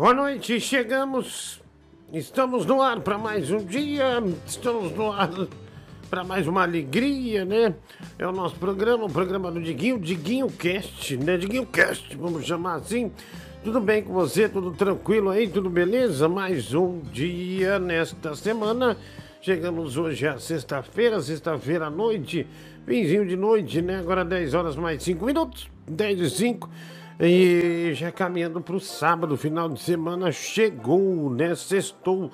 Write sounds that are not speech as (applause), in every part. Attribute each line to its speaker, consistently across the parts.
Speaker 1: Boa noite, chegamos. Estamos no ar para mais um dia. Estamos no ar para mais uma alegria, né? É o nosso programa, o programa do Diguinho, Diguinho Cast, né? Diguinho Cast, vamos chamar assim. Tudo bem com você? Tudo tranquilo aí? Tudo beleza? Mais um dia nesta semana. Chegamos hoje à sexta-feira, sexta-feira à noite, finzinho de noite, né? Agora 10 horas mais 5 minutos, 10 e 5. E já caminhando para o sábado, final de semana, chegou, né? Sextou,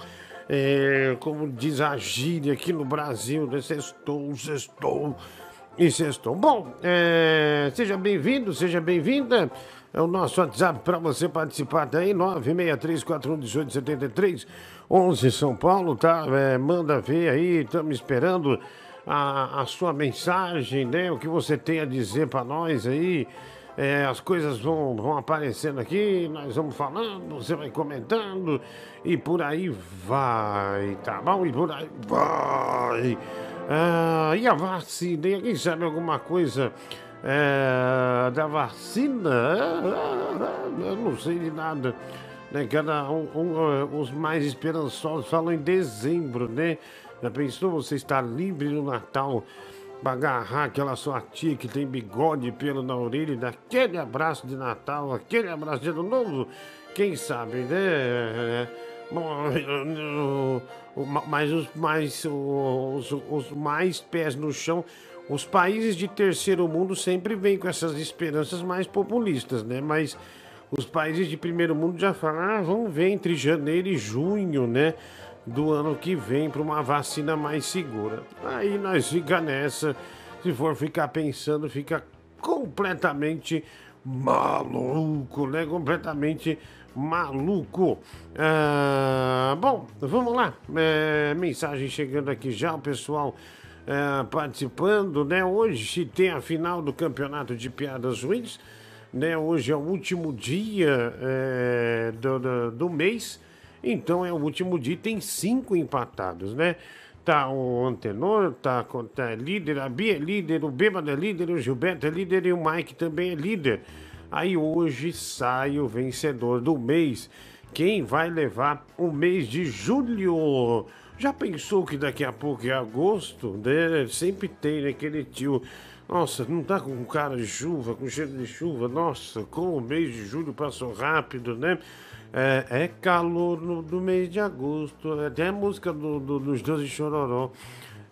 Speaker 1: é, como diz a gíria aqui no Brasil, né? Sextou, sextou e sextou. Bom, é, seja bem-vindo, seja bem-vinda. É o nosso WhatsApp para você participar daí, 963-411873, 11 São Paulo, tá? É, manda ver aí, estamos esperando a, a sua mensagem, né? O que você tem a dizer para nós aí. É, as coisas vão, vão aparecendo aqui, nós vamos falando, você vai comentando e por aí vai, tá bom? E por aí vai. Ah, e a vacina? E alguém sabe alguma coisa é, da vacina? Eu não sei de nada. Né? Cada um, um, os mais esperançosos falam em dezembro, né? Já pensou você estar livre no Natal? Pra agarrar aquela sua tia que tem bigode e pelo na orelha e dar aquele abraço de Natal, aquele abraço de Ano Novo, quem sabe, né? Mas os mais, os, os mais pés no chão, os países de terceiro mundo sempre vêm com essas esperanças mais populistas, né? Mas os países de primeiro mundo já falam, ah, vamos ver entre janeiro e junho, né? Do ano que vem para uma vacina mais segura. Aí nós fica nessa, se for ficar pensando, fica completamente maluco, né? Completamente maluco. Ah, bom, vamos lá. É, mensagem chegando aqui já, o pessoal é, participando, né? Hoje tem a final do campeonato de piadas ruins, né? Hoje é o último dia é, do, do, do mês. Então é o último dia tem cinco empatados, né? Tá o Antenor, tá, tá líder, a Bia é líder, o Bêbado é líder, o Gilberto é líder e o Mike também é líder. Aí hoje sai o vencedor do mês. Quem vai levar o mês de julho? Já pensou que daqui a pouco é agosto? Né? Sempre tem né, aquele tio. Nossa, não tá com cara de chuva, com cheiro de chuva. Nossa, como o mês de julho passou rápido, né? É, é calor no, do mês de agosto. É, tem a música do, do, dos Doze Chororó.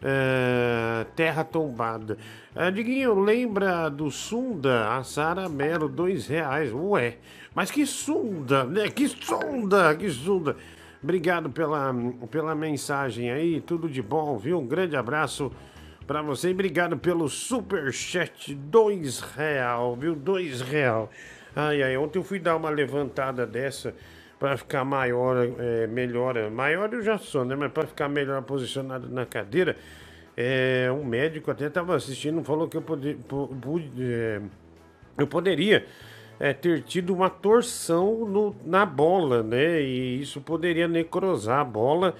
Speaker 1: É, terra tombada. É, Diguinho, lembra do Sunda? A Sara Melo, dois reais. Ué, mas que Sunda, né? Que Sunda, que Sunda. Obrigado pela, pela mensagem aí, tudo de bom, viu? Um grande abraço para você obrigado pelo super chat, dois real, viu? Dois real. Ai, ai, ontem eu fui dar uma levantada dessa para ficar maior, é, melhor. Maior eu já sou, né? Mas para ficar melhor posicionado na cadeira, é, um médico até estava assistindo, falou que eu, é, eu poderia é, ter tido uma torção no, na bola, né? E isso poderia necrosar a bola.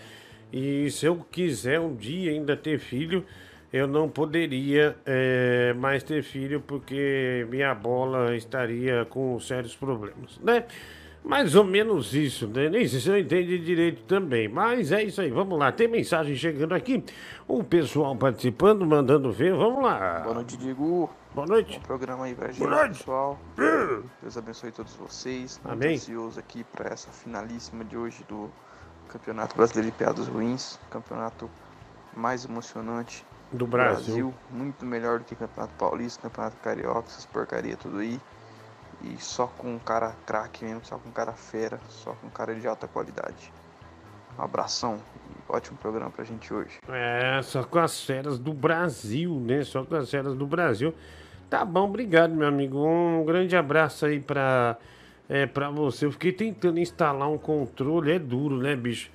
Speaker 1: E se eu quiser um dia ainda ter filho, eu não poderia é, mais ter filho porque minha bola estaria com sérios problemas, né? Mais ou menos isso, né? Nem sei se eu entendi direito também, mas é isso aí, vamos lá. Tem mensagem chegando aqui, o pessoal participando, mandando ver, vamos lá.
Speaker 2: Boa noite, Diego.
Speaker 1: Boa noite.
Speaker 2: Programa aí pra gente,
Speaker 1: Boa noite.
Speaker 2: pessoal. Deus abençoe todos vocês. Muito
Speaker 1: Amém.
Speaker 2: ansioso aqui para essa finalíssima de hoje do Campeonato Brasileiro de Piadas Ruins, campeonato mais emocionante
Speaker 1: Do Brasil.
Speaker 2: muito melhor do que Campeonato Paulista, Campeonato Carioca, essas porcaria tudo aí. E só com um cara craque mesmo, só com um cara fera, só com um cara de alta qualidade. Um abração e ótimo programa pra gente hoje.
Speaker 1: É, só com as feras do Brasil, né? Só com as feras do Brasil. Tá bom, obrigado, meu amigo. Um grande abraço aí pra, é, pra você. Eu fiquei tentando instalar um controle, é duro, né, bicho?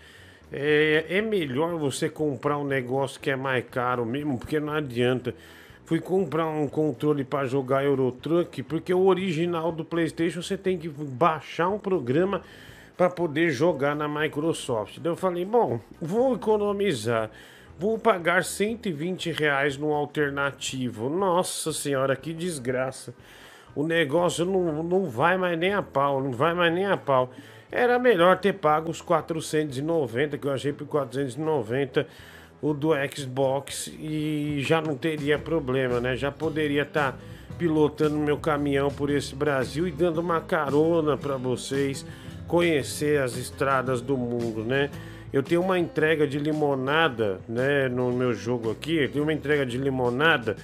Speaker 1: É, é melhor você comprar um negócio que é mais caro mesmo, porque não adianta. Fui comprar um controle para jogar Euro Truck, porque o original do PlayStation você tem que baixar um programa para poder jogar na Microsoft. Daí eu falei, bom, vou economizar. Vou pagar 120 reais no alternativo. Nossa senhora, que desgraça. O negócio não, não vai mais nem a pau, não vai mais nem a pau. era melhor ter pago os 490, que eu achei por 490 o do Xbox e já não teria problema, né? Já poderia estar tá pilotando meu caminhão por esse Brasil e dando uma carona para vocês conhecer as estradas do mundo, né? Eu tenho uma entrega de limonada, né, no meu jogo aqui. Eu tenho uma entrega de limonada.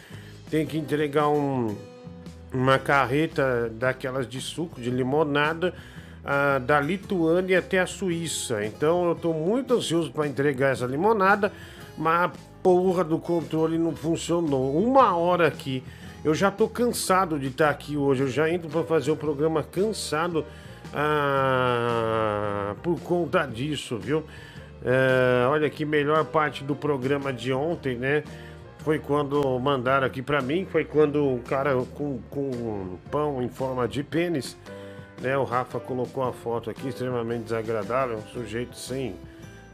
Speaker 1: Tenho que entregar um, uma carreta daquelas de suco de limonada ah, da Lituânia até a Suíça. Então eu estou muito ansioso para entregar essa limonada, mas a porra do controle não funcionou. Uma hora aqui. Eu já estou cansado de estar aqui hoje. Eu já entro para fazer o programa cansado ah, por conta disso, viu? É, olha que melhor parte do programa de ontem, né? Foi quando mandaram aqui para mim, foi quando o cara com, com pão em forma de pênis, né? O Rafa colocou a foto aqui, extremamente desagradável, um sujeito sem,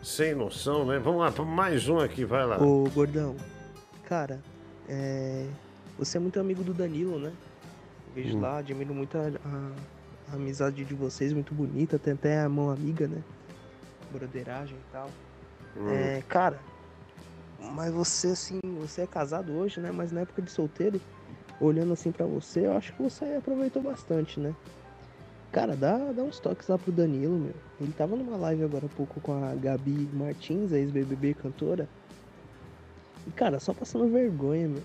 Speaker 1: sem noção, né? Vamos lá, mais um aqui, vai lá.
Speaker 3: Ô, gordão, cara, é... você é muito amigo do Danilo, né? Vejo hum. lá, admiro muito a, a, a amizade de vocês, muito bonita, tem até a mão amiga, né? broderagem e tal. Hum. É, cara, mas você assim, você é casado hoje, né? Mas na época de solteiro, olhando assim para você, eu acho que você aproveitou bastante, né? Cara, dá, dá uns toques lá pro Danilo, meu. Ele tava numa live agora há pouco com a Gabi Martins, a ex-BBB cantora. E, cara, só passando vergonha, meu.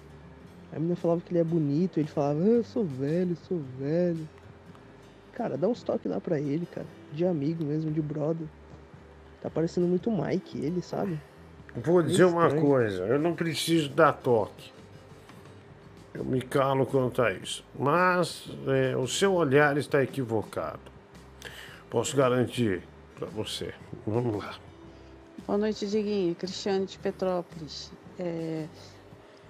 Speaker 3: A menina falava que ele é bonito, ele falava, ah, eu sou velho, sou velho. Cara, dá uns toques lá pra ele, cara. De amigo mesmo, de brother. Tá parecendo muito Mike, ele, sabe?
Speaker 1: Vou dizer uma coisa, eu não preciso dar toque. Eu me calo quanto a isso. Mas é, o seu olhar está equivocado. Posso garantir para você. Vamos lá.
Speaker 4: Boa noite, Diguinho. Cristiane de Petrópolis. É,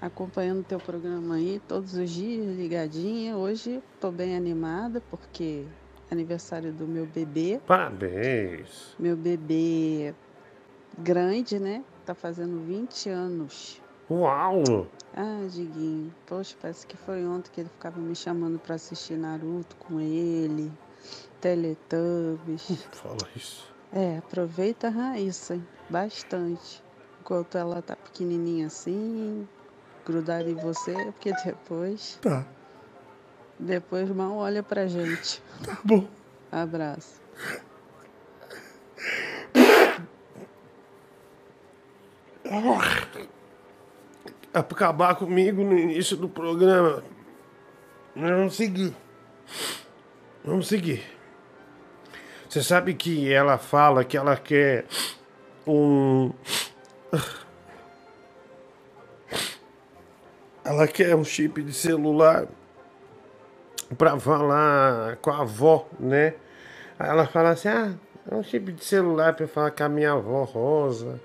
Speaker 4: acompanhando o teu programa aí todos os dias, ligadinha. Hoje estou bem animada porque aniversário do meu bebê.
Speaker 1: Parabéns!
Speaker 4: Meu bebê grande, né? Tá fazendo 20 anos.
Speaker 1: Uau!
Speaker 4: Ah, Diguinho, poxa, parece que foi ontem que ele ficava me chamando para assistir Naruto com ele, Teletubbies. (laughs)
Speaker 1: Fala isso.
Speaker 4: É, aproveita a Raíssa, bastante. Enquanto ela tá pequenininha assim, grudada em você, porque depois.
Speaker 1: Tá.
Speaker 4: Depois mal olha pra gente. (laughs)
Speaker 1: Tá bom.
Speaker 4: Abraço.
Speaker 1: Acabar comigo no início do programa. Vamos seguir. Vamos seguir. Você sabe que ela fala que ela quer um. Ela quer um chip de celular para falar com a avó, né? Aí ela fala assim: ah, é um chip de celular para falar com a minha avó Rosa,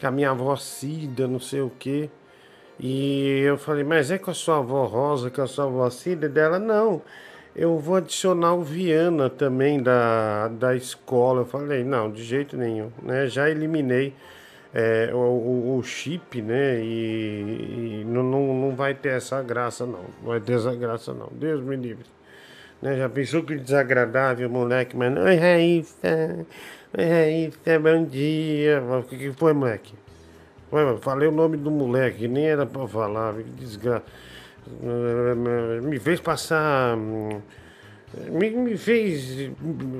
Speaker 1: com a minha avó Cida, não sei o quê. E eu falei: mas é com a sua avó Rosa, com a sua avó Cida? Dela, não. Eu vou adicionar o Viana também da, da escola. Eu falei: não, de jeito nenhum, né? Já eliminei. É, o, o, chip, né? E, e, não, não, não vai ter essa graça, não. Não vai ter essa graça, não. Deus me livre. Né? Já pensou que desagradável, moleque, mas. Oi, Raíssa. Oi, Raíssa, bom dia. O que foi, moleque? Foi, falei o nome do moleque, nem era pra falar. Que desgraça. Me fez passar. Me, me, fez.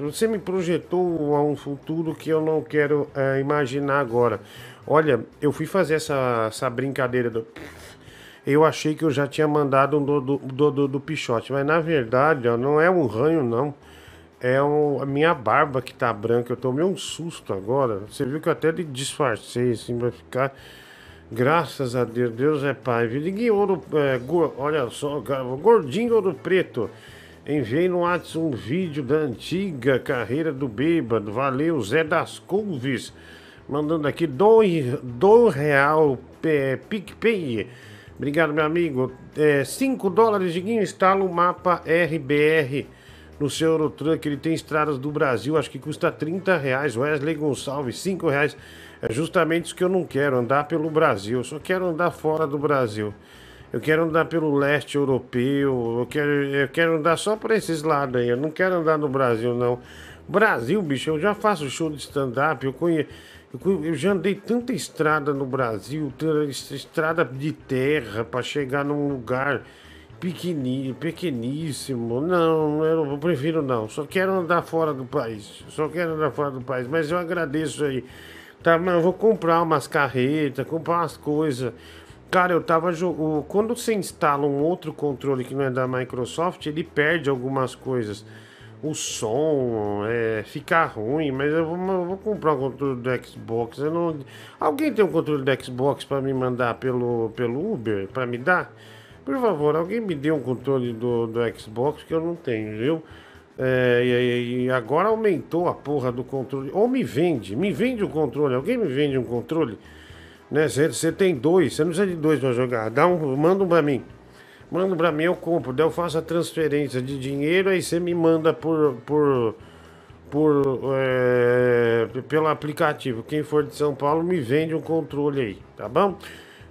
Speaker 1: Você me projetou a um futuro que eu não quero é, imaginar agora. Olha, eu fui fazer essa, essa brincadeira do. Eu achei que eu já tinha mandado um do, do, do, do, do Pichote, mas na verdade ó, não é um ranho, não. É a minha barba que tá branca. Eu tomei um susto agora. Você viu que eu até disfarcei assim pra ficar. Graças a Deus, Deus é pai. Liguei ouro. É, go, olha só, gordinho ouro preto. Enviei no WhatsApp um vídeo da antiga carreira do bêbado. Valeu, Zé das Couves. Mandando aqui dois, dois real é, PicPay. Obrigado, meu amigo. É, 5 dólares de instala o mapa RBR no seu Eurotruck. Ele tem estradas do Brasil, acho que custa 30 reais. Wesley Gonçalves, 5 reais. É justamente isso que eu não quero, andar pelo Brasil. Eu só quero andar fora do Brasil. Eu quero andar pelo leste europeu, eu quero, eu quero andar só por esses lados aí. Eu não quero andar no Brasil, não. Brasil, bicho, eu já faço show de stand-up, eu conheço. Eu já andei tanta estrada no Brasil, estrada de terra para chegar num lugar pequeni, pequeníssimo. Não, eu prefiro não. Só quero andar fora do país. Só quero andar fora do país. Mas eu agradeço aí. Tá, mas eu vou comprar umas carretas, comprar umas coisas. Cara, eu tava jogando. Quando você instala um outro controle que não é da Microsoft, ele perde algumas coisas. O som é, fica ruim, mas eu vou, eu vou comprar um controle do Xbox. Não... Alguém tem um controle do Xbox para me mandar pelo, pelo Uber? para me dar? Por favor, alguém me dê um controle do, do Xbox que eu não tenho, viu? É, e, e, agora aumentou a porra do controle. Ou me vende, me vende o um controle. Alguém me vende um controle? Né? Você tem dois, você não precisa de dois para jogar. Dá um, manda um para mim. Manda para mim, eu compro. Daí eu faço a transferência de dinheiro, aí você me manda por. por por é, pelo aplicativo. Quem for de São Paulo me vende um controle aí, tá bom?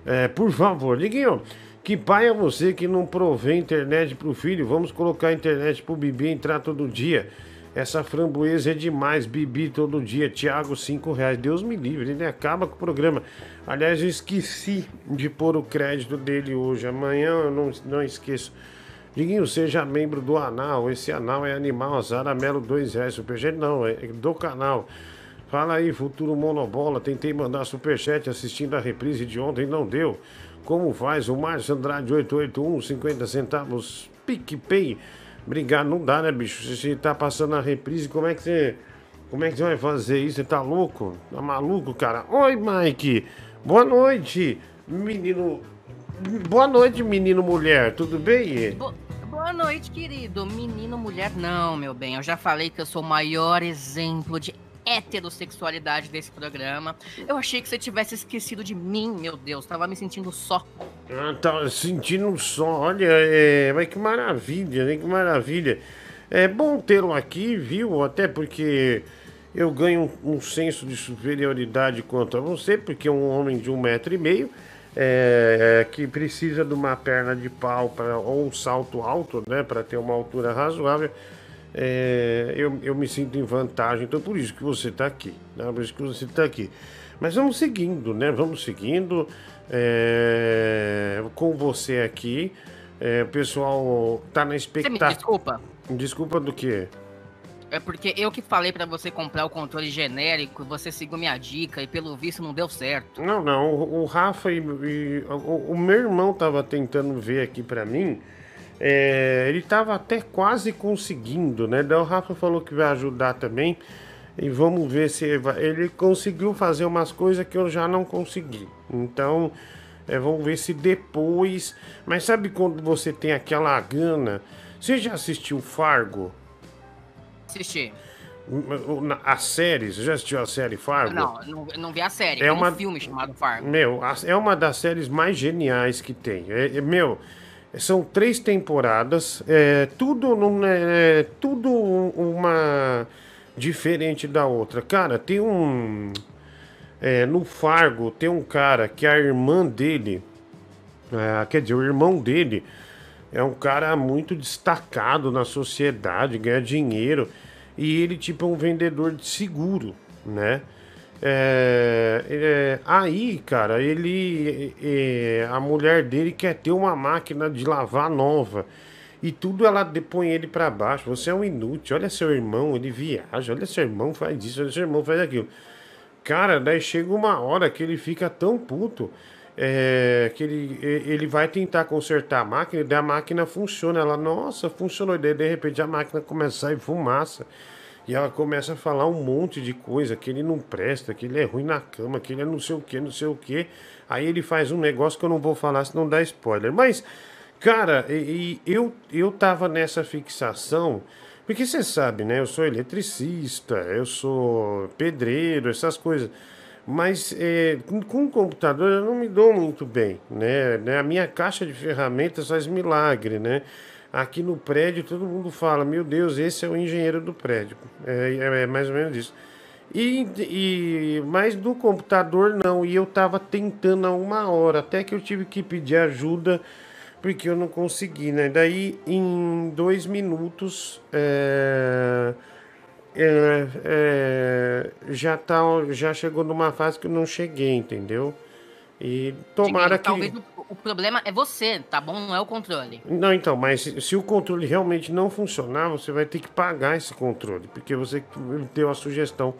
Speaker 1: É, por favor, Liguinho. Que pai é você que não provê internet pro filho? Vamos colocar internet pro Bibi entrar todo dia. Essa framboesa é demais, Bibi todo dia. Tiago, cinco reais. Deus me livre, ele acaba com o programa. Aliás, eu esqueci de pôr o crédito dele hoje. Amanhã eu não, não esqueço. Diguinho, seja membro do anal. Esse anal é animal. Zaramelo, dois reais. Superchat não, é do canal. Fala aí, futuro monobola. Tentei mandar superchat assistindo a reprise de ontem, não deu. Como faz o Márcio Andrade 881, 50 centavos, PicPay. Obrigado, não dá, né, bicho? Você tá passando a reprise, como é que você. Como é que você vai fazer isso? Você tá louco? Tá maluco, cara? Oi, Mike! Boa noite, menino. Boa noite, menino mulher, tudo bem?
Speaker 5: Bo Boa noite, querido. Menino, mulher, não, meu bem. Eu já falei que eu sou o maior exemplo de heterossexualidade desse programa. Eu achei que você tivesse esquecido de mim, meu Deus. Tava me sentindo só.
Speaker 1: Ah, tava sentindo só. Olha, é... mas que maravilha, né? Que maravilha. É bom tê-lo aqui, viu? Até porque eu ganho um, senso de superioridade quanto a você, porque um homem de um metro e meio. É, é, que precisa de uma perna de pau pra, ou um salto alto, né, para ter uma altura razoável é, eu, eu me sinto em vantagem. Então, por isso que você está aqui. Né? Por isso que você está aqui. Mas vamos seguindo, né? Vamos seguindo é, com você aqui. É, o pessoal tá na expectativa.
Speaker 5: desculpa.
Speaker 1: Desculpa do quê?
Speaker 5: É porque eu que falei para você comprar o controle genérico, você seguiu minha dica e pelo visto não deu certo.
Speaker 1: Não, não. O, o Rafa e, e o, o, meu irmão tava tentando ver aqui para mim. É, ele estava até quase conseguindo, né? Daí o Rafa falou que vai ajudar também. E vamos ver se ele, vai... ele conseguiu fazer umas coisas que eu já não consegui. Então, é, vamos ver se depois. Mas sabe quando você tem aquela gana? Você já assistiu Fargo?
Speaker 5: Assisti.
Speaker 1: A série, você já assistiu a série Fargo?
Speaker 5: Não, não, não vi a série. É uma... um filme chamado Fargo.
Speaker 1: Meu, é uma das séries mais geniais que tem. É, é, meu, são três temporadas, é, tudo, num, é, tudo uma diferente da outra. Cara, tem um. É, no Fargo tem um cara que a irmã dele, é, quer dizer, o irmão dele, é um cara muito destacado na sociedade, ganha dinheiro. E ele, tipo, é um vendedor de seguro, né? É, é, aí, cara, ele. É, a mulher dele quer ter uma máquina de lavar nova. E tudo ela depõe ele para baixo. Você é um inútil. Olha seu irmão, ele viaja. Olha seu irmão faz isso, olha seu irmão faz aquilo. Cara, daí chega uma hora que ele fica tão puto é, que ele, ele vai tentar consertar a máquina e daí a máquina funciona. Ela, nossa, funcionou. E daí de repente a máquina começa a sair fumaça. E ela começa a falar um monte de coisa, que ele não presta, que ele é ruim na cama, que ele é não sei o que, não sei o que. Aí ele faz um negócio que eu não vou falar se não dá spoiler. Mas, cara, e, e eu, eu tava nessa fixação, porque você sabe, né? Eu sou eletricista, eu sou pedreiro, essas coisas. Mas é, com, o computador eu não me dou muito bem, né? A minha caixa de ferramentas faz milagre, né? Aqui no prédio todo mundo fala: Meu Deus, esse é o engenheiro do prédio. É, é, é mais ou menos isso. E, e, mas do computador não. E eu tava tentando há uma hora, até que eu tive que pedir ajuda porque eu não consegui, né? Daí em dois minutos é, é, é, já, tá, já chegou numa fase que eu não cheguei, entendeu? E tomara que.
Speaker 5: Talvez o problema é você, tá bom? Não é o controle.
Speaker 1: Não, então, mas se, se o controle realmente não funcionar, você vai ter que pagar esse controle, porque você deu a sugestão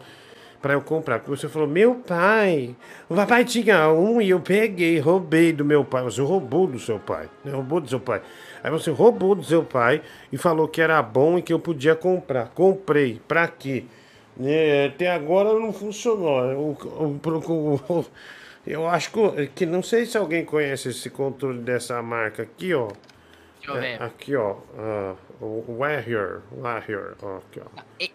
Speaker 1: para eu comprar. Porque você falou, meu pai, o papai tinha um e eu peguei, roubei do meu pai. Você roubou do seu pai, né? Roubou do seu pai. Aí você roubou do seu pai e falou que era bom e que eu podia comprar. Comprei. Pra quê? É, até agora não funcionou. O, o, o, eu acho que, que não sei se alguém conhece esse controle dessa marca aqui, ó.
Speaker 5: Deixa eu ver.
Speaker 1: É, aqui, ó. Uh, o Warrior. Warrior. Ó, aqui, ó.
Speaker 5: E-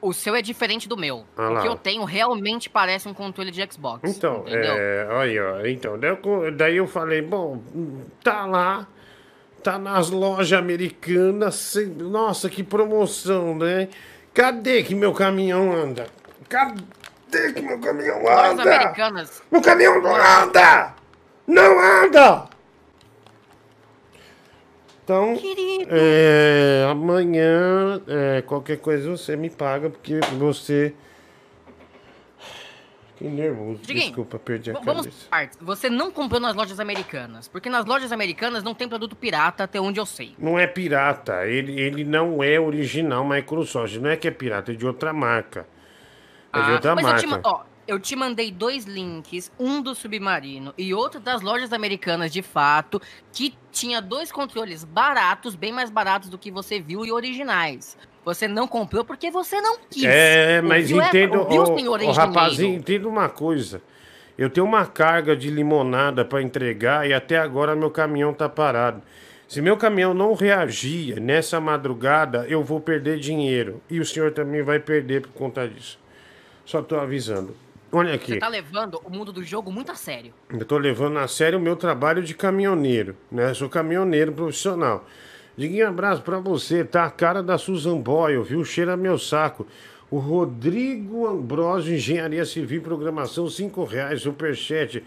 Speaker 5: O seu é diferente do meu.
Speaker 1: Ah
Speaker 5: o que eu tenho realmente parece um controle de Xbox.
Speaker 1: Então,
Speaker 5: entendeu?
Speaker 1: é, olha, ó, então, daí eu, daí eu falei, bom, tá lá, tá nas lojas americanas, nossa, que promoção, né? Cadê que meu caminhão anda? Cadê que meu caminhão anda? Meu caminhão não anda! Não anda! Então, é, amanhã, é, qualquer coisa você me paga, porque você. Que nervoso,
Speaker 5: Diguinho,
Speaker 1: desculpa, perdi a
Speaker 5: Vamos
Speaker 1: cabeça.
Speaker 5: partes. Você não comprou nas lojas americanas. Porque nas lojas americanas não tem produto pirata, até onde eu sei.
Speaker 1: Não é pirata, ele, ele não é original Microsoft, não é que é pirata, é de outra marca. É
Speaker 5: Ah,
Speaker 1: outra
Speaker 5: mas eu te,
Speaker 1: marca.
Speaker 5: ó, eu te mandei dois links, um do Submarino e outro das lojas americanas de fato, que tinha dois controles baratos, bem mais baratos do que você viu e originais. Você não comprou porque você não quis.
Speaker 1: É,
Speaker 5: O
Speaker 1: mas
Speaker 5: é-
Speaker 1: entendo,
Speaker 5: o Bill,
Speaker 1: ô,
Speaker 5: senhor
Speaker 1: ô, rapaz,
Speaker 5: engenheiro.
Speaker 1: entenda uma coisa. Eu tenho uma carga de limonada para entregar e até agora meu caminhão tá parado. Se meu caminhão não reagir nessa madrugada, eu vou perder dinheiro. E o senhor também vai perder por conta disso. Só tô avisando. Olha aqui.
Speaker 5: Você tá levando o mundo do jogo muito a sério.
Speaker 1: Eu tô levando a sério o meu trabalho de caminhoneiro, né? Sou caminhoneiro profissional. Diguinho, abraço pra você, tá? A cara da Susan Boyle, viu? Cheira meu saco. O Rodrigo Ambrosio, Engenharia Civil Programação, cinco reais, superchat.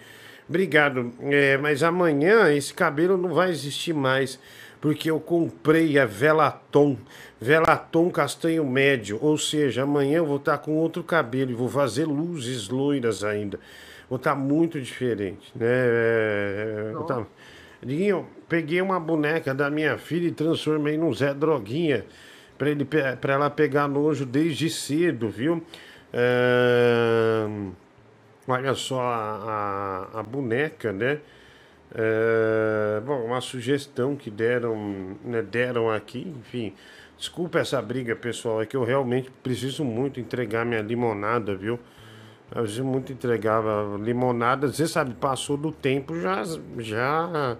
Speaker 1: Obrigado. É, mas amanhã esse cabelo não vai existir mais, porque eu comprei a Velaton. Velaton castanho médio. Ou seja, amanhã eu vou estar com outro cabelo e vou fazer luzes loiras ainda. Vou estar muito diferente, né? É, Diguinho, peguei uma boneca da minha filha e transformei num Zé Droguinha. Pra, ele, pra ela pegar nojo desde cedo, viu? É, Olha só a, a, a boneca, né? É, bom, uma sugestão que deram, né, deram aqui, enfim. Desculpa essa briga, pessoal, é que eu realmente preciso muito entregar minha limonada, viu? Eu preciso muito entregar a limonada. Você sabe, passou do tempo, já, já,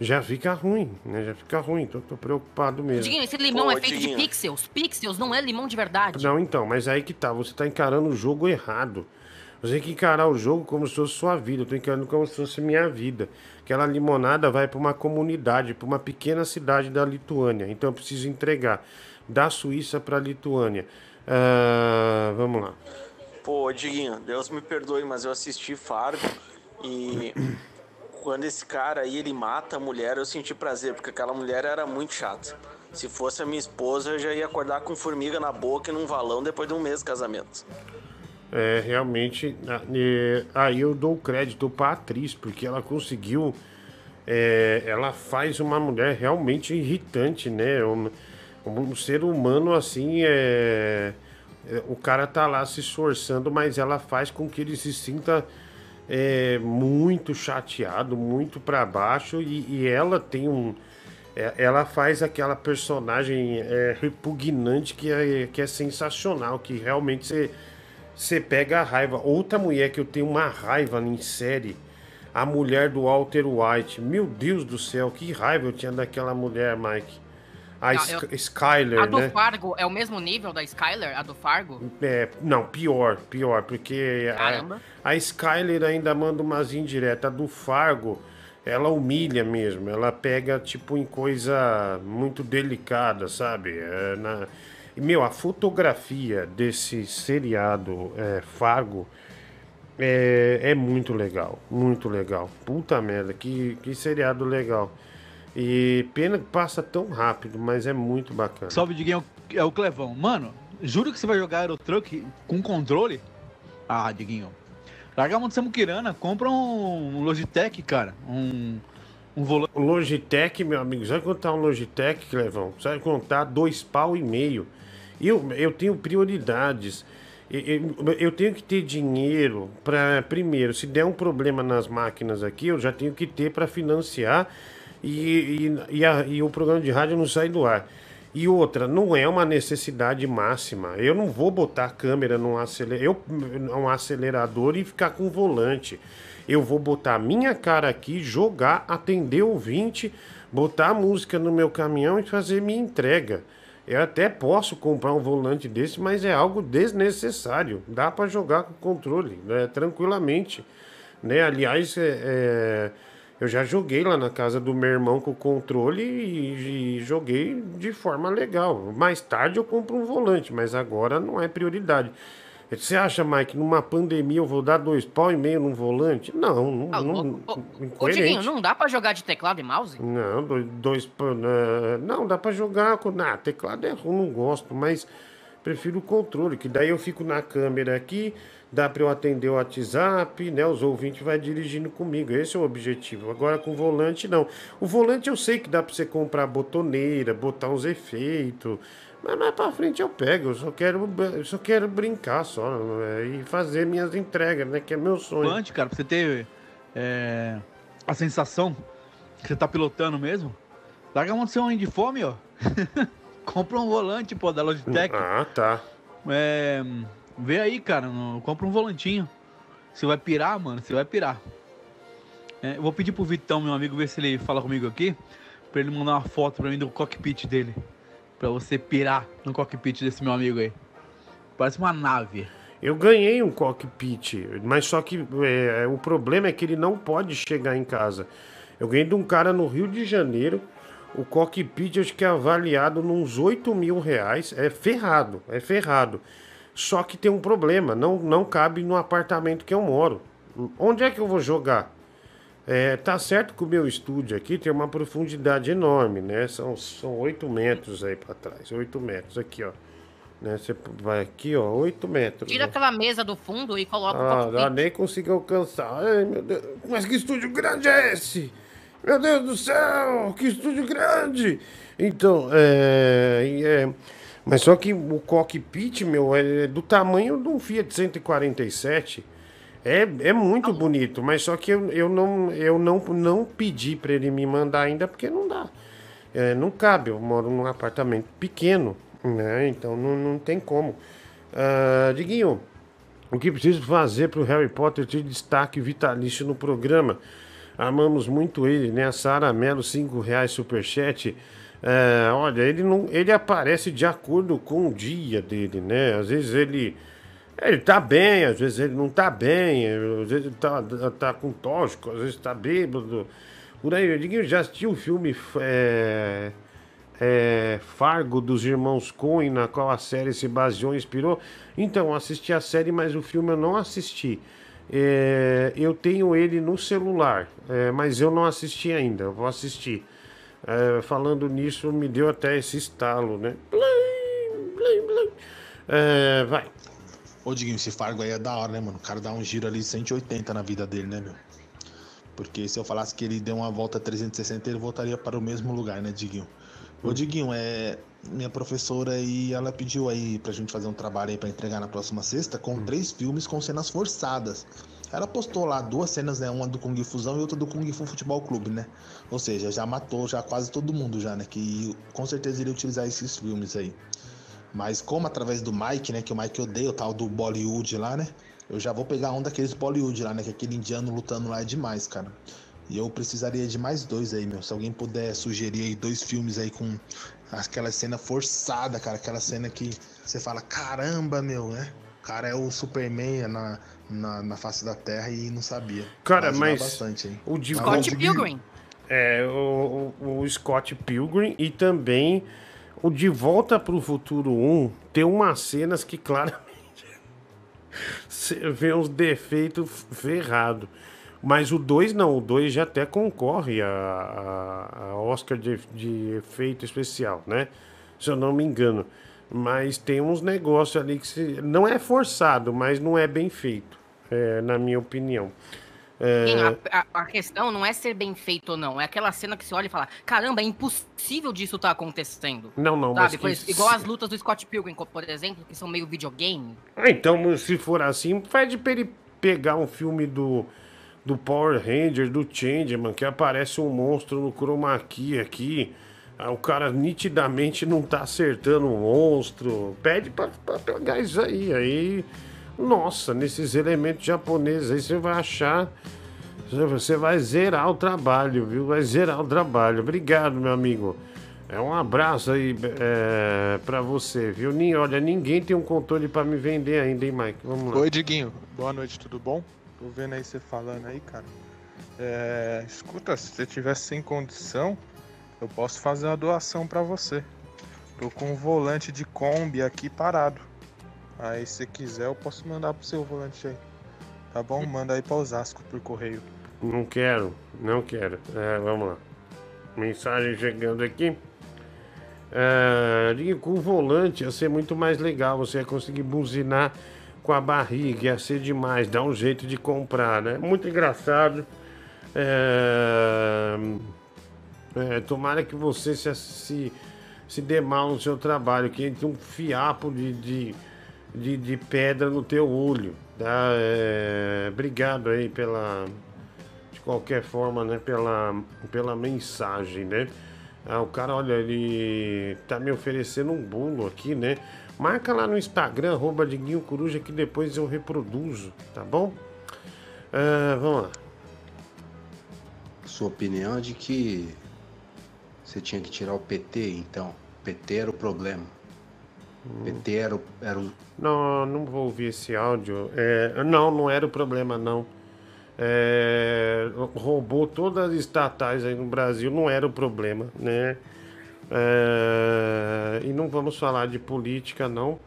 Speaker 1: já fica ruim, né? Já fica ruim, então tô preocupado mesmo.
Speaker 5: Diguinho, esse limão
Speaker 2: Ô,
Speaker 5: é feito
Speaker 2: Diguinho.
Speaker 5: de pixels. Pixels não é limão de verdade.
Speaker 1: Não, então, mas aí que tá, você tá encarando o jogo errado. Você tem que encarar o jogo como se fosse sua vida, eu tô encarando como se fosse minha vida. Aquela limonada vai para uma comunidade, para uma pequena cidade da Lituânia. Então eu preciso entregar da Suíça para a Lituânia. Ah, vamos lá.
Speaker 6: Pô, Diguinho, Deus me perdoe, mas eu assisti Fargo e (clears throat) quando esse cara aí ele mata a mulher, eu senti prazer, porque aquela mulher era muito chata. Se fosse a minha esposa, eu já ia acordar com formiga na boca e num valão depois de um mês de casamento.
Speaker 1: É, realmente, a- é, aí eu dou crédito pra atriz, porque ela conseguiu. é, ela faz uma mulher realmente irritante, né? Um, um ser humano assim é, é, O cara tá lá se esforçando, mas ela faz com que ele se sinta é, muito chateado, muito pra baixo, e, e ela tem um. é, Ela faz aquela personagem é, repugnante que é, que é sensacional, que realmente você. Você pega a raiva. Outra mulher que eu tenho uma raiva em série, a mulher do Walter White. Meu Deus do céu, que raiva eu tinha daquela mulher, Mike. A
Speaker 5: Não,
Speaker 1: Sk-
Speaker 5: eu-
Speaker 1: Skyler,
Speaker 5: A do
Speaker 1: né?
Speaker 5: Fargo é o mesmo nível da Skyler? A do Fargo?
Speaker 1: É, não, pior, pior, porque
Speaker 5: Caramba.
Speaker 1: a, a Skyler ainda manda umas indiretas. A do Fargo, ela humilha mesmo. Ela pega, tipo, em coisa muito delicada, sabe? É, na... E, meu, a fotografia desse seriado é, Fargo é, é muito legal. Muito legal. Puta merda, que, que seriado legal. E pena que passa tão rápido, mas é muito bacana.
Speaker 7: Salve, Diguinho, é o Clevão. Mano, juro que você vai jogar Aerotruck com controle? Ah, Diguinho. Larga a mão de Samukirana, compra um Logitech, cara. Um, um volante.
Speaker 1: Logitech, meu amigo, sabe contar um Logitech, Clevão? Sabe contar dois pau e meio. Eu, eu tenho prioridades. Eu, eu tenho que ter dinheiro para, primeiro, se der um problema nas máquinas aqui, eu já tenho que ter para financiar e, e, e, a, e o programa de rádio não sai do ar. E outra, não é uma necessidade máxima. Eu não vou botar a câmera num acelerador, eu, um acelerador e ficar com volante. Eu vou botar a minha cara aqui, jogar, atender o ouvinte, botar a música no meu caminhão e fazer minha entrega. Eu até posso comprar um volante desse, mas é algo desnecessário. Dá para jogar com controle, né, tranquilamente. Né? Aliás, é, é eu já joguei lá na casa do meu irmão com controle e, e, joguei de forma legal. Mais tarde eu compro um volante, mas agora não é prioridade. Você acha, Mike, numa pandemia eu vou dar dois pau e meio num volante? Não, não. Ah, não
Speaker 5: ô, ô, Diguinho, não dá para jogar de teclado e mouse?
Speaker 1: Não, dois, dois não, dá para jogar com. Ah, teclado é ruim, não gosto, mas prefiro o controle, que daí eu fico na câmera aqui dá para eu atender o WhatsApp, né? Os ouvintes vai dirigindo comigo. Esse é o objetivo. Agora com o volante não. O volante eu sei que dá para você comprar botoneira, botar uns efeitos. Mas mais para frente eu pego. Eu só quero, eu só quero brincar só é, e fazer minhas entregas, né? Que é meu sonho.
Speaker 7: Volante, cara, pra você ter é, a sensação que você tá pilotando mesmo. Larga a mão do seu de fome, ó. (laughs) Compra um volante, pô, da Logitech.
Speaker 1: Ah, tá.
Speaker 7: É, Vê aí, cara, no, compra um volantinho. Você vai pirar, mano, você vai pirar. É, eu vou pedir pro Vitão, meu amigo, ver se ele fala comigo aqui, pra ele mandar uma foto pra mim do cockpit dele. Pra você pirar no cockpit desse meu amigo aí. Parece uma nave.
Speaker 1: Eu ganhei um cockpit, mas só que é, o problema é que ele não pode chegar em casa. Eu ganhei de um cara no Rio de Janeiro. O cockpit acho que é avaliado nos 8 mil reais. É ferrado, é ferrado. Só que tem um problema, não, não cabe no apartamento que eu moro. Onde é que eu vou jogar? É, tá certo que o meu estúdio aqui tem uma profundidade enorme, né? São, são 8 metros aí para trás. 8 metros aqui, ó. Né? Você vai aqui, ó, 8 metros.
Speaker 5: Tira
Speaker 1: né?
Speaker 5: aquela mesa do fundo e coloca
Speaker 1: ah, Ah, nem consigo alcançar. Ai, meu Deus. Mas que estúdio grande é esse? Meu Deus do céu, que estúdio grande! Então, é, é mas só que o cockpit, meu, é do tamanho de um Fiat 147. É, é muito bonito, mas só que eu, eu, não, eu não, não pedi para ele me mandar ainda porque não dá. É, não cabe, eu moro num apartamento pequeno, né? Então não, não tem como. Uh, Diguinho, o que preciso fazer para o Harry Potter ter destaque vitalício no programa? Amamos muito ele, né? A Sara Melo, 5 reais superchat. É, olha, ele não, ele aparece de acordo com o dia dele, né? Às vezes ele ele tá bem, às vezes ele não tá bem, às vezes ele tá, tá com tóxico, às vezes tá bêbado. Por aí, eu já assisti o filme é, é, Fargo dos irmãos Coen, na qual a série se baseou e inspirou. Então, assisti a série, mas o filme eu não assisti. É, eu tenho ele no celular, é, mas eu não assisti ainda, eu vou assistir. É, falando nisso, me deu até esse estalo, né? Blim, blim, blim. É, vai.
Speaker 8: Ô, Diguinho, esse Fargo aí é da hora, né, mano? O cara dá um giro ali 180 na vida dele, né, meu? Porque se eu falasse que ele deu uma volta 360, ele voltaria para o mesmo lugar, né, Diguinho? Ô. Diguinho, é. Minha professora aí, ela pediu aí pra gente fazer um trabalho aí pra entregar na próxima sexta com hum. três filmes com cenas forçadas. Ela postou lá duas cenas, né? Uma do Kung Fusão e outra do Kung Fu Futebol Clube, né? Ou seja, já matou já quase todo mundo já, né? Que com certeza iria utilizar esses filmes aí. Mas como através do Mike, né? Que o Mike odeia o tal do Bollywood lá, né? Eu já vou pegar um daqueles Bollywood lá, né? Que aquele indiano lutando lá é demais, cara. E eu precisaria de mais dois aí, meu. Se alguém puder sugerir aí dois filmes aí com aquela cena forçada, cara. Aquela cena que você fala, caramba, meu, né? O cara é o Superman na, na, na face da Terra e não sabia.
Speaker 1: Cara, mas bastante,
Speaker 5: o de Scott Pilgrim.
Speaker 1: É, o, o, o, Scott Pilgrim e também o De Volta para o Futuro 1 tem umas cenas que claramente (laughs) você vê uns defeitos ferrados. Mas o 2 não, o 2 já até concorre a, a, a Oscar de, de efeito especial, né? Se eu não me engano. Mas tem uns negócios ali que se, não é forçado, mas não é bem feito, é, na minha opinião. É,
Speaker 5: a, a- a questão não é ser bem feito ou não. É aquela cena que você olha e fala: caramba, é impossível disso estar acontecendo.
Speaker 1: Não, não,
Speaker 5: Sabe?
Speaker 1: mas que
Speaker 5: igual as lutas do Scott Pilgrim, por exemplo, que são meio videogame.
Speaker 1: Ah, então, se for assim, pede pra ele pegar um filme do, do Power Ranger, do Changeman, que aparece um monstro no chroma key aqui. Ah, o cara nitidamente não tá acertando o monstro. Pede pra, pra pegar isso aí. Aí, nossa, nesses elementos japoneses aí você vai achar. Você vai zerar o trabalho, viu? Vai zerar o trabalho. Obrigado, meu amigo. É um abraço aí é, pra você, viu? Nem, olha, ninguém tem um controle pra me vender ainda, hein, Mike? Vamos lá.
Speaker 9: Oi, Diguinho. Boa noite, tudo bom? Tô vendo aí você falando aí, cara. É, escuta, se você tiver sem condição, eu posso fazer uma doação pra você. Tô com um volante de Kombi aqui parado. Aí, se quiser, eu posso mandar pro seu volante aí. Tá bom? Manda aí pra Osasco por correio.
Speaker 1: Não quero, não quero. É, vamos lá. Mensagem chegando aqui. É, com o volante ia ser muito mais legal. Você ia conseguir buzinar com a barriga, ia ser demais. Dá um jeito de comprar, né? Muito engraçado. É, é, tomara que você se, se, se dê mal no seu trabalho, que entre um fiapo de, de, de, de pedra no teu olho. Tá? É, obrigado aí pela de qualquer forma, né, pela, pela mensagem, né? Ah, o cara, olha, ele tá me oferecendo um bolo aqui, né? Marca lá no Instagram, arroba Diguinho Coruja, que depois eu reproduzo, tá bom? Ah, vamos lá.
Speaker 10: Sua opinião é de que você tinha que tirar o PT, então. PT era o problema. PT era o, era o
Speaker 1: Não, não vou ouvir esse áudio. É, não, não era o problema, não. É, roubou todas as estatais aí no Brasil, não era o problema, né? É, e não vamos falar de política, não.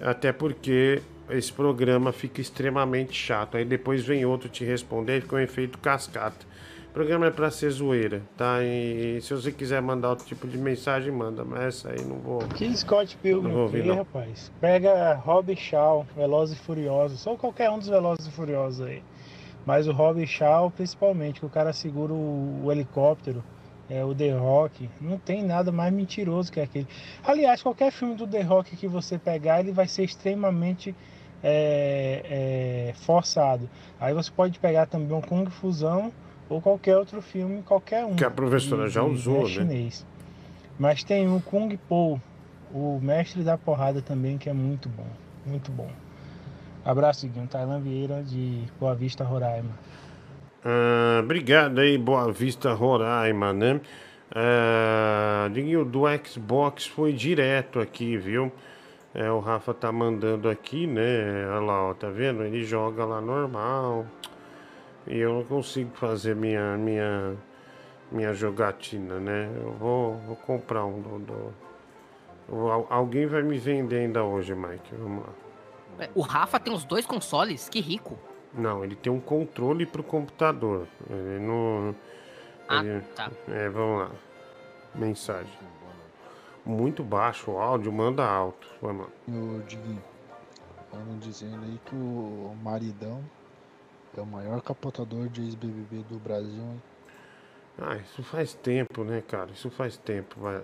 Speaker 1: Até porque esse programa fica extremamente chato. Aí depois vem outro te responder e fica um efeito cascata. O programa é pra ser zoeira, tá? E se você quiser mandar outro tipo de mensagem, manda. Mas essa aí não vou.
Speaker 11: Que Scott
Speaker 1: Não
Speaker 11: Pilgrim
Speaker 1: vou
Speaker 11: aqui,
Speaker 1: ouvir, não.
Speaker 11: rapaz. Pega Rob Shaw, Velozes e Furiosos, só qualquer um dos Velozes e Furiosos aí. Mas o Rob Shaw, principalmente, que o cara segura o, o helicóptero, é, o The Rock, não tem nada mais mentiroso que aquele. Aliás, qualquer filme do The Rock que você pegar, ele vai ser extremamente é, é, forçado. Aí você pode pegar também um Kung Fusão ou qualquer outro filme, qualquer um.
Speaker 1: Que a professora já usou, né?
Speaker 11: chinês. Mas tem o Kung Po, o mestre da porrada também, que é muito bom. Muito bom. Abraço, Guilherme. Tailan Vieira, de Boa Vista, Roraima.
Speaker 1: Ah, obrigado aí, Boa Vista, Roraima, né? Ah, Diguinho, do Xbox foi direto aqui, viu? É, o Rafa tá mandando aqui, né? Olha lá, ó, tá vendo? Ele joga lá normal. E eu não consigo fazer minha, minha, minha jogatina, né? Eu vou, vou comprar um do, do- Al- Alguém vai me vender ainda hoje, Mike. Vamos lá.
Speaker 5: É, O Rafa tem os dois consoles? Que rico.
Speaker 1: Não, ele tem um controle pro computador. Ele não.
Speaker 5: Ah,
Speaker 1: ele-
Speaker 5: tá.
Speaker 1: É, vamos lá. Mensagem. Muito baixo o áudio, manda alto. Vamos lá.
Speaker 12: Ô Diguinho, estavam dizendo aí que o maridão é o maior capotador de ex-BBB do Brasil, hein?
Speaker 1: Ah, isso faz tempo, né, cara? Isso faz tempo, vai.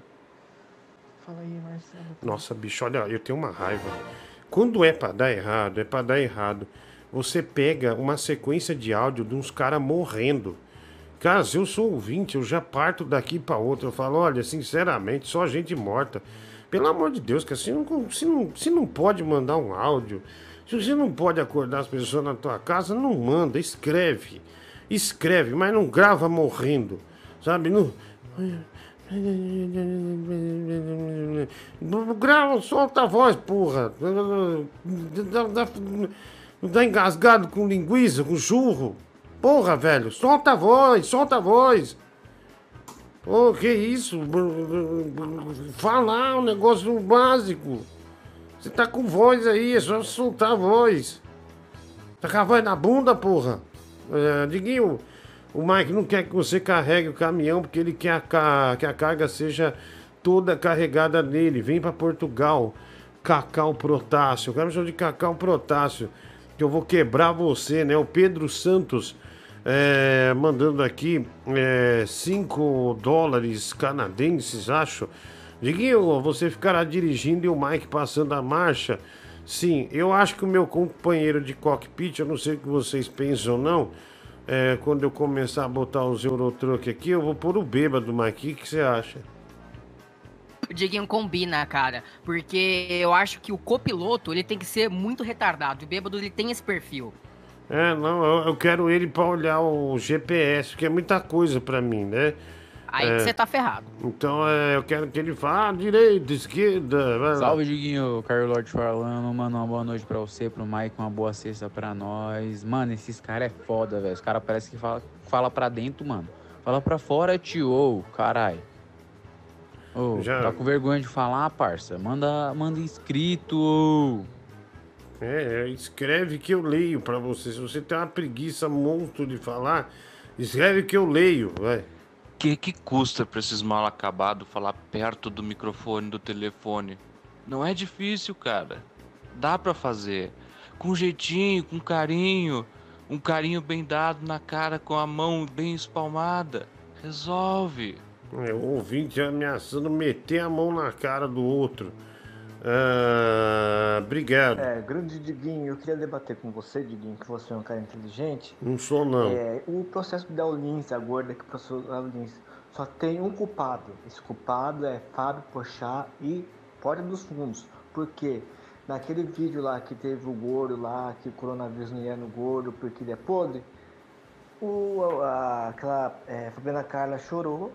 Speaker 11: Fala aí, Marcelo.
Speaker 1: Nossa, bicho, olha, eu tenho uma raiva. Quando é pra dar errado, é pra dar errado. Você pega uma sequência de áudio de uns caras morrendo. Cara, se eu sou ouvinte, eu já parto daqui pra outra. Eu falo, olha, sinceramente, só gente morta. Pelo amor de Deus, cara, se não, se não, se não pode mandar um áudio, se você não pode acordar as pessoas na tua casa, não manda, escreve. Escreve, mas não grava morrendo. Sabe? Não. Grava, solta a voz, porra. Dá, dá engasgado com linguiça, com churro. Porra, velho, solta a voz, solta a voz. Pô, que isso? Falar um negócio básico. Você tá com voz aí, é só soltar a voz. Tá com a voz na bunda, porra. É, Diguinho, o Mike não quer que você carregue o caminhão porque ele quer a que a carga seja toda carregada nele. Vem pra Portugal. Cacau Protássio. O cara me chama de Cacau Protássio. Que eu vou quebrar você, né? O Pedro Santos é, mandando aqui 5 dólares canadenses, acho. Diguinho, você ficará dirigindo e o Mike passando a marcha. Sim, eu acho que o meu companheiro de cockpit, eu não sei o que vocês pensam ou não, é, quando eu começar a botar os Eurotruck aqui, eu vou pôr o bêbado, Mike. O que você acha?
Speaker 5: O Diguinho combina, cara, porque eu acho que o copiloto ele tem que ser muito retardado. O bêbado ele tem esse perfil.
Speaker 1: É, não, eu, eu quero ele pra olhar o GPS, que é muita coisa pra mim, né?
Speaker 5: Aí
Speaker 1: É.
Speaker 5: você tá ferrado.
Speaker 1: Então é, eu quero que ele fale ah, direita, esquerda. vai.
Speaker 13: Salve, Diguinho. Carlos Lorde falando. Mano, uma boa noite pra você, pro Mike, uma boa sexta pra nós. Mano, esses caras é foda, velho. Os caras parecem que fala, fala pra dentro, mano. Fala pra fora, tio. Ô, caralho. Ô,
Speaker 1: Já-
Speaker 13: tá com vergonha de falar, parça? Manda, manda inscrito. ô.
Speaker 1: É, é, escreve que eu leio pra você. Se você tem uma preguiça monstro de falar, escreve que eu leio, vai.
Speaker 14: Que que custa pra esses mal acabados falar perto do microfone do telefone? Não é difícil, cara. Dá pra fazer. Com jeitinho, com carinho. Um carinho bem dado na cara com a mão bem espalmada. Resolve.
Speaker 1: É, o ouvinte ameaçando meter a mão na cara do outro. Ah, obrigado.
Speaker 15: É, grande Diguinho, eu queria debater com você, Diguinho, que você é um cara inteligente.
Speaker 1: Não sou, não.
Speaker 15: É, o processo da Olins, a gorda que processou a Olins, só tem um culpado. Esse culpado é Fábio Pochá e Porta dos Fundos. Por quê? Naquele vídeo lá que teve o gordo lá, que o coronavírus não ia no gordo porque ele é podre, o, a, aquela é, Fabiana Carla chorou.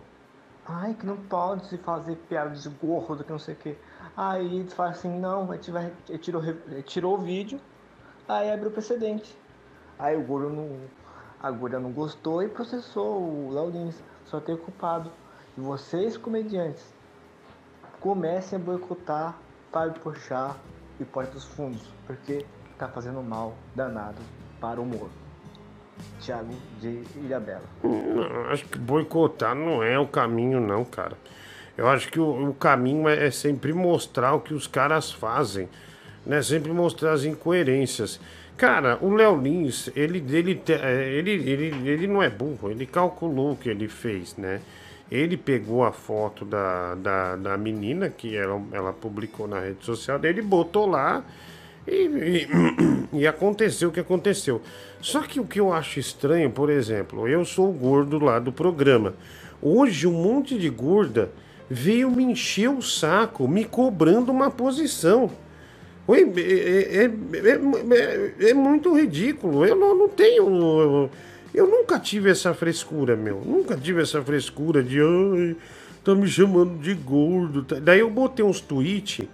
Speaker 15: Ai, que não pode se fazer piada de gordo, que não sei o quê. Aí eles falam assim, não, vai, ele tirou, tirou o vídeo, aí abriu o precedente. Aí o gordo não, a gorda não gostou e processou o Léo Lins. Só tem culpado. E vocês, comediantes, comecem a boicotar Fábio Pochá e Porta dos Fundos, porque tá fazendo mal danado para o humor. Thiago de Ilhabela.
Speaker 1: Não, acho que boicotar não é o caminho, não, cara. Eu acho que o, o caminho é, é sempre mostrar o que os caras fazem, né? Sempre mostrar as incoerências. Cara, o Léo Lins, ele, ele, é, ele, ele, ele não é burro, ele calculou o que ele fez, né? Ele pegou a foto da, da, da menina que ela, ela publicou na rede social dele, botou lá e, e, (clears throat) e aconteceu o que aconteceu. Só que o que eu acho estranho, por exemplo, eu sou o gordo lá do programa. Hoje um monte de gorda veio me encher o saco, me cobrando uma posição. Oi, é, é- é- é- é muito ridículo. Eu não, não tenho. Eu, eu nunca tive essa frescura, meu. Nunca tive essa frescura de. Ai, tá me chamando de gordo. tá?" Daí eu botei uns tweets,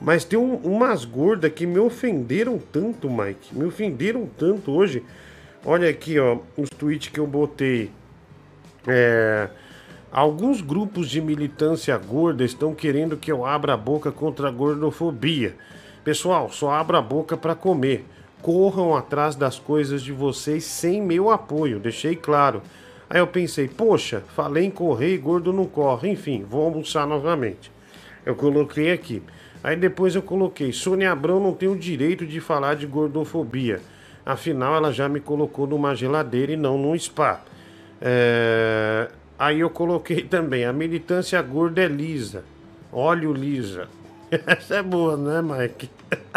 Speaker 1: mas tem um- umas gordas que me ofenderam tanto, Mike. Me ofenderam tanto hoje. Olha aqui, ó, os tweets que eu botei. É. Alguns grupos de militância gorda estão querendo que eu abra a boca contra a gordofobia. Pessoal, só abra a boca para comer. Corram atrás das coisas de vocês sem meu apoio, deixei claro. Aí eu pensei, poxa, falei em correr e gordo não corre. Enfim, vou almoçar novamente. Eu coloquei aqui. Aí depois eu coloquei, Sônia Abrão não tem o direito de falar de gordofobia. Afinal, ela já me colocou numa geladeira e não num spa. É, Aí eu coloquei também, a militância gorda é lisa. Óleo lisa. (laughs) Essa é boa, né, Mike?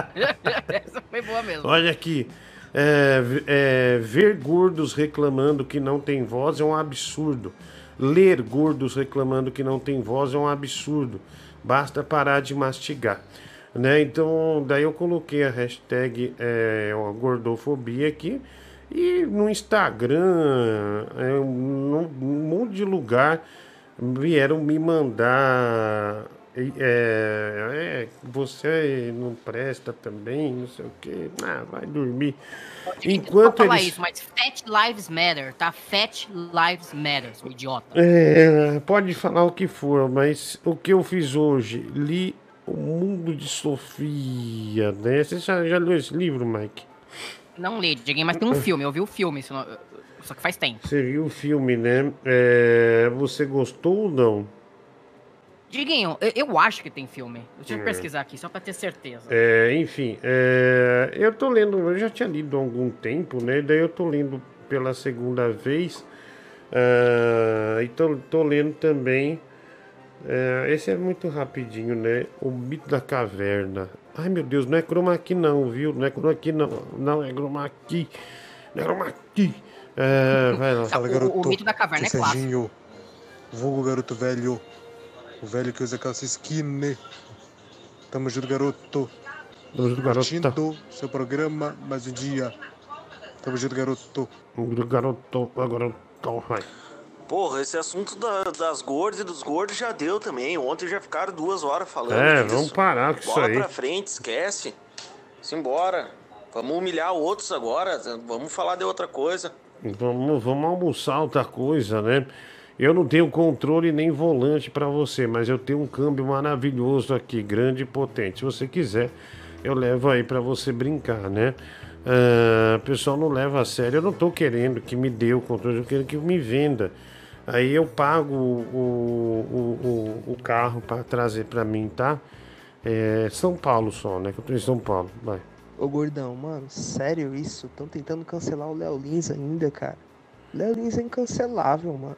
Speaker 1: (laughs)
Speaker 5: Essa foi boa mesmo.
Speaker 1: Olha aqui. é, é, ver gordos reclamando que não tem voz é um absurdo. Ler gordos reclamando que não tem voz é um absurdo. Basta parar de mastigar. Né? Então, daí eu coloquei a hashtag é, gordofobia aqui. E no Instagram, é, num, num monte de lugar, vieram me mandar. É, é, você não presta também, não sei o quê. Ah, vai dormir. Enquanto eles.
Speaker 5: isso, mas Fat Lives Matter, tá? Fat Lives Matter, seu idiota.
Speaker 1: É, pode falar o que for, mas o que eu fiz hoje, li O Mundo de Sofia, né? Você já, já leu esse livro, Mike?
Speaker 5: Não li, Diguinho, mas tem um filme, eu vi o filme, só que faz tempo.
Speaker 1: Você viu o filme, né? É, você gostou ou não?
Speaker 5: Diguinho, eu, acho que tem filme. Deixa eu
Speaker 1: É.
Speaker 5: pesquisar aqui, só pra ter certeza.
Speaker 1: É, enfim, é, eu tô lendo, eu já tinha lido há algum tempo, né? Daí eu tô lendo pela segunda vez. ah, e tô, tô lendo também. é, esse é muito rapidinho, né? O mito da caverna. Ai meu Deus, não é chroma key não, viu? Não é chroma key não. Não é chroma key. Não é chroma key. É, vai lá.
Speaker 16: Fala,
Speaker 5: o-
Speaker 16: garoto.
Speaker 5: o mito da caverna
Speaker 16: Aqui
Speaker 5: é clássico.
Speaker 16: Serginho, vulgo garoto velho. O velho que usa calça skinny. Tamo junto, garoto.
Speaker 1: Tamo junto, garoto.
Speaker 16: Curtindo seu programa mais um dia. Tamo junto, garoto.
Speaker 1: Garoto, garoto, vai.
Speaker 6: Porra, esse assunto da- das gordas e dos gordos já deu também. Ontem já ficaram duas horas falando.
Speaker 1: É,
Speaker 6: disso.
Speaker 1: vamos parar com isso
Speaker 6: Bola
Speaker 1: aí.
Speaker 6: pra frente, esquece. Simbora. Vamos humilhar outros agora. Vamos falar de outra coisa.
Speaker 1: Vamos, vamos almoçar outra coisa, né? Eu não tenho controle nem volante pra você, mas eu tenho um câmbio maravilhoso aqui, grande e potente. Se você quiser, eu levo aí pra você brincar, né? O pessoal não leva a sério. Eu não tô querendo que me dê o controle, eu quero que me venda. Aí eu pago o, o, o, o carro pra trazer pra mim, tá? É São Paulo só, né? Que eu tô em São Paulo. Vai.
Speaker 3: Ô gordão, mano, sério isso? Estão tentando cancelar o Léo Lins ainda, cara. Léo Lins é incancelável, mano.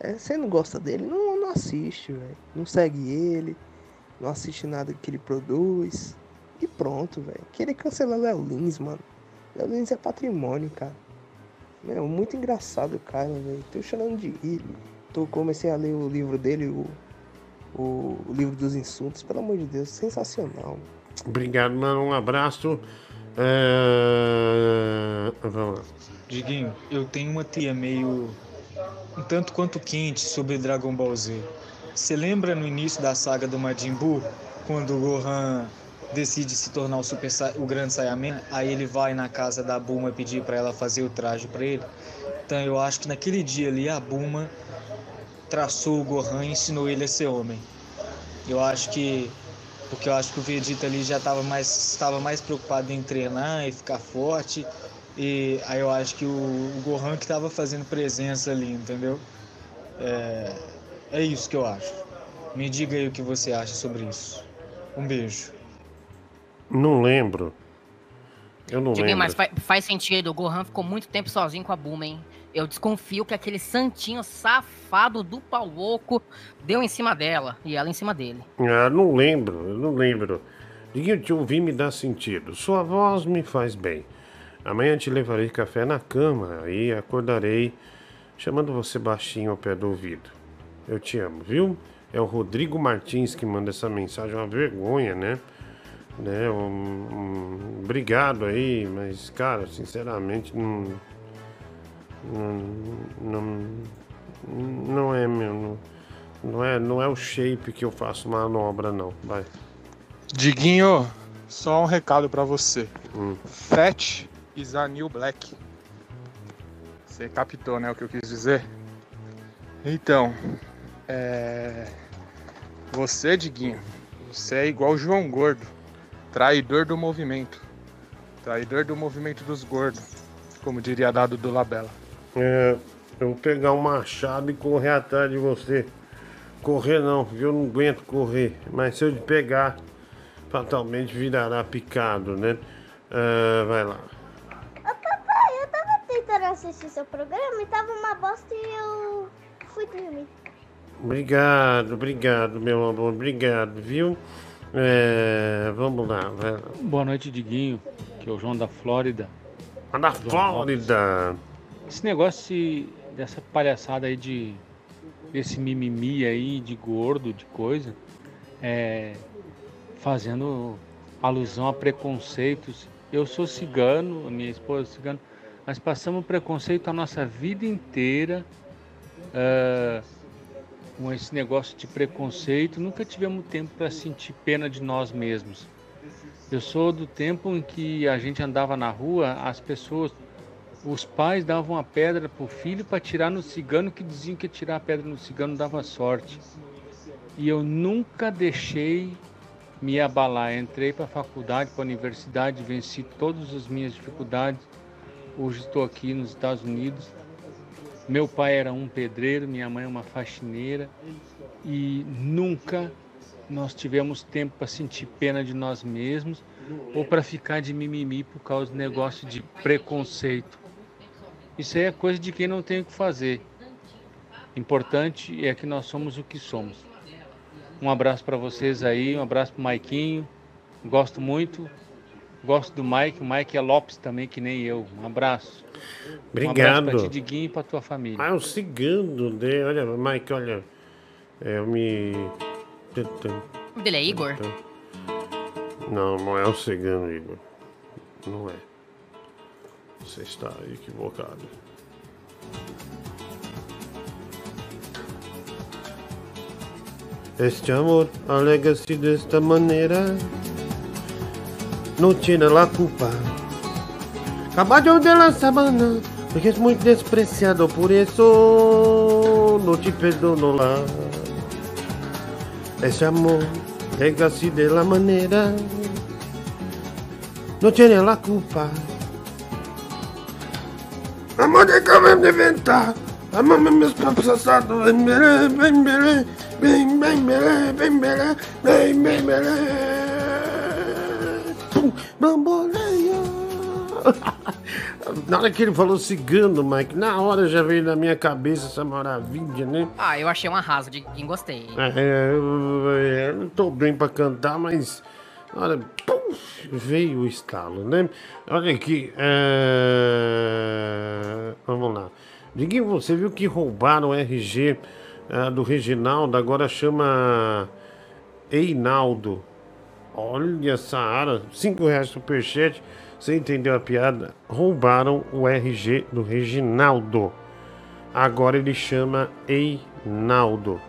Speaker 3: É, você não gosta dele? Não, não assiste, velho. Não segue ele. Não assiste nada que ele produz. E pronto, velho. Querer cancelar Léo Lins, mano. Léo Lins é patrimônio, cara. Meu, muito engraçado o cara, velho. Tô chorando de rir. Tô, comecei a ler o livro dele, o, o, o livro dos insultos. Pelo amor de Deus, sensacional.
Speaker 1: Obrigado, mano. Um abraço. É... Vamos lá.
Speaker 17: Diguinho, eu tenho uma teia meio um tanto quanto quente sobre Dragon Ball Z. Você lembra no início da saga do Majin Buu, quando o Gohan decide se tornar o Super o Grande Saiyaman, aí ele vai na casa da Bulma pedir para ela fazer o traje para ele. Então eu acho que naquele dia ali a Bulma traçou o Gohan e ensinou ele a ser homem. Eu acho que porque eu acho que o Vegeta ali já estava mais estava mais preocupado em treinar e ficar forte e aí eu acho que o, o Gohan que estava fazendo presença ali, entendeu? É, é isso que eu acho. Me diga aí o que você acha sobre isso. Um beijo.
Speaker 1: Não lembro. Eu não
Speaker 5: Diguinho,
Speaker 1: lembro.
Speaker 5: mas fa- faz sentido. O Gohan ficou muito tempo sozinho com a Bulma, hein? Eu desconfio que aquele santinho safado do pau louco deu em cima dela e ela em cima dele.
Speaker 1: Ah, não lembro, eu não lembro. Diguinho, te ouvir me dá sentido. Sua voz me faz bem. Amanhã te levarei café na cama e acordarei chamando você baixinho ao pé do ouvido. Eu te amo, viu? É o Rodrigo Martins que manda essa mensagem, uma vergonha, né? Né? Um, um- obrigado aí, mas, cara, sinceramente, não. Não, não, não é meu. Não, não é, não é o shape que eu faço manobra, não. Vai.
Speaker 9: Diguinho, só um recado pra você.
Speaker 1: Hum.
Speaker 9: Fat is a new black. Você captou, né, o que eu quis dizer? Então, é... Você, Diguinho, você é igual o João Gordo. Traidor do movimento. Traidor do movimento dos gordos. Como diria Dado do Labela.
Speaker 1: É, eu vou pegar um machado e correr atrás de você. Correr não, viu? eu não aguento correr. Mas se eu te pegar, fatalmente virará picado, né? Ah, vai lá.
Speaker 18: Ô papai, eu tava tentando assistir seu programa e tava uma bosta e eu fui dormir.
Speaker 1: Obrigado, obrigado, meu amor, obrigado, viu? É, vamos lá.
Speaker 19: Boa noite, Diguinho, que é o João da Flórida.
Speaker 1: Ah, da
Speaker 19: João
Speaker 1: Flórida.
Speaker 19: Esse negócio de- dessa palhaçada aí de. desse mimimi aí de gordo, de coisa, é. fazendo alusão a preconceitos. Eu sou cigano, a minha esposa é cigana, nós passamos preconceito a nossa vida inteira. ah, com esse negócio de preconceito, nunca tivemos tempo para sentir pena de nós mesmos. Eu sou do tempo em que a gente andava na rua, as pessoas, os pais davam uma pedra pro filho para tirar no cigano, que diziam que tirar a pedra no cigano dava sorte. E eu nunca deixei me abalar. Entrei para a faculdade, para a universidade, venci todas as minhas dificuldades. Hoje estou aqui nos Estados Unidos Meu pai era um pedreiro, minha mãe uma faxineira e nunca nós tivemos tempo para sentir pena de nós mesmos ou para ficar de mimimi por causa do negócio de preconceito. Isso aí é coisa de quem não tem o que fazer. Importante é que nós somos o que somos. Um abraço para vocês aí, um abraço pro Maiquinho. Gosto muito. Gosto do Mike. O Mike é Lopes também, que nem eu. Um abraço. Um abraço
Speaker 1: Obrigado.
Speaker 19: pra ti, Diguinho, e pra tua família.
Speaker 1: Ah, é um cigano dele. Olha, Mike, olha. É, eu me.
Speaker 5: O dele é Igor?
Speaker 1: Não, não é o cigano, Igor. Não é. Você está equivocado. Este amor alega-se desta maneira. No tiene la culpa. Caballo de la sabana, porque es muy despreciado, por eso no te perdono la. Ese amor alega-se de la manera. No tiene la culpa. Amor de cabelo de inventar. Amor meus papos assados. Bem, belê, bem. Bem, bem, belê, bem, belê. Bem, bem. Pum, Bamboleia. (laughs) Na hora que ele falou cigano, Mike, na hora já veio na minha cabeça essa maravilha, né?
Speaker 5: Ah, eu achei um arraso, Diguinho, gostei.
Speaker 1: É, eu, eu não tô bem pra cantar, mas. Olha, pum, veio o estalo, né? Olha aqui. é, Vamos lá. Diguinho, você viu que roubaram o RG ah, do Reginaldo, agora chama Einaldo. Olha, Saara, 5 reais superchat. Você entendeu a piada? Roubaram o RG do Reginaldo. Agora ele chama Einaldo.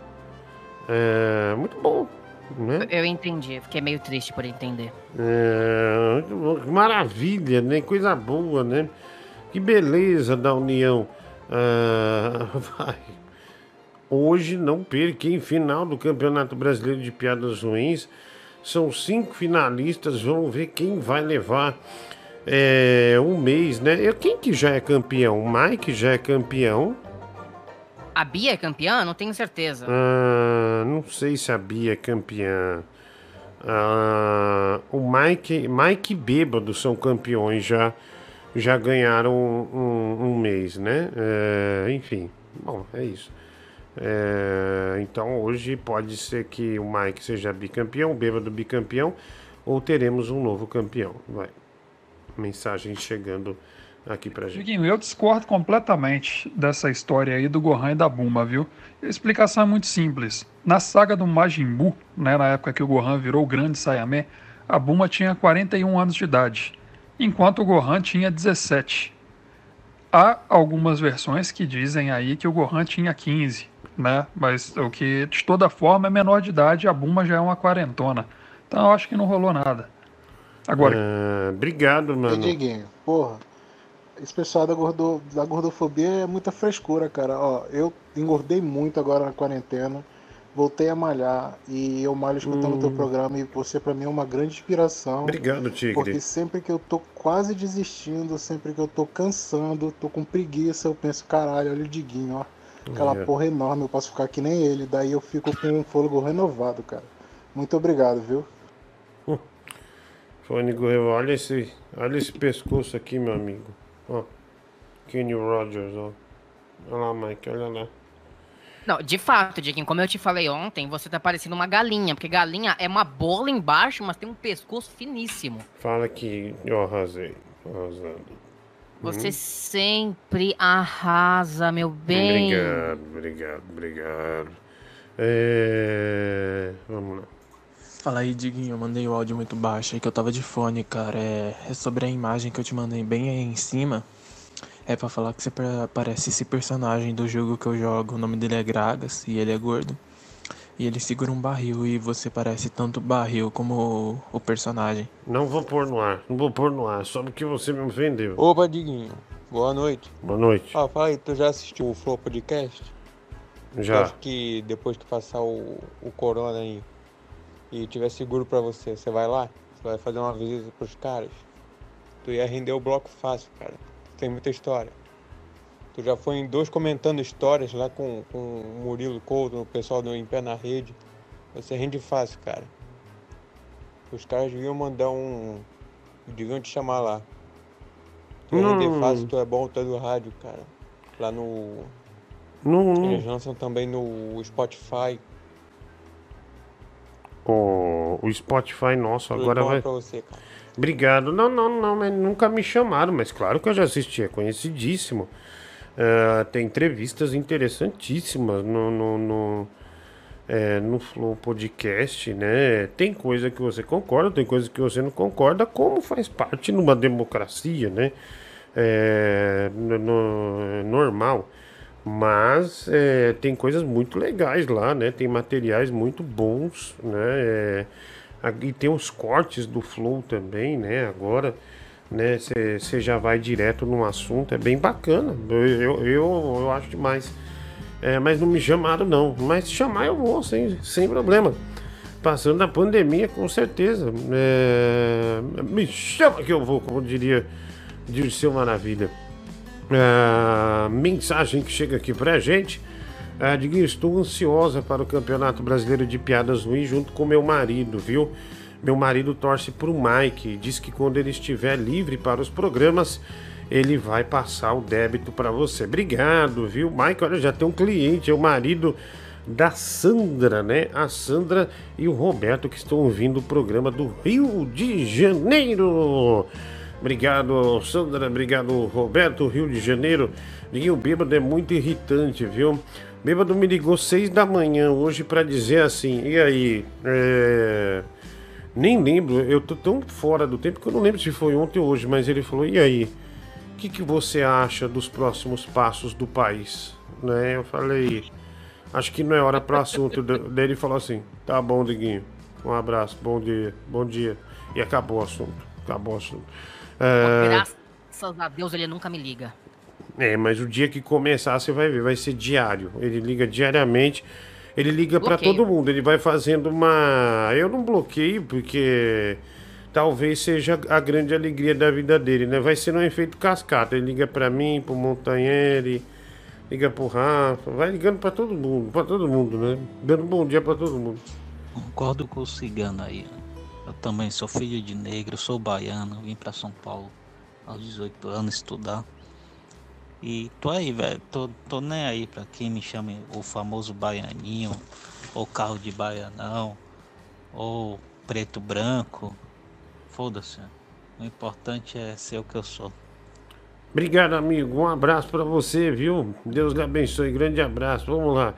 Speaker 1: É, muito bom, né?
Speaker 5: Eu entendi, fiquei meio triste por entender.
Speaker 1: É, maravilha, né? Coisa boa, né? Que beleza da união. Ah, (laughs) vai. Hoje não perca, em final do Campeonato Brasileiro de Piadas Ruins. São cinco finalistas, vamos ver quem vai levar é, um mês, né? Eu- Quem que já é campeão? O Mike já é campeão.
Speaker 5: A Bia é campeã? Não tenho certeza.
Speaker 1: Ah, não sei se a Bia é campeã. Ah, o Mike, Mike e Bêbado são campeões, já, já ganharam um, um- um mês, né? É, enfim, bom, é isso. É, então hoje pode ser que o Mike seja bicampeão, o Bêbado bicampeão, ou teremos um novo campeão. Vai. Mensagem chegando aqui pra gente.
Speaker 20: Diguinho, eu discordo completamente dessa história aí do Gohan e da Bulma, viu? A explicação é muito simples. Na saga do Majin Buu, né, na época que o Gohan virou o grande Saiyaman, a Bulma tinha 41 anos de idade, enquanto o Gohan tinha 17. Há algumas versões que dizem aí que o Gohan tinha 15, né? Mas o que de toda forma é menor de idade, a Bulma já é uma quarentona. Então eu acho que não rolou nada. Agora,
Speaker 1: Ah, obrigado, mano.
Speaker 12: Diguinho, porra, esse pessoal da, gordo, da gordofobia é muita frescura, cara. Ó, eu engordei muito agora na quarentena, voltei a malhar e eu malho escutando o teu
Speaker 1: Hum.
Speaker 12: programa e você pra mim é uma grande inspiração.
Speaker 1: Obrigado, Tigre.
Speaker 12: Porque sempre que eu tô quase desistindo, sempre que eu tô cansando, tô com preguiça, eu penso, caralho, olha o Diguinho, ó. Aquela
Speaker 1: É.
Speaker 12: porra enorme, eu posso ficar que nem ele. Daí eu fico com um fôlego renovado, cara. Muito obrigado, viu?
Speaker 1: Fone Gorreu, olha esse, olha esse pescoço aqui, meu amigo. Ó, Kenny Rogers, ó. Olha lá, Mike, olha lá.
Speaker 5: Não, de fato, Diguinho, como eu te falei ontem, você tá parecendo uma galinha, porque galinha é uma bola embaixo, mas tem um pescoço finíssimo.
Speaker 1: Fala que eu arrasei. Arrasando.
Speaker 5: Você
Speaker 1: Hum.
Speaker 5: sempre arrasa, meu bem.
Speaker 1: Obrigado, obrigado, obrigado. É... Vamos lá.
Speaker 21: Fala aí, Diguinho, eu mandei o áudio muito baixo aí que eu tava de fone, cara. É, é sobre a imagem que eu te mandei bem aí em cima. É pra falar que você pa- parece esse personagem do jogo que eu jogo. O nome dele é Gragas e ele é gordo. E ele segura um barril e você parece tanto o barril como o, o personagem.
Speaker 1: Não vou pôr no ar, não vou pôr no ar, só porque você me ofendeu.
Speaker 22: Opa, Diguinho. Boa noite.
Speaker 1: Boa noite.
Speaker 22: Ah, fala aí, tu já assistiu o Flow Podcast?
Speaker 1: Já.
Speaker 22: Acho que depois que passar o, o corona aí e tiver seguro pra você, você vai lá? Você vai fazer uma visita pros caras? Tu ia render o bloco fácil, cara. Tem muita história. Tu já foi em dois comentando histórias lá com, com o Murilo Couto, o pessoal do Em Pé na Rede. Você rende fácil, cara. Os caras deviam mandar um. Deviam te chamar lá. Tu ia render fácil, tu é bom, tu é do rádio, cara. Lá no.
Speaker 1: Não, não.
Speaker 22: Eles lançam também no Spotify.
Speaker 1: O, o Spotify nosso agora vai.
Speaker 22: pra você, cara.
Speaker 1: Obrigado. Não, não, não, mas nunca me chamaram, mas claro que eu já assisti, é conhecidíssimo. Ah, tem entrevistas interessantíssimas no, no, no, é, no Flow Podcast, né? Tem coisa que você concorda, tem coisa que você não concorda, como faz parte numa democracia, né? É, no- no- é normal. Mas é, tem coisas muito legais lá, né? Tem materiais muito bons, né? É, a- e tem os cortes do Flow também, né? Agora, né? Você já vai direto no assunto, é bem bacana. Eu, eu, eu, eu acho demais. É, mas não me chamaram, não. Mas se chamar, eu vou, sem, sem problema. Passando da pandemia, com certeza. É, me chama que eu vou, como diria Dirceu Maravilha. Ah, mensagem que chega aqui pra gente. Ah, Diguinho, estou ansiosa para o Campeonato Brasileiro de Piadas Ruins junto com meu marido, viu? Meu marido torce pro Mike. Diz que quando ele estiver livre para os programas, ele vai passar o débito para você. Obrigado, viu? Mike, olha, já tem um cliente, é o marido da Sandra, né? A Sandra e o Roberto que estão ouvindo o programa do Rio de Janeiro. Obrigado, Sandra. Obrigado, Roberto, Rio de Janeiro. Ninguém, bêbado é muito irritante, viu? Bêbado me ligou seis da manhã hoje pra dizer assim, e aí, é... Nem lembro, eu tô tão fora do tempo que eu não lembro se foi ontem ou hoje, mas ele falou, e aí, o que, que você acha dos próximos passos do país? Né? Eu falei, acho que não é hora para assunto. (laughs) Daí ele falou assim, tá bom, Diguinho, um abraço, bom dia, bom dia. E acabou o assunto, acabou o assunto. É,
Speaker 5: Graças a Deus ele nunca me liga.
Speaker 1: é, mas o dia que começar você vai ver, vai ser diário. Ele liga diariamente. Ele liga pra
Speaker 5: Bloqueio.
Speaker 1: todo mundo. Ele vai fazendo uma. Eu não bloqueio porque talvez seja a grande alegria da vida dele, né? Vai ser um efeito cascata. Ele liga pra mim, pro Montanheri, liga pro Rafa, vai ligando pra todo mundo, pra todo mundo, né? Dando bom dia pra todo mundo.
Speaker 23: Concordo com o cigano aí. Né? Eu também sou filho de negro, sou baiano, vim pra São Paulo aos 18 anos estudar. E tô aí, velho. Tô, tô nem aí pra quem me chame o famoso baianinho, ou carro de baianão, ou preto branco. Foda-se. O importante é ser o que eu sou.
Speaker 1: Obrigado, amigo. Um abraço pra você, viu? Deus lhe abençoe. Grande abraço. Vamos lá.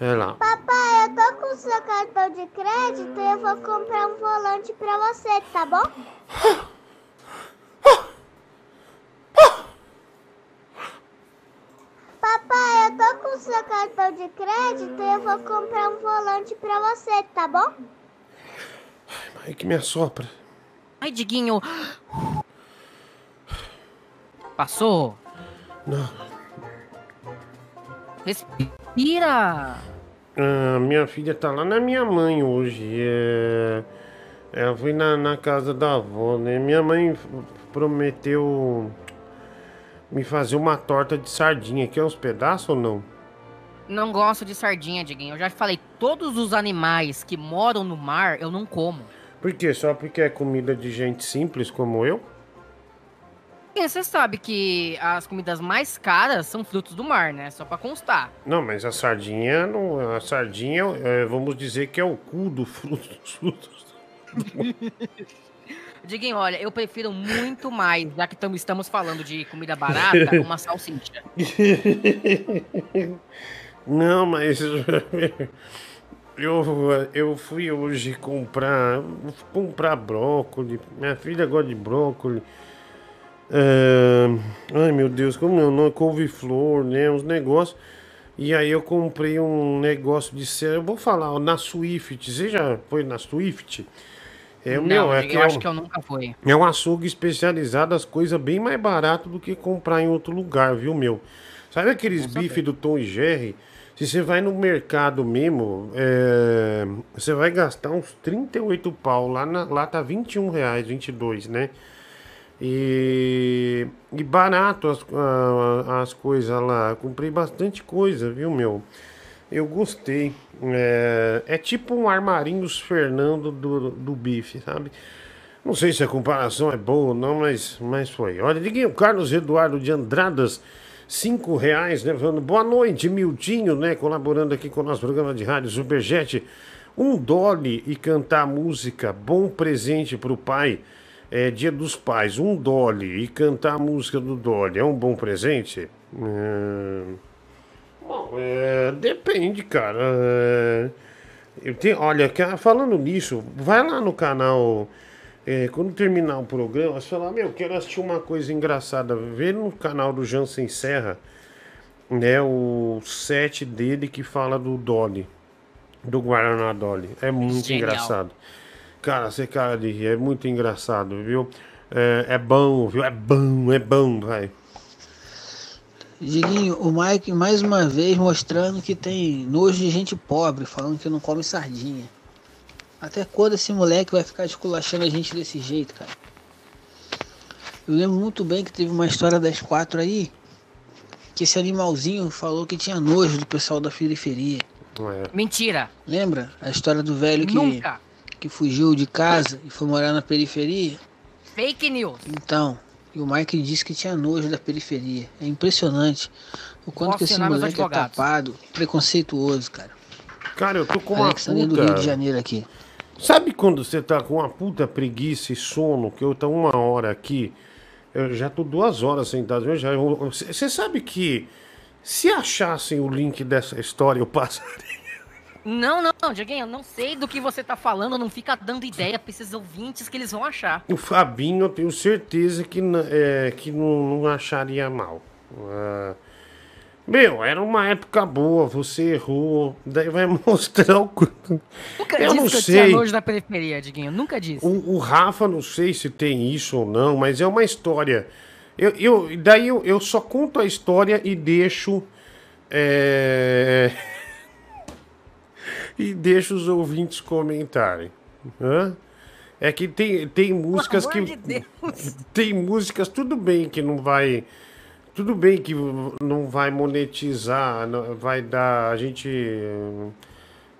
Speaker 1: É lá.
Speaker 18: Papai, eu tô com o seu cartão de crédito e eu vou comprar um volante pra você, tá bom? Papai, eu tô com o seu cartão de crédito e eu vou comprar um volante pra você, tá bom?
Speaker 1: Ai, que me assopra.
Speaker 5: Ai, Diguinho. Passou?
Speaker 1: Não.
Speaker 5: Respira.
Speaker 1: Ah, minha filha tá lá na minha mãe hoje. É... Ela foi na, na casa da avó, né? Minha mãe prometeu me fazer uma torta de sardinha. Quer uns pedaços ou não?
Speaker 5: Não gosto de sardinha, Diguinho. Eu já falei, todos os animais que moram no mar eu não como.
Speaker 1: Por quê? Só porque é comida de gente simples como eu?
Speaker 5: Você sabe que as comidas mais caras são frutos do mar, né? Só pra constar.
Speaker 1: Não, mas a sardinha não. A sardinha, é, vamos dizer que é o cu do fruto dos frutos.
Speaker 5: Diguinho, olha, eu prefiro muito mais, já que tamo- estamos falando de comida barata, (laughs) uma salsicha.
Speaker 1: Não, mas (laughs) eu, eu fui hoje comprar comprar brócolis. Minha filha gosta de brócolis. É, ai meu Deus, como é o nome? Couve-flor, né? Uns negócios. E aí eu comprei um negócio de cera. Eu vou falar, ó, na Swift. Você já foi na Swift? É
Speaker 5: Não,
Speaker 1: meu, é
Speaker 5: eu
Speaker 1: é
Speaker 5: acho
Speaker 1: um-
Speaker 5: que eu nunca fui.
Speaker 1: é um açougue especializado, as coisas bem mais barato do que comprar em outro lugar, viu, meu? Sabe aqueles bifes do Tom e Jerry? Se você vai no mercado mesmo, é, você vai gastar uns 38 pau. Lá, na, lá tá 21 reais, 22, né? E, e barato as, as coisas lá. Comprei bastante coisa, viu, meu? Eu gostei. É, é tipo um armarinhos Fernando do, do bife, sabe? Não sei se a comparação é boa ou não, mas, mas foi. Olha, Diguinho, Carlos Eduardo de Andradas, cinco reais, né? Falando, boa noite, Miltinho, né? Colaborando aqui com o nosso programa de rádio Superjet. Um dolly e cantar música, bom presente pro pai. É dia dos pais, um dolly e cantar a música do dolly é um bom presente? É... Bom, é, depende, cara. É, eu tenho, olha, falando nisso, vai lá no canal. é, quando terminar o programa, você fala, meu, quero assistir uma coisa engraçada. Vê no canal do Jansen Serra, né, o set dele que fala do Dolly, do Guaraná Dolly. É muito
Speaker 5: Genial.
Speaker 1: engraçado. Cara, você cara de rir, é muito engraçado, viu? É, é bom, viu? É bom, é bom, vai.
Speaker 24: Diguinho, o Mike mais uma vez mostrando que tem nojo de gente pobre, falando que não come sardinha. Até quando esse moleque vai ficar esculachando a gente desse jeito, cara? Eu lembro muito bem que teve uma história das quatro aí, que esse animalzinho falou que tinha nojo do pessoal da periferia.
Speaker 5: Mentira.
Speaker 24: Lembra a história do velho que,
Speaker 5: Nunca.
Speaker 24: Que fugiu de casa e foi morar na periferia?
Speaker 5: Fake news.
Speaker 24: Então, e o Mike disse que tinha nojo da periferia. É impressionante o quanto
Speaker 5: Posso
Speaker 24: que esse moleque é tapado, preconceituoso, cara.
Speaker 1: Cara, eu tô com uma
Speaker 24: Alexandre do
Speaker 1: puta...
Speaker 24: Rio de Janeiro aqui.
Speaker 1: Sabe quando você tá com uma puta preguiça e sono, que eu tô uma hora aqui, eu já tô duas horas sentado, eu já... Você sabe que se achassem o link dessa história, eu passaria...
Speaker 5: Não, não, não, Dieguinho, eu não sei do que você tá falando, não fica dando ideia pra esses ouvintes que eles vão achar.
Speaker 1: O Fabinho, eu tenho certeza que, é, que não, não acharia mal. Ah, meu, era uma época boa, você errou, daí vai (laughs) mostrar o quanto...
Speaker 5: Nunca
Speaker 1: Eu
Speaker 5: disse
Speaker 1: não
Speaker 5: que eu
Speaker 1: sei.
Speaker 5: tinha nojo da periferia, Diguinho, nunca disse.
Speaker 1: O, o Rafa, não sei se tem isso ou não, mas é uma história. Eu, eu, daí eu, eu só conto a história e deixo. é, e deixo os ouvintes comentarem. Hã? É que tem, tem músicas que.
Speaker 5: de Deus.
Speaker 1: Tem músicas, tudo bem que não vai. Tudo bem que não vai monetizar, não- vai dar. A gente.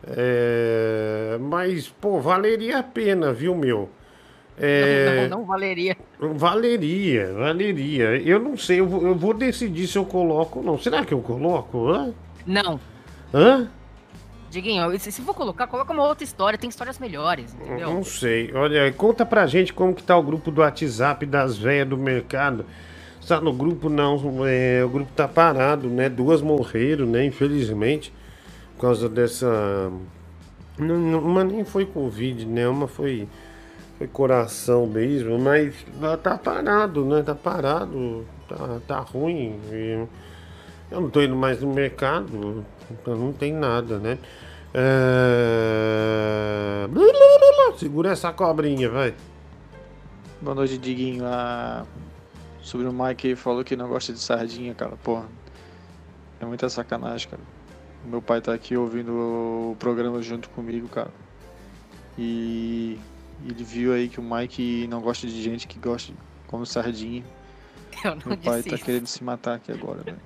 Speaker 1: é, mas, pô, valeria a pena, viu, meu? É,
Speaker 5: Não, não valeria.
Speaker 1: Valeria, valeria. Eu não sei, eu vou, eu vou decidir se eu coloco ou não. Será que eu coloco? Hã?
Speaker 5: Não.
Speaker 1: Hã?
Speaker 5: Diguinho, se, for colocar, coloca uma outra história, tem histórias melhores, entendeu?
Speaker 1: Não sei. Olha, conta pra gente como que tá o grupo do WhatsApp das velhas do mercado. Está no grupo não, é, o grupo tá parado, né? Duas morreram, né? Infelizmente, por causa dessa. Não, não, uma nem foi Covid, né? Uma foi, foi coração mesmo, mas tá parado, né? Tá parado, tá, tá ruim. eu não tô indo mais no mercado, então não tem nada, né? É... Segura essa cobrinha, vai.
Speaker 25: Boa noite, Diguinho. Ah, sobre o Mike aí, falou que não gosta de sardinha, cara. Porra, é muita sacanagem, cara. Meu pai tá aqui ouvindo o programa junto comigo, cara. E ele viu aí que o Mike não gosta de gente que gosta como sardinha.
Speaker 5: Eu não
Speaker 25: Meu pai
Speaker 5: disse
Speaker 25: tá
Speaker 5: isso.
Speaker 25: querendo se matar aqui agora, velho.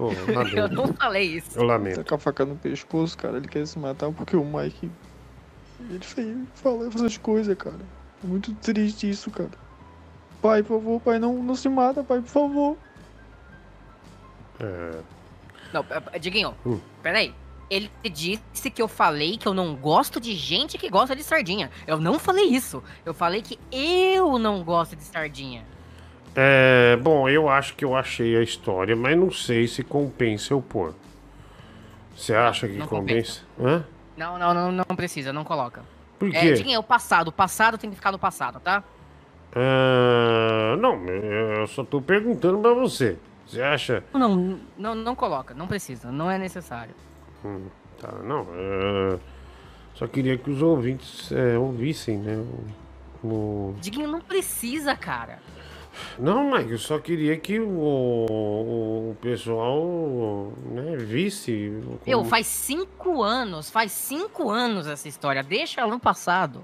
Speaker 1: Pô,
Speaker 5: Eu (laughs) não falei isso.
Speaker 1: Eu lamento.
Speaker 25: Tá com a faca no pescoço, cara. Ele quer se matar porque o Mike. Ele fez, fala essas coisas, cara. É muito triste isso, cara. Pai, por favor, pai, não, não se mata, pai, por favor.
Speaker 1: É...
Speaker 5: Não, é, é, Diguinho,
Speaker 1: Hum.
Speaker 5: peraí. Ele disse que eu falei que eu não gosto de gente que gosta de sardinha. Eu não falei isso. Eu falei que eu não gosto de sardinha.
Speaker 1: É, bom, eu acho que eu achei a história, mas não sei se compensa eu pôr. Você acha que
Speaker 5: Não
Speaker 1: compensa? Hã?
Speaker 5: Não, não, não, não precisa, não coloca.
Speaker 1: Por
Speaker 5: É,
Speaker 1: quê?
Speaker 5: Diguinho, é o passado. O passado tem que ficar no passado, tá?
Speaker 1: Ah, não, eu só tô perguntando pra você. Você acha?
Speaker 5: Não, não, não coloca. Não precisa. Não é necessário.
Speaker 1: Hum, tá, não. é, Só queria que os ouvintes é, ouvissem, né? O-
Speaker 5: Diguinho, não precisa, cara.
Speaker 1: Não, Mike, eu só queria que o, o pessoal né, visse.
Speaker 5: Meu,
Speaker 1: como-
Speaker 5: faz cinco anos, faz cinco anos essa história. Deixa ela no passado.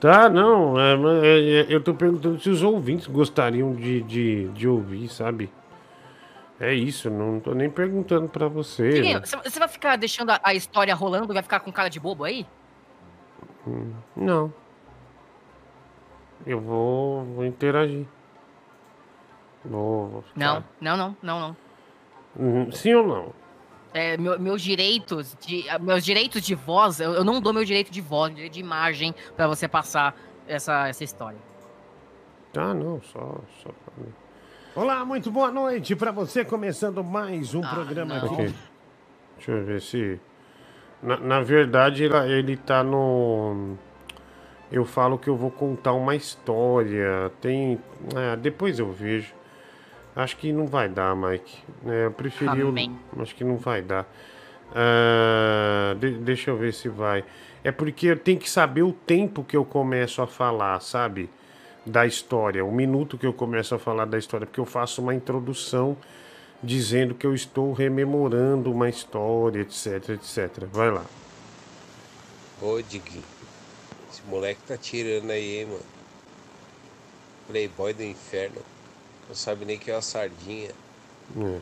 Speaker 1: Tá, não, é, é, é, eu tô perguntando se os ouvintes gostariam de, de, de ouvir, sabe? É isso, não tô nem perguntando pra você. Né?
Speaker 5: você vai ficar deixando a, a história rolando e vai ficar com cara de bobo aí?
Speaker 1: Hum, Não. Eu vou, vou interagir. Ficar-
Speaker 5: Não, não, não, não, não.
Speaker 1: Hum, Sim ou não?
Speaker 5: É, meu- meus direitos de ah, meus direitos de voz, eu, eu não dou meu direito de voz, direito de imagem pra você passar essa, essa história.
Speaker 1: Tá, não, só, só pra mim. Olá, muito boa noite pra você, começando mais um programa
Speaker 5: não.
Speaker 1: aqui. Deixa eu ver se. Na, na verdade, ele, ele tá no. Eu falo que eu vou contar uma história. Tem. Ah, depois eu vejo. Acho que não vai dar, Mike. É, eu preferi. o-. Acho que não vai dar. Ah, de- deixa eu ver se vai. É porque eu tenho que saber o tempo que eu começo a falar, sabe? Da história. O minuto que eu começo a falar da história. Porque eu faço uma introdução dizendo que eu estou rememorando uma história, etc, etc. Vai lá.
Speaker 26: Ô, Diguinho, esse moleque tá tirando aí, hein, mano. Playboy do inferno. Não sabe nem que é uma sardinha.
Speaker 1: É.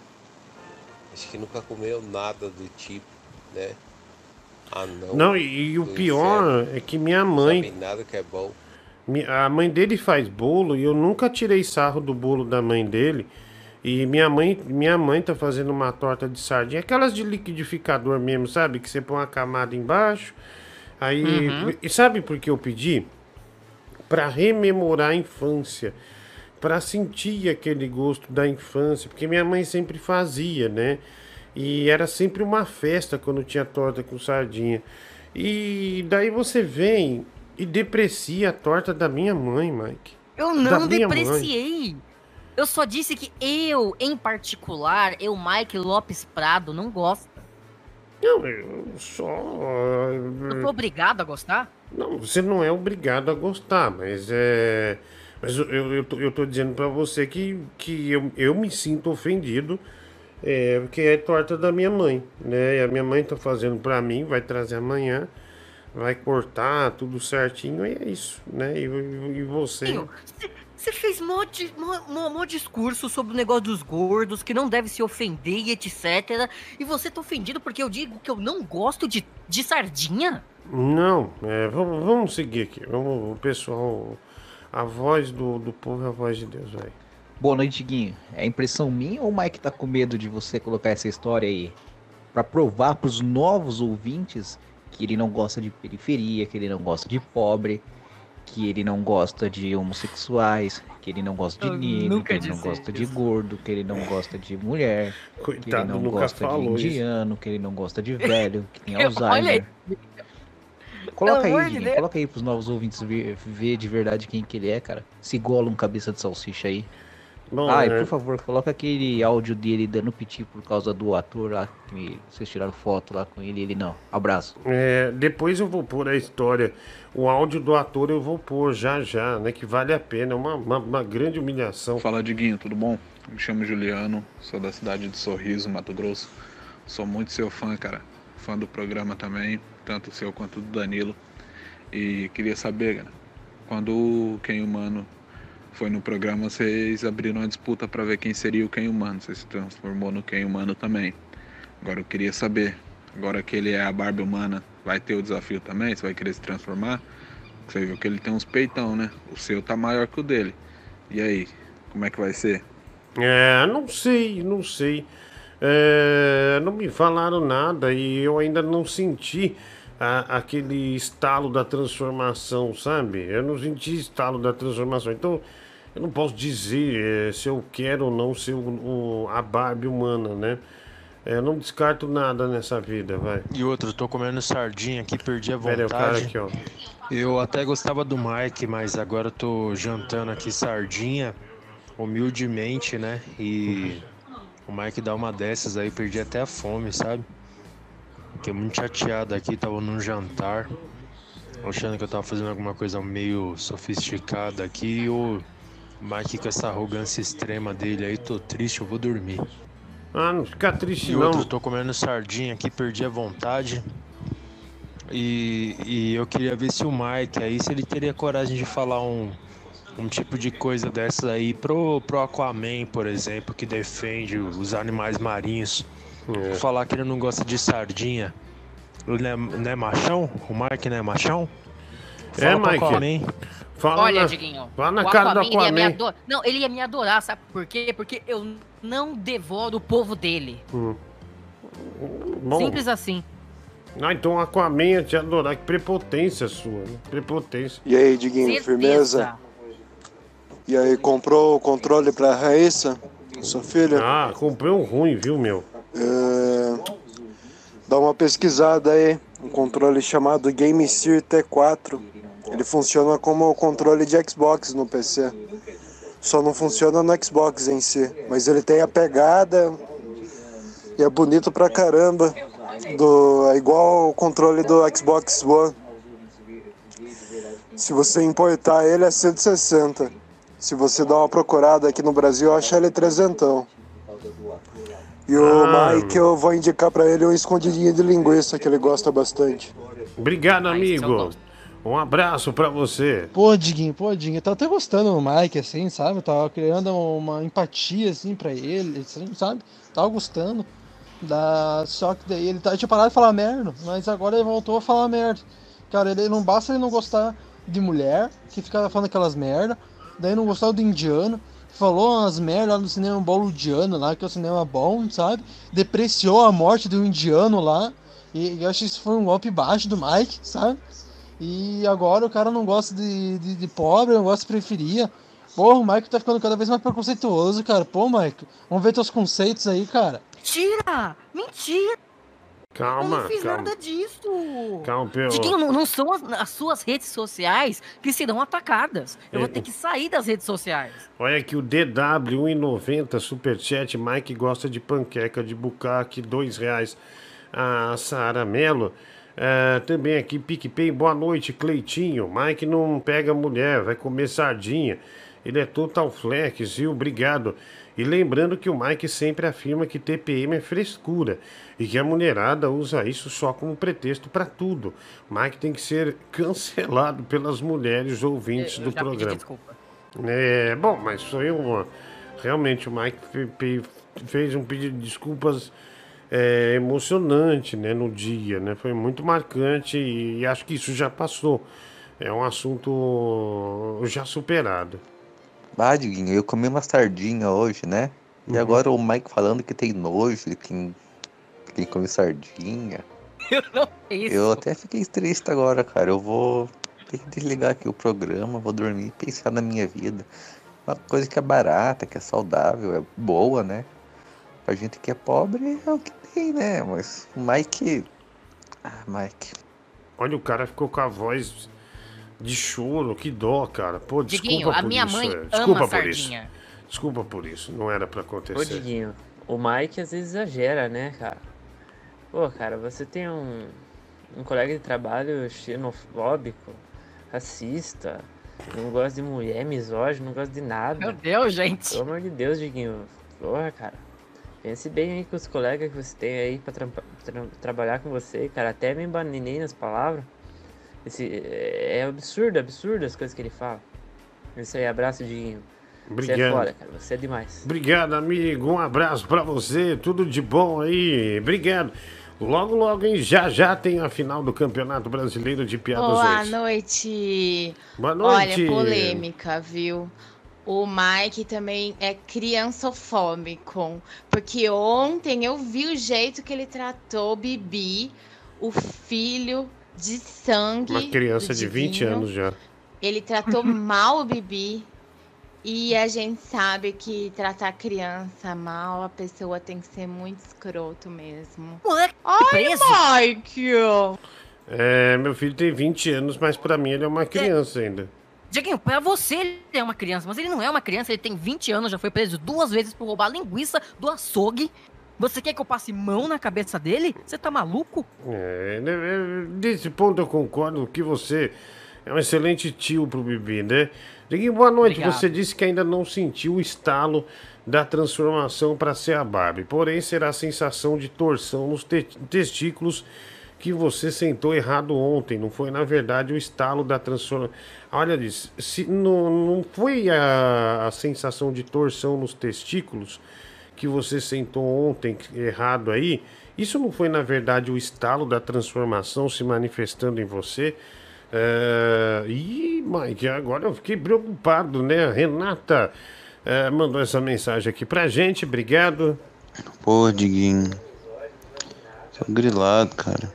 Speaker 26: Acho que nunca comeu nada do tipo, né? Ah, não.
Speaker 1: Não, e, e o pior
Speaker 26: inferno.
Speaker 1: é que minha
Speaker 26: Não
Speaker 1: mãe.
Speaker 26: sabe nada que é bom.
Speaker 1: A mãe dele faz bolo e eu nunca tirei sarro do bolo da mãe dele. E minha mãe, minha mãe tá fazendo uma torta de sardinha, aquelas de liquidificador mesmo, sabe? Que você põe uma camada embaixo. Aí,
Speaker 5: Uhum.
Speaker 1: e sabe por que eu pedi? Pra rememorar a infância, Pra sentir aquele gosto da infância, porque minha mãe sempre fazia, né? E era sempre uma festa quando tinha torta com sardinha. E daí você vem e deprecia a torta da minha mãe, Mike.
Speaker 5: Eu não
Speaker 1: minha mãe.
Speaker 5: depreciei. Eu só disse que eu, em particular, eu, Mike Lopes Prado, não gosto.
Speaker 1: Não, eu só.
Speaker 5: Eu tô obrigado a gostar?
Speaker 1: Não, você não é obrigado a gostar, mas é. Mas eu, eu, eu, tô, eu tô dizendo pra você que, que eu, eu me sinto ofendido, é, porque é torta da minha mãe, né? E a minha mãe tá fazendo pra mim, vai trazer amanhã, vai cortar tudo certinho, e é isso, né? E, e- você.
Speaker 5: Sim, Você fez mó, di- mó- mó discurso sobre o negócio dos gordos, que não deve se ofender e etc. E você tá ofendido porque eu digo que eu não gosto de, de sardinha?
Speaker 1: Não, é, vamos, vamos seguir aqui. Vamos, o pessoal. A voz do, do povo é a voz de Deus, vai.
Speaker 27: Boa noite, Guinho. É impressão minha ou o Mike tá com medo de você colocar essa história aí? Pra provar pros novos ouvintes que ele não gosta de periferia, que ele não gosta de pobre, que ele não gosta de homossexuais, que ele não gosta de negro, que ele não gosta de gordo, que ele não gosta de mulher, que ele
Speaker 1: Coitado,
Speaker 27: não gosta de
Speaker 1: falou isso.
Speaker 27: indiano, que ele não gosta de velho, que tem (laughs)
Speaker 5: Olha
Speaker 27: Alzheimer.
Speaker 5: aí.
Speaker 27: Coloca
Speaker 5: Pelo
Speaker 27: aí,
Speaker 5: de Deus.
Speaker 27: coloca aí pros novos ouvintes ver, ver de verdade quem que ele é, cara. Esse Gollum cabeça de salsicha aí.
Speaker 1: Bom,
Speaker 27: ah, e
Speaker 1: é-
Speaker 27: por favor, coloca aquele áudio dele dando piti por causa do ator lá, que vocês tiraram foto lá com ele e ele não. Abraço.
Speaker 1: É, depois eu vou pôr a história. O áudio do ator eu vou pôr já já, né? Que vale a pena. É uma, uma, uma grande humilhação.
Speaker 28: Fala Diguinho, tudo bom? Me chamo Juliano, sou da cidade de Sorriso, Mato Grosso. Sou muito seu fã, cara. Fã do programa também, tanto o seu quanto do Danilo. E queria saber, quando o Quem Humano foi no programa, vocês abriram uma disputa pra ver quem seria o Quem Humano. Você se transformou no Quem Humano também. Agora eu queria saber, agora que ele é a Barbie humana, vai ter o desafio também? Você vai querer se transformar? Você viu que ele tem uns peitão, né? O seu tá maior que o dele. E aí, como é que vai ser?
Speaker 1: É, não sei, não sei. É, não me falaram nada e eu ainda não senti a- aquele estalo da transformação, sabe? Eu não senti estalo da transformação. Então, eu não posso dizer é, se eu quero ou não ser o, o- a Barbie humana, né? É, eu não descarto nada nessa vida, vai.
Speaker 29: E outro, tô comendo sardinha aqui, perdi a
Speaker 1: Pera
Speaker 29: vontade.
Speaker 1: aqui, ó.
Speaker 29: Eu até gostava do Mike, mas agora eu tô jantando aqui sardinha, humildemente, né? E o Mike dá uma dessas aí, perdi até a fome, sabe? Fiquei muito chateado aqui, tava num jantar, achando que eu tava fazendo alguma coisa meio sofisticada aqui, e o Mike com essa arrogância extrema dele aí, tô triste, eu vou dormir.
Speaker 1: Ah, não fica triste
Speaker 29: E
Speaker 1: não.
Speaker 29: outro, tô comendo sardinha aqui, perdi a vontade. E, e eu queria ver se o Mike aí, se ele teria coragem de falar um, um tipo de coisa dessa aí pro, pro Aquaman, por exemplo, que defende os animais marinhos.
Speaker 1: É.
Speaker 29: Falar que ele não gosta de sardinha. Ele não é, não é machão? O Mike não é machão?
Speaker 1: É,
Speaker 29: Fala pro
Speaker 1: Mike.
Speaker 29: Aquaman.
Speaker 1: Fala
Speaker 5: Olha,
Speaker 1: na,
Speaker 5: Diguinho.
Speaker 1: fala na
Speaker 5: o
Speaker 1: cara do
Speaker 5: Aquaman, ele ia me
Speaker 1: Aquaman.
Speaker 5: adorar. Não, ele ia me adorar, sabe por quê? Porque eu não devoro o povo dele.
Speaker 1: Hum. Bom,
Speaker 5: Simples assim.
Speaker 1: Ah, então o Aquaman ia te adorar. Que prepotência sua, né? Prepotência.
Speaker 30: E aí, Diguinho,
Speaker 5: Certeza.
Speaker 30: firmeza? E aí, comprou o controle pra Raíssa, sua filha?
Speaker 1: Ah, comprei um ruim, viu, meu?
Speaker 30: É, Dá uma pesquisada aí. Um controle chamado Game Seer T4. Ele funciona como o controle de Xbox no PC. Só não funciona no Xbox em si. Mas ele tem a pegada e é bonito pra caramba. Do, é igual o controle do Xbox One. Se você importar ele é 160. Se você dar uma procurada aqui no Brasil, acha ele trezentão. E o
Speaker 1: Ah.
Speaker 30: Mike, eu vou indicar pra ele um escondidinho de linguiça que ele gosta bastante.
Speaker 1: Obrigado, amigo. Um abraço pra você.
Speaker 31: Pô, Diguinho, pô, Diguinho, eu tava até gostando do Mike, assim, sabe? Eu tava criando uma empatia, assim, pra ele, assim, sabe? Tava gostando. Da... Só que daí ele tá, tinha parado de falar merda, mas agora ele voltou a falar merda. Cara, ele não basta ele não gostar de mulher, que ficava falando aquelas merda, daí não gostava do indiano, falou umas merda lá no cinema boludiano lá, que é o cinema bom, sabe? Depreciou a morte do indiano lá, e eu acho que isso foi um golpe baixo do Mike, sabe? E agora o cara não gosta de, de, de pobre, não gosta de periferia. Porra, o Mike tá ficando cada vez mais preconceituoso, cara. Pô, Mike, vamos ver teus conceitos aí, cara.
Speaker 5: Mentira! Mentira! Eu
Speaker 1: Calma,
Speaker 5: não fiz
Speaker 1: calma.
Speaker 5: nada disso!
Speaker 1: Calma, Pedro.
Speaker 5: Diguinho, não, não são as, as suas redes sociais que serão atacadas. Eu vou
Speaker 1: É.
Speaker 5: ter que sair das redes sociais.
Speaker 1: Olha aqui o DW 1,90 Superchat. Mike gosta de panqueca de bucaque, dois reais. A Sara Melo. é, também aqui, PicPay, boa noite, Cleitinho. Mike não pega mulher, vai comer sardinha. Ele é total flex, viu? Obrigado. E lembrando que o Mike sempre afirma que TPM é frescura e que a mulherada usa isso só como pretexto para tudo. Mike tem que ser cancelado pelas mulheres ouvintes
Speaker 5: Eu
Speaker 1: do
Speaker 5: já pedi
Speaker 1: programa. É, bom, mas foi uma. Realmente o Mike fe- fe- fez um pedido de desculpas é, emocionante né, no dia, né? Foi muito marcante e acho que isso já passou. É um assunto já superado.
Speaker 32: Ah, Diguinho, eu comi uma sardinha hoje, né? E
Speaker 1: Uhum.
Speaker 32: agora o Mike falando que tem nojo de quem, quem come sardinha. (laughs)
Speaker 5: Eu não fiz.
Speaker 32: Eu até fiquei triste agora, cara. Eu vou ter que desligar aqui o programa, vou dormir e pensar na minha vida. Uma coisa que é barata, que é saudável, é boa, né? Pra gente que é pobre é o que tem, né? Mas o Mike. Ah, Mike.
Speaker 1: Olha, o cara ficou com a voz de choro, que dó, cara. Pô, desculpa
Speaker 5: Diguinho, a
Speaker 1: por
Speaker 5: minha
Speaker 1: isso.
Speaker 5: mãe
Speaker 1: é.
Speaker 5: ama
Speaker 1: Desculpa por isso.
Speaker 5: sardinha.
Speaker 1: Desculpa por isso, não era pra
Speaker 33: Ô,
Speaker 1: acontecer.
Speaker 33: Diguinho, o Mike às vezes exagera, né, cara? Pô, cara, você tem um, um colega de trabalho xenofóbico, racista, não gosta de mulher, misógino, não gosta de nada.
Speaker 5: Meu Deus, gente.
Speaker 33: Pelo amor de Deus, Diguinho. Porra, cara. Pense bem aí com os colegas que você tem aí pra trampa- tra- trabalhar com você, cara. Até me embaninei nas palavras. Esse, é é absurdo, absurdo as coisas que ele fala. Isso aí, abraço, Diguinho. Você é
Speaker 1: Obrigado.
Speaker 33: foda, cara. Você é demais.
Speaker 1: Obrigado, amigo. Um abraço pra você. Tudo de bom aí. Obrigado. Logo, logo, hein? Já já tem a final do Campeonato Brasileiro de Piadas
Speaker 34: Boa
Speaker 1: hoje.
Speaker 34: noite.
Speaker 1: Boa noite.
Speaker 34: Olha, polêmica, viu? O Mike também é criançofóbico. Porque ontem eu vi o jeito que ele tratou o Bibi, o filho de sangue.
Speaker 1: Uma criança de 20
Speaker 34: Diguinho.
Speaker 1: anos já.
Speaker 34: Ele tratou (laughs) mal o Bibi. E a gente sabe que tratar criança mal, a pessoa tem que ser muito escroto mesmo.
Speaker 5: Moleque,
Speaker 34: Ai. Mike!
Speaker 1: É, meu filho tem 20 anos, mas pra mim ele é uma criança ainda.
Speaker 5: Diguinho, pra você ele é uma criança, mas ele não é uma criança, ele tem 20 anos, já foi preso duas vezes por roubar linguiça do açougue. Você quer que eu passe mão na cabeça dele? Você tá maluco?
Speaker 1: É, né, é, ponto eu concordo que você é um excelente tio pro Bibi, né? Diguinho, boa noite.
Speaker 5: Obrigado.
Speaker 1: Você disse que ainda não sentiu o estalo da transformação para ser a Barbie, porém será a sensação de torção nos te- testículos que você sentou errado ontem. Não foi, na verdade, o estalo da transformação. Olha, diz, se não, não foi a, a sensação de torção nos testículos que você sentou ontem errado aí. Isso não foi, na verdade, o estalo da transformação se manifestando em você? É... Ih, Mike, agora eu fiquei preocupado, né? A Renata é, mandou essa mensagem aqui pra gente, obrigado.
Speaker 32: Pô, Diguinho. Tô grilado, cara.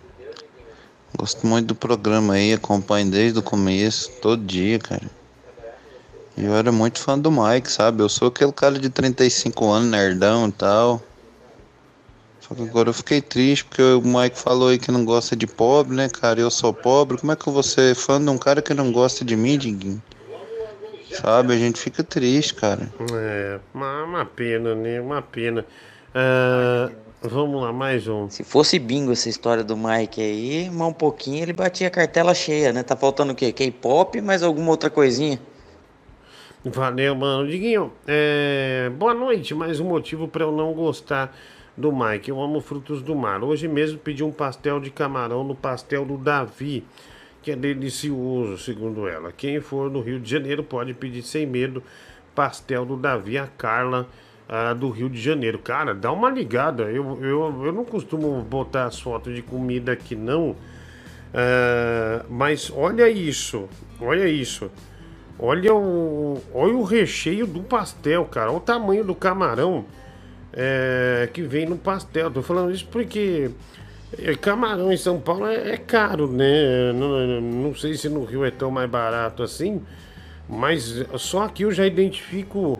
Speaker 32: Gosto muito do programa aí, acompanho desde o começo, todo dia, cara. E eu era muito fã do Mike, sabe? Eu sou aquele cara de 35 anos, nerdão e tal. Só que agora eu fiquei triste porque o Mike falou aí que não gosta de pobre, né, cara? Eu sou pobre. Como é que eu vou ser fã de um cara que não gosta de mim, Diguinho? Sabe? A gente fica triste, cara.
Speaker 1: É, uma, uma pena, né? Uma pena. Ah, vamos lá, mais um.
Speaker 35: Se fosse bingo essa história do Mike aí, mais um pouquinho ele batia a cartela cheia, né? Tá faltando o quê? K-pop, mais alguma outra coisinha?
Speaker 1: Valeu, mano. Diguinho, é... boa noite. Mais um motivo para eu não gostar do Mike. Eu amo frutos do mar. Hoje mesmo pedi um pastel de camarão no pastel do Davi, que é delicioso, segundo ela. Quem for no Rio de Janeiro pode pedir sem medo pastel do Davi, a Carla do Rio de Janeiro. Cara, dá uma ligada. Eu, eu, eu não costumo botar as fotos de comida aqui, não. Ah, mas olha isso. Olha isso. Olha o, olha o recheio do pastel, cara. Olha o tamanho do camarão é, que vem no pastel. Tô falando isso porque é, camarão em São Paulo é, é caro, né? Não, não, sei se no Rio é tão mais barato assim, mas só aqui eu já identifico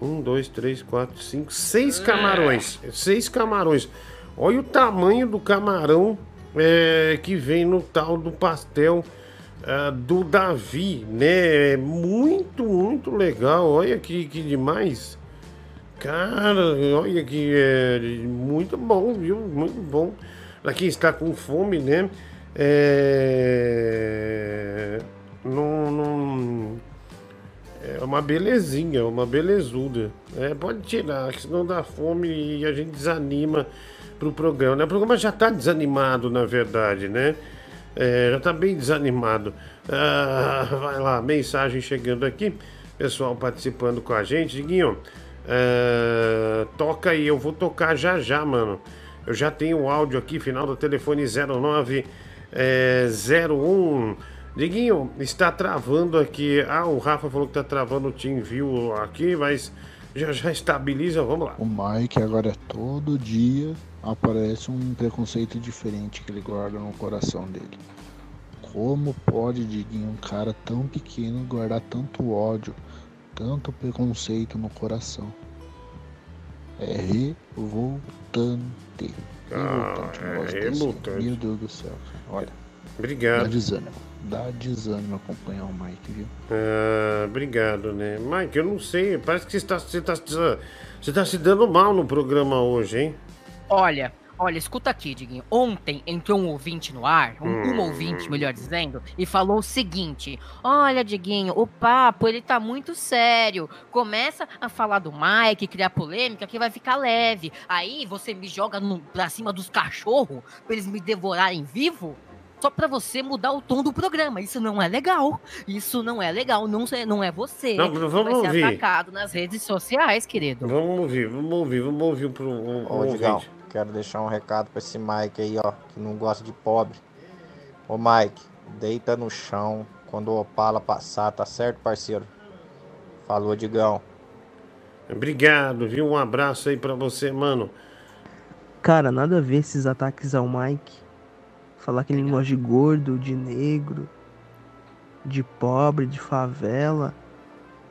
Speaker 1: um, dois, três, quatro, cinco, seis camarões. Seis camarões. Olha o tamanho do camarão é, que vem no tal do pastel ah, do Davi, né? Muito, muito legal. Olha que, que demais. Cara, olha que é muito bom, viu? Muito bom. Pra quem está com fome, né? É. Não, não... É uma belezinha, uma belezuda. É, pode tirar, que senão dá fome e a gente desanima pro programa. Né? O programa já tá desanimado, na verdade, né? É, já tá bem desanimado. Ah, vai lá, mensagem chegando aqui. Pessoal participando com a gente. Diguinho, ah, toca aí, eu vou tocar já já, mano. Eu já tenho o áudio aqui, final do telefone 0901. É, 01. Diguinho, está travando aqui. Ah, o Rafa falou que tá travando o Team View aqui, mas já já estabiliza. Vamos lá.
Speaker 12: O Mike agora é todo dia aparece um preconceito diferente que ele guarda no coração dele. Como pode, Diguinho, um cara tão pequeno guardar tanto ódio, tanto preconceito no coração? É revoltante. Revoltante
Speaker 1: Ah,
Speaker 12: negócio
Speaker 1: é revoltante.
Speaker 12: Meu Deus do céu, cara. Olha.
Speaker 1: Obrigado.
Speaker 12: Dá desânimo. Dá desânimo acompanhar o Mike, viu?
Speaker 1: Ah, obrigado, né? Mike, eu não sei. Parece que você está, você, está, você está se dando mal no programa hoje, hein?
Speaker 5: Olha, olha, escuta aqui, Diguinho. Ontem entrou um ouvinte no ar, um, um ouvinte, melhor dizendo, e falou o seguinte: Olha, Diguinho, o papo ele tá muito sério. Começa a falar do Mike, criar polêmica, que vai ficar leve. Aí você me joga no, pra cima dos cachorros pra eles me devorarem vivo. Só pra você mudar o tom do programa. Isso não é legal. Isso não é legal. Não, é- não é você.
Speaker 1: Não, vamos
Speaker 5: vai ser
Speaker 1: ouvir.
Speaker 5: atacado nas redes sociais, querido.
Speaker 1: Vamos ouvir, vamos ouvir, vamos ouvir pro um, um ouvinte.
Speaker 36: Quero deixar um recado pra esse Mike aí, ó, que não gosta de pobre. Ô, Mike, deita no chão quando o Opala passar, tá certo, parceiro? Falou, Digão.
Speaker 1: Obrigado, viu? Um abraço aí pra você, mano.
Speaker 37: Cara, nada a ver esses ataques ao Mike. Falar que ele não gosta de gordo, de negro, de pobre, de favela.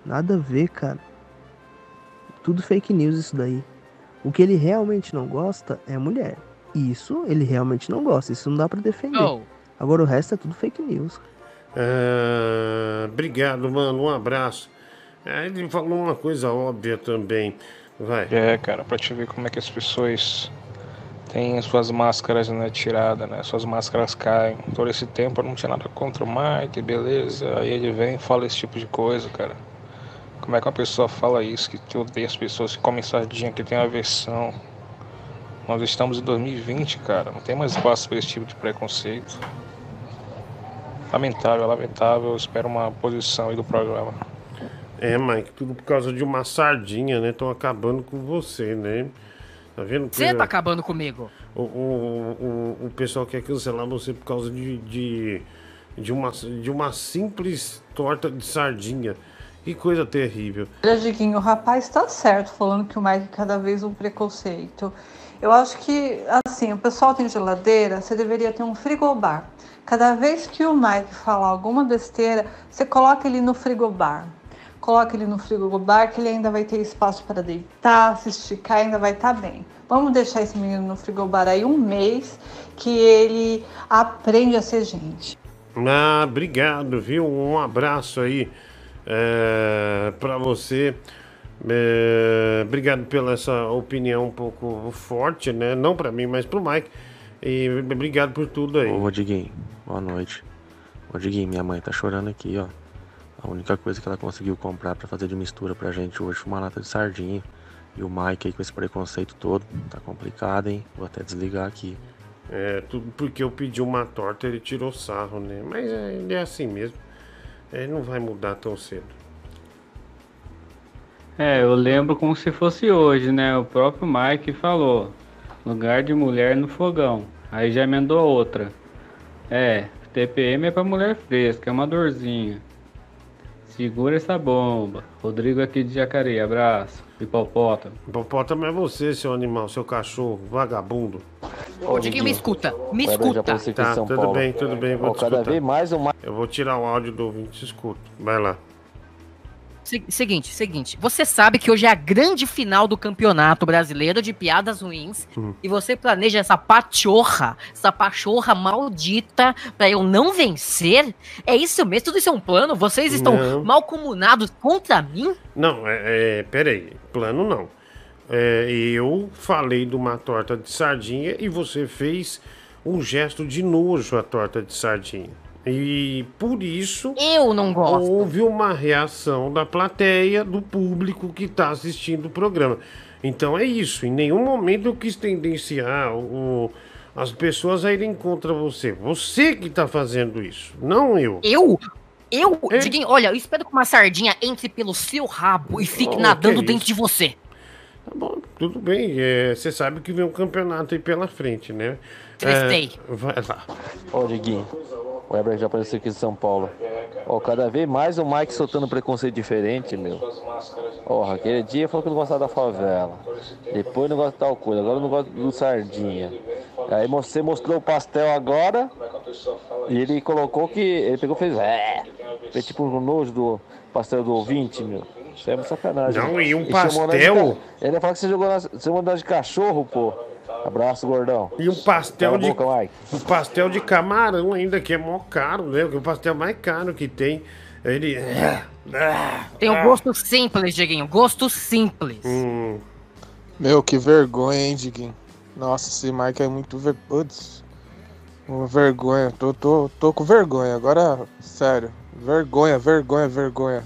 Speaker 37: Nada a ver, cara. Tudo fake news isso daí. O que ele realmente não gosta é mulher. Isso ele realmente não gosta. Isso não dá pra defender.
Speaker 5: Oh.
Speaker 37: Agora o resto é tudo fake news.
Speaker 1: Ah, obrigado, mano. Um abraço. Ah, ele falou uma coisa óbvia também. Vai.
Speaker 38: É, cara, pra te ver como é que as pessoas têm suas máscaras né, tiradas, né? Suas máscaras caem. Todo esse tempo eu não tinha nada contra o Mike, beleza. Aí ele vem e fala esse tipo de coisa, cara. Como é que uma pessoa fala isso, que, que odeia as pessoas, que comem sardinha, que tem aversão?
Speaker 39: Nós estamos em 2020, cara. Não tem mais espaço para esse tipo de preconceito. Lamentável, lamentável. Eu espero uma posição aí do programa.
Speaker 1: É, Mike, tudo por causa de uma sardinha, né? Estão acabando com você, né? Tá vendo?
Speaker 5: Você tá acabando comigo.
Speaker 1: O, o, o, o pessoal quer cancelar você por causa de, de, de, uma, de uma simples torta de sardinha. Que coisa terrível.
Speaker 40: Olha, Diguinho, o rapaz tá certo falando que o Mike é cada vez um preconceito. Eu acho que, assim, o pessoal tem geladeira, você deveria ter um frigobar. Cada vez que o Mike falar alguma besteira, você coloca ele no frigobar. Coloca ele no frigobar que ele ainda vai ter espaço para deitar, se esticar, ainda vai estar bem. Vamos deixar esse menino no frigobar aí um mês que ele aprende a ser gente.
Speaker 1: Ah, obrigado, viu? Um abraço aí é, para você. É, obrigado pela essa opinião um pouco forte, né? Não para mim, mas pro Mike. E obrigado por tudo aí.
Speaker 41: Ô, Rodriguinho, boa noite. Rodriguinho, minha mãe tá chorando aqui, ó. A única coisa que ela conseguiu comprar para fazer de mistura pra gente hoje foi uma lata de sardinha. E o Mike aí com esse preconceito todo, tá complicado, hein? Vou até desligar aqui.
Speaker 1: É, tudo porque eu pedi uma torta, ele tirou sarro, né? Mas é, ele é assim mesmo. Ele não vai mudar tão cedo.
Speaker 42: É, eu lembro como se fosse hoje, né? O próprio Mike falou: lugar de mulher no fogão. Aí já emendou outra. É, TPM é pra mulher fresca, é uma dorzinha. Segura essa bomba. Rodrigo aqui de Jacareí, abraço. Hipopótamo.
Speaker 1: Hipopótamo é você, seu animal, seu cachorro, vagabundo.
Speaker 5: Ô, Diguinho, me escuta, me
Speaker 41: já
Speaker 5: escuta.
Speaker 41: em
Speaker 1: Tá,
Speaker 41: São
Speaker 1: tudo
Speaker 41: Paulo.
Speaker 1: bem, tudo bem, vou
Speaker 41: Ó,
Speaker 1: te
Speaker 41: cada
Speaker 1: escutar.
Speaker 41: vez mais o Mike.
Speaker 1: Eu vou tirar o áudio do ouvinte, te escuto. Vai lá.
Speaker 5: Se- Seguinte, seguinte. Você sabe que hoje é a grande final do campeonato brasileiro de piadas ruins.
Speaker 1: Hum.
Speaker 5: E você planeja essa pachorra, essa pachorra maldita pra eu não vencer? É isso mesmo? Tudo isso é um plano? Vocês estão
Speaker 1: Não.
Speaker 5: malcomunados contra mim?
Speaker 1: Não, é, é peraí, plano não. É, eu falei de uma torta de sardinha e você fez um gesto de nojo à torta de sardinha. E por isso.
Speaker 5: Eu não gosto.
Speaker 1: Houve uma reação da plateia, do público que está assistindo o programa. Então é isso. Em nenhum momento eu quis tendenciar o- as pessoas a irem contra você. Você que está fazendo isso, não eu.
Speaker 5: Eu? Eu? Diguinho, olha, eu espero que uma sardinha entre pelo seu rabo e fique
Speaker 1: Oh,
Speaker 5: nadando
Speaker 1: que
Speaker 5: dentro
Speaker 1: isso.
Speaker 5: de você.
Speaker 1: Tá bom, tudo bem. é, Você sabe que vem um campeonato aí pela frente, né?
Speaker 5: Testei.
Speaker 1: É, vai lá.
Speaker 41: Ô, Diguinho, o Weber já apareceu aqui em São Paulo. Ó, cada vez mais o Mike soltando preconceito diferente, meu. Ó, aquele dia falou que não gostava da favela. Depois não gosta de tal coisa, agora não gosta do sardinha. Aí você mostrou o pastel agora e ele colocou que. Ele pegou e fez. É, fez tipo um nojo do pastel do ouvinte, meu. Isso é uma sacanagem.
Speaker 1: Não, e um
Speaker 41: Ele de
Speaker 1: pastel?
Speaker 41: Ele ainda falou que você jogou nós, você nós de cachorro, pô. Abraço, gordão.
Speaker 1: E um pastel de.
Speaker 41: boca.
Speaker 1: Um pastel de camarão ainda, que é mó caro, né? Que é o pastel mais caro que tem. Ele.
Speaker 5: Tem um gosto simples, Diguinho. Gosto simples.
Speaker 1: Hum.
Speaker 11: Meu, que vergonha, hein, Diguinho? Nossa, esse Mike é muito ver... Putz. Uma vergonha. Tô, tô, tô com vergonha. Agora, sério. Vergonha, vergonha, vergonha.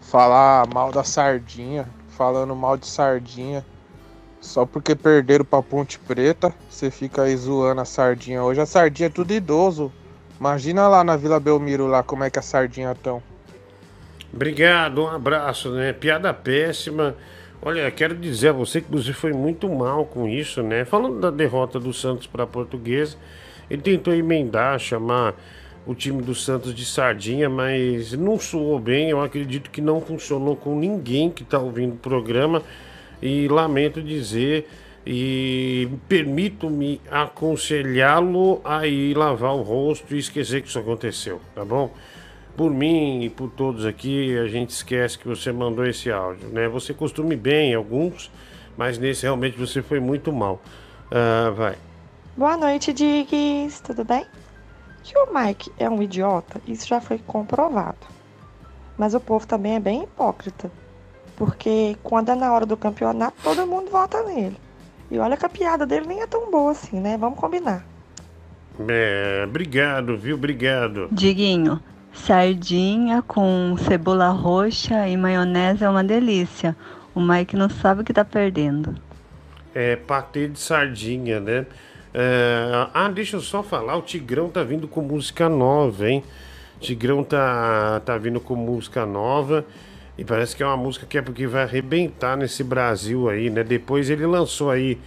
Speaker 11: Falar mal da sardinha. Falando mal de sardinha. Só porque perderam pra Ponte Preta, você fica aí zoando a sardinha. Hoje a sardinha é tudo idoso. Imagina lá na Vila Belmiro lá como é que a sardinha tão.
Speaker 1: Obrigado, um abraço, né? Piada péssima. Olha, quero dizer a você que você foi muito mal com isso, né? Falando da derrota do Santos para a Portuguesa, ele tentou emendar, chamar o time do Santos de sardinha, mas não soou bem. Eu acredito que não funcionou com ninguém que está ouvindo o programa e lamento dizer e permito-me aconselhá-lo a ir lavar o rosto e esquecer que isso aconteceu, tá bom? Por mim e por todos aqui, a gente esquece que você mandou esse áudio, né? Você costume bem em alguns, mas nesse realmente você foi muito mal. Ah, vai.
Speaker 43: Boa noite, Diggs. Tudo bem? Que o Mike é um idiota, isso já foi comprovado. Mas o povo também é bem hipócrita. Porque quando é na hora do campeonato, todo mundo vota nele. E olha que a piada dele nem é tão boa assim, né? Vamos combinar.
Speaker 1: É, obrigado, viu? Obrigado.
Speaker 44: Diguinho, sardinha com cebola roxa e maionese é uma delícia. O Mike não sabe o que tá perdendo.
Speaker 1: é, patê de sardinha, né? É, ah, deixa eu só falar, o Tigrão tá vindo com música nova, hein? Tigrão tá, tá vindo com música nova e parece que é uma música que é porque vai arrebentar nesse Brasil aí, né? Depois ele lançou aí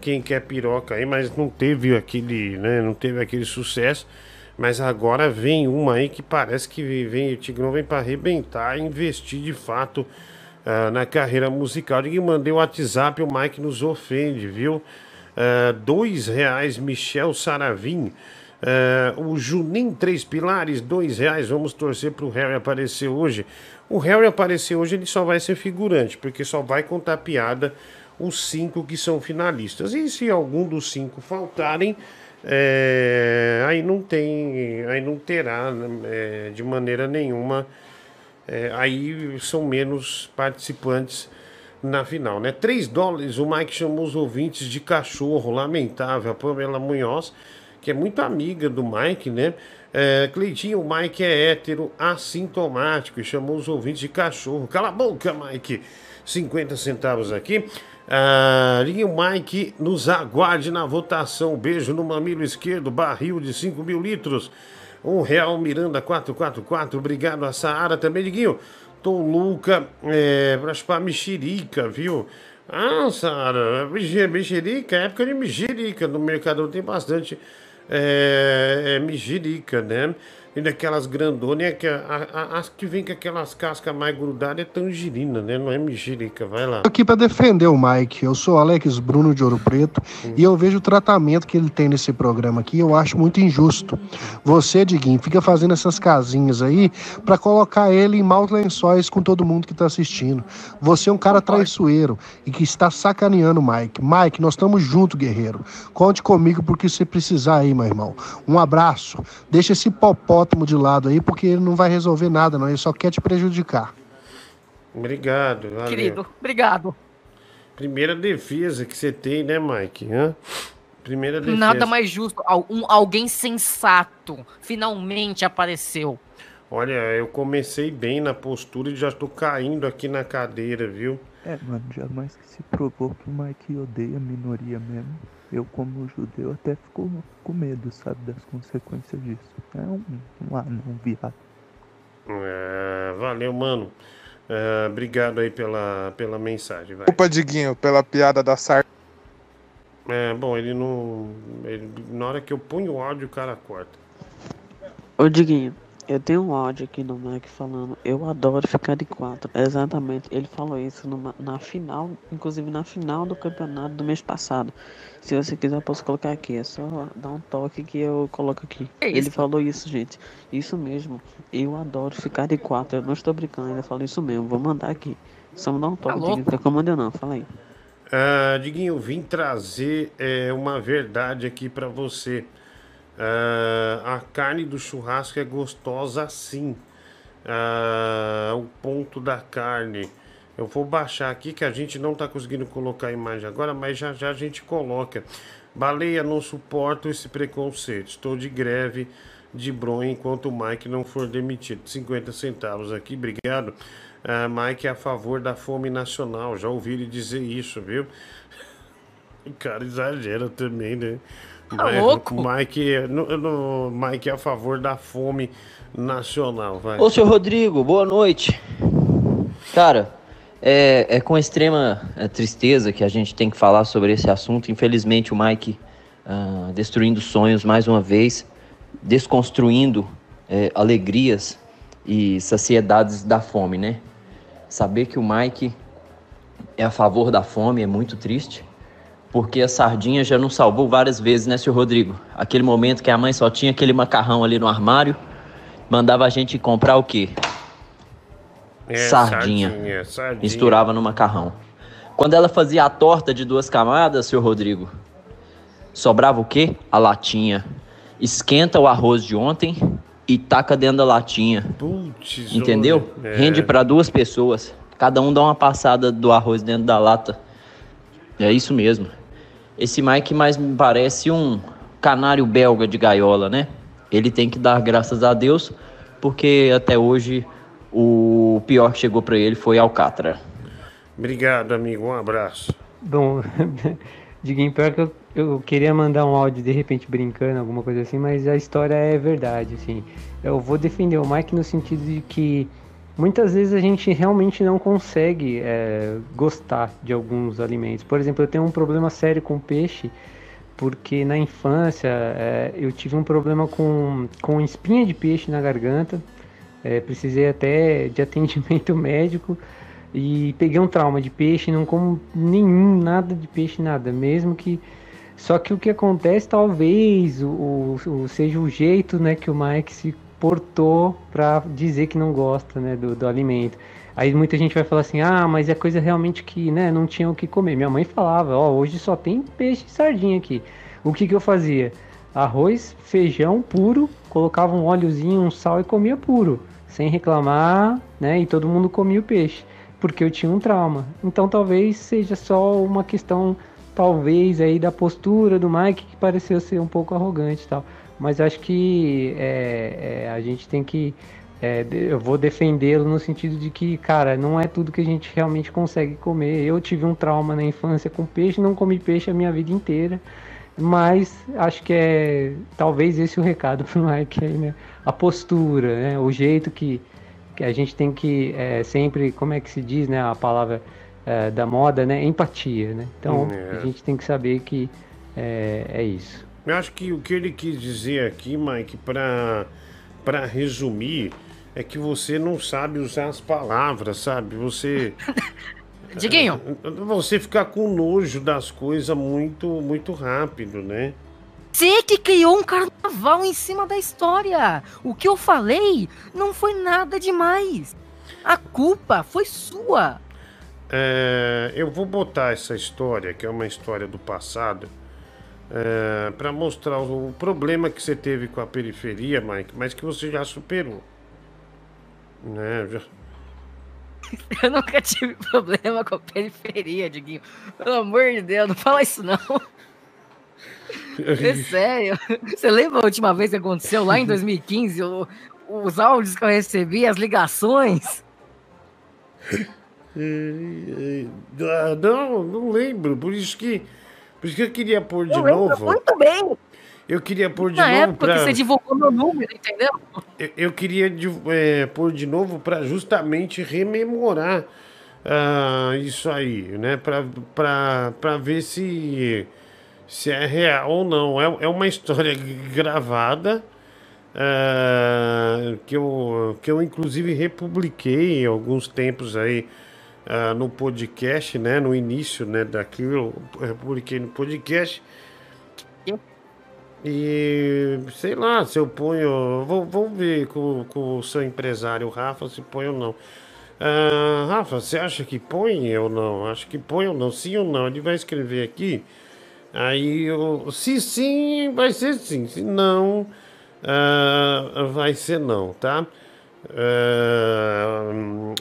Speaker 1: Quem Quer Piroca aí, mas não teve aquele, né? Não teve aquele sucesso. Mas agora vem uma aí que parece que vem, o Tigrão vem para arrebentar e investir de fato ah, na carreira musical. Ninguém mandei o WhatsApp, o Mike nos ofende, viu? Uh, dois reais, Michel Saravim. Uh, o Junim Três Pilares, dois reais. Vamos torcer para o Harry aparecer hoje. O Harry aparecer hoje, ele só vai ser figurante, porque só vai contar piada os cinco que são finalistas. E se algum dos cinco faltarem, é, aí não tem, aí não terá é, de maneira nenhuma. É, aí são menos participantes na final, né? 3 dólares, o Mike chamou os ouvintes de cachorro, lamentável. A Pamela Munhoz, que é muito amiga do Mike, né? É, Cleitinho, Mike é hétero assintomático e chamou os ouvintes de cachorro. Cala a boca, Mike. 50 centavos aqui. Ah, e o Mike nos aguarde na votação. Beijo no mamilo esquerdo, barril de 5 mil litros. Um real Miranda 444. Obrigado a Saara também, Diguinho. Tom Luca, é, pra chupar mexerica, viu? Ah, mexe- mexerica, é época de mexerica. No mercado tem bastante é, é, mexerica, né? E daquelas grandonas, que, a- a- as que vem com aquelas cascas mais grudadas é tangerina, né? Não é mexerica, vai lá.
Speaker 45: Aqui para defender o Mike. Eu sou Alex Bruno de Ouro Preto e eu vejo o tratamento que ele tem nesse programa aqui, eu acho muito injusto. Você, Diguinho, fica fazendo essas casinhas aí para colocar ele em maus lençóis com todo mundo que tá assistindo. Você é um cara traiçoeiro e que está sacaneando o Mike. Mike, nós estamos juntos, guerreiro. Conte comigo porque você precisar aí, meu irmão. Um abraço. Deixa esse hipopótamo de lado aí porque ele não vai resolver nada, não. Ele só quer te prejudicar.
Speaker 1: Obrigado, valeu.
Speaker 5: Querido, obrigado.
Speaker 1: Primeira defesa que você tem, né, Mike? Hã? Primeira defesa.
Speaker 5: Nada mais justo. Um- alguém sensato finalmente apareceu.
Speaker 1: Olha, eu comecei bem na postura e já estou caindo aqui na cadeira, viu?
Speaker 46: É, mano, jamais que se provou que o Mike odeia a minoria mesmo. Eu, como judeu, até fico com medo, sabe, das consequências disso. É um, um anão viado.
Speaker 1: É, valeu, mano. É, obrigado aí pela, pela mensagem, vai.
Speaker 28: Desculpa, Diguinho, pela piada da sar.
Speaker 1: É, bom, ele não. ele- na hora que eu ponho o áudio, o cara corta.
Speaker 47: Ô Diguinho, eu tenho um áudio aqui no Mac falando, eu adoro ficar de quatro. Exatamente, ele falou isso numa- na final, inclusive na final do campeonato do mês passado. Se você quiser, eu posso colocar aqui, é só dar um toque que eu coloco aqui.
Speaker 5: É
Speaker 47: ele falou isso, gente. Isso mesmo, eu adoro ficar de quatro, eu não estou brincando, ele falou isso mesmo, vou mandar aqui. Só me dá um toque, Diguinho,
Speaker 5: louco?
Speaker 47: não comando eu não, fala aí.
Speaker 1: Ah, Diguinho, eu vim trazer é, uma verdade aqui pra você. Ah, a carne do churrasco é gostosa sim. Ah, o ponto da carne. Eu vou baixar aqui que a gente não tá conseguindo colocar a imagem agora, mas já já a gente coloca. Baleia, não suporto esse preconceito. Estou de greve de bronha enquanto o Mike não for demitido. 50 centavos aqui, obrigado. Ah, Mike é a favor da fome nacional. Já ouvi ele dizer isso, viu? O (laughs) cara exagera também, né?
Speaker 5: Tá
Speaker 1: Mas
Speaker 5: louco?
Speaker 1: o Mike, é- no, no- Mike é a favor da fome nacional, vai.
Speaker 48: Ô, senhor Rodrigo, boa noite. Cara, é, é com extrema é, tristeza que a gente tem que falar sobre esse assunto. Infelizmente, o Mike ah, destruindo sonhos mais uma vez, desconstruindo é, alegrias e saciedades da fome, né? Saber que o Mike é a favor da fome é muito triste, porque a sardinha já nos salvou várias vezes, né, senhor Rodrigo? Aquele momento que a mãe só tinha aquele macarrão ali no armário, mandava a gente comprar o quê?
Speaker 1: É,
Speaker 48: sardinha.
Speaker 1: sardinha, sardinha.
Speaker 48: Misturava no macarrão. Quando ela fazia a torta de duas camadas, senhor Rodrigo, sobrava o quê? A latinha. Esquenta o arroz de ontem e taca dentro da latinha.
Speaker 1: Putz,
Speaker 48: Entendeu?
Speaker 1: é.
Speaker 48: Rende para duas pessoas. Cada um dá uma passada do arroz dentro da lata. É isso mesmo. Esse Mike mais me parece um canário belga de gaiola, né? Ele tem que dar graças a Deus, porque até hoje o pior que chegou para ele foi Alcatra.
Speaker 1: Obrigado, amigo. Um abraço.
Speaker 42: Bom, (laughs) Diguinho, pior que eu, eu queria mandar um áudio de repente brincando, alguma coisa assim, mas a história é verdade, assim. Eu vou defender o Mike no sentido de que muitas vezes a gente realmente não consegue é, gostar de alguns alimentos. Por exemplo, eu tenho um problema sério com peixe, porque na infância é, eu tive um problema com, com espinha de peixe na garganta, é, precisei até de atendimento (laughs) médico e peguei um trauma de peixe, não como nenhum, nada de peixe, nada, mesmo que só que o que acontece talvez o, o, seja o jeito né, que o Mike se portou para dizer que não gosta né, do, do alimento. Aí muita gente vai falar assim, ah, mas é coisa realmente que né, não tinha o que comer. Minha mãe falava, ó, oh, hoje só tem peixe e sardinha aqui. O que, que eu fazia? Arroz, feijão puro, colocava um óleozinho, um sal e comia puro, sem reclamar, né? E todo mundo comia o peixe, porque eu tinha um trauma. Então talvez seja só uma questão, talvez aí da postura do Mike que pareceu ser um pouco arrogante e tal. Mas acho que é, é, a gente tem que é, eu vou defendê-lo no sentido de que, cara, não é tudo que a gente realmente consegue comer. Eu tive um trauma na infância com peixe, não comi peixe a minha vida inteira. Mas acho que é talvez esse o recado para o Mike aí, né? A postura, né? O jeito que, que a gente tem que é, sempre, como é que se diz, né? A palavra é, da moda, né? Empatia, né? Então é. a gente tem que saber que é, é isso.
Speaker 1: Eu acho que o que ele quis dizer aqui, Mike, para para resumir, é que você não sabe usar as palavras, sabe? Você. (laughs)
Speaker 5: Diguinho!
Speaker 1: Você ficar com nojo das coisas muito, muito rápido, né?
Speaker 5: Você que criou um carnaval em cima da história. O que eu falei não foi nada demais. A culpa foi sua.
Speaker 1: É, eu vou botar essa história, que é uma história do passado, é, para mostrar o, o problema que você teve com a periferia, Mike, mas que você já superou. Né? Já... (laughs)
Speaker 5: Eu nunca tive problema com a periferia, Diguinho. Pelo amor de Deus, não fala isso não. É sério. Você lembra a última vez que aconteceu lá em 2015? O, os áudios que eu recebi, as ligações? (laughs)
Speaker 1: Não, não lembro. Por isso que, por isso que eu queria pôr de
Speaker 5: eu
Speaker 1: novo.
Speaker 5: Muito bem.
Speaker 1: Eu queria pôr de
Speaker 5: Na
Speaker 1: novo
Speaker 5: época
Speaker 1: pra...
Speaker 5: que você divulgou meu número, entendeu?
Speaker 1: Eu, eu queria é, pôr de novo para justamente rememorar ah, isso aí, né? Para ver se, se é real ou não. É, é uma história (laughs) gravada ah, que, eu, que eu inclusive republiquei alguns tempos aí ah, no podcast, né? No início né, daquilo, eu republiquei no podcast. E sei lá, se eu ponho. Vou, vamos ver com, com o seu empresário, o Rafa, se põe ou não. Ah, Rafa, você acha que põe ou não? Acho que põe ou não, sim ou não. Ele vai escrever aqui. Aí, eu, se sim, vai ser sim. Se não, ah, vai ser não, tá? Ah,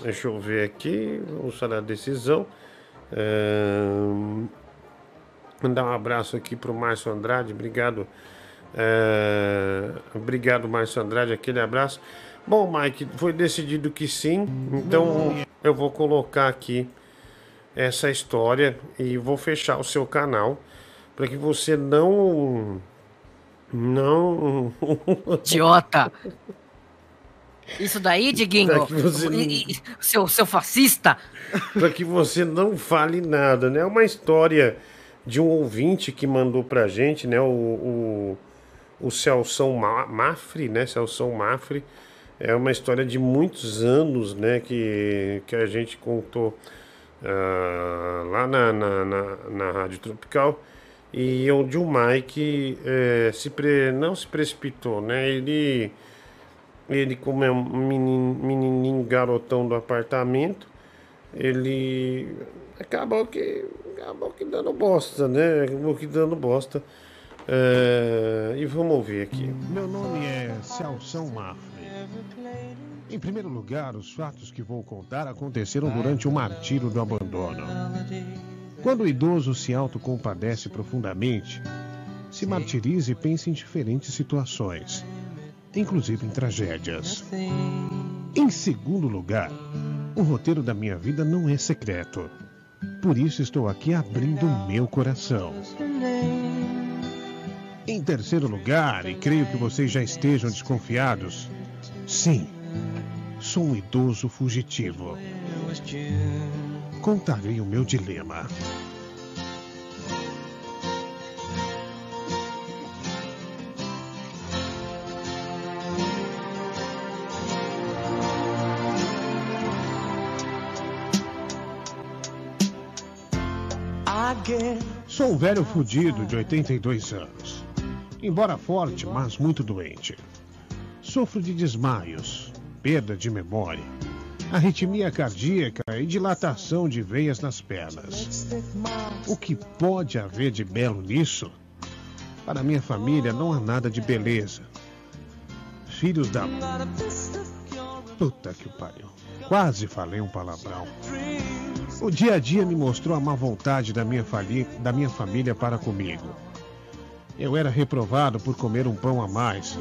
Speaker 1: deixa eu ver aqui. Vamos falar a decisão. Mandar um abraço aqui pro Márcio Andrade, obrigado. É, Obrigado, Márcio Andrade, aquele abraço. Bom, Mike, foi decidido que sim, então eu vou colocar aqui essa história e vou fechar o seu canal para que você não. Não. (laughs)
Speaker 5: Idiota! Isso daí, Diguinho,
Speaker 1: não-
Speaker 5: seu, seu fascista,
Speaker 1: para que você não fale nada, né? É uma história de um ouvinte que mandou pra gente, né? O, o, o Celção Ma- Mafre, né? Celção Mafre. É uma história de muitos anos, né? Que, que a gente contou ah, lá na, na, na, na Rádio Tropical. E onde o Mike eh, se pre- não se precipitou, né? Ele, ele como é um menininho garotão do apartamento, ele acabou que acabou que dando bosta, né? Acabou que dando bosta. É, e vamos ouvir aqui.
Speaker 49: Meu nome é Celção Mafre. Em primeiro lugar, os fatos que vou contar aconteceram durante o martírio do abandono. Quando o idoso se autocompadece profundamente, se martiriza e pensa em diferentes situações, inclusive em tragédias. Em segundo lugar, o roteiro da minha vida não é secreto.
Speaker 1: por isso estou aqui abrindo o meu coração. Em terceiro lugar, e creio que vocês já estejam desconfiados, sim, sou um idoso fugitivo. Contarei o meu dilema. Sou um velho fudido de 82 anos. Embora forte, mas muito doente. Sofro de desmaios, perda de memória, arritmia cardíaca e dilatação de veias nas pernas. O que pode haver de belo nisso? Para minha família não há nada de beleza. Filhos da. Puta que pariu. Quase falei um palavrão. O dia a dia me mostrou a má vontade da minha, fali... da minha família para comigo. Eu era reprovado por comer um pão a mais,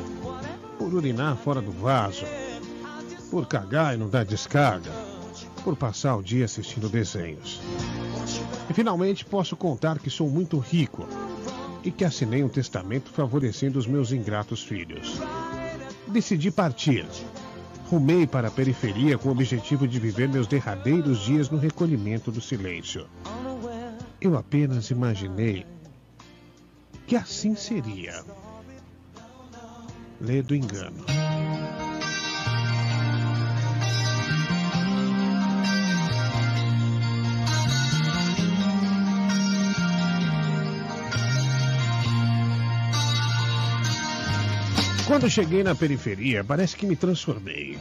Speaker 1: por urinar fora do vaso, por cagar e não dar descarga, por passar o dia assistindo desenhos. E finalmente posso contar que sou muito rico e que assinei um testamento favorecendo os meus ingratos filhos. Decidi partir. Rumei para a periferia com o objetivo de viver meus derradeiros dias no recolhimento do silêncio. Eu apenas imaginei que assim seria. Lê do engano. Quando cheguei na periferia, parece que me transformei.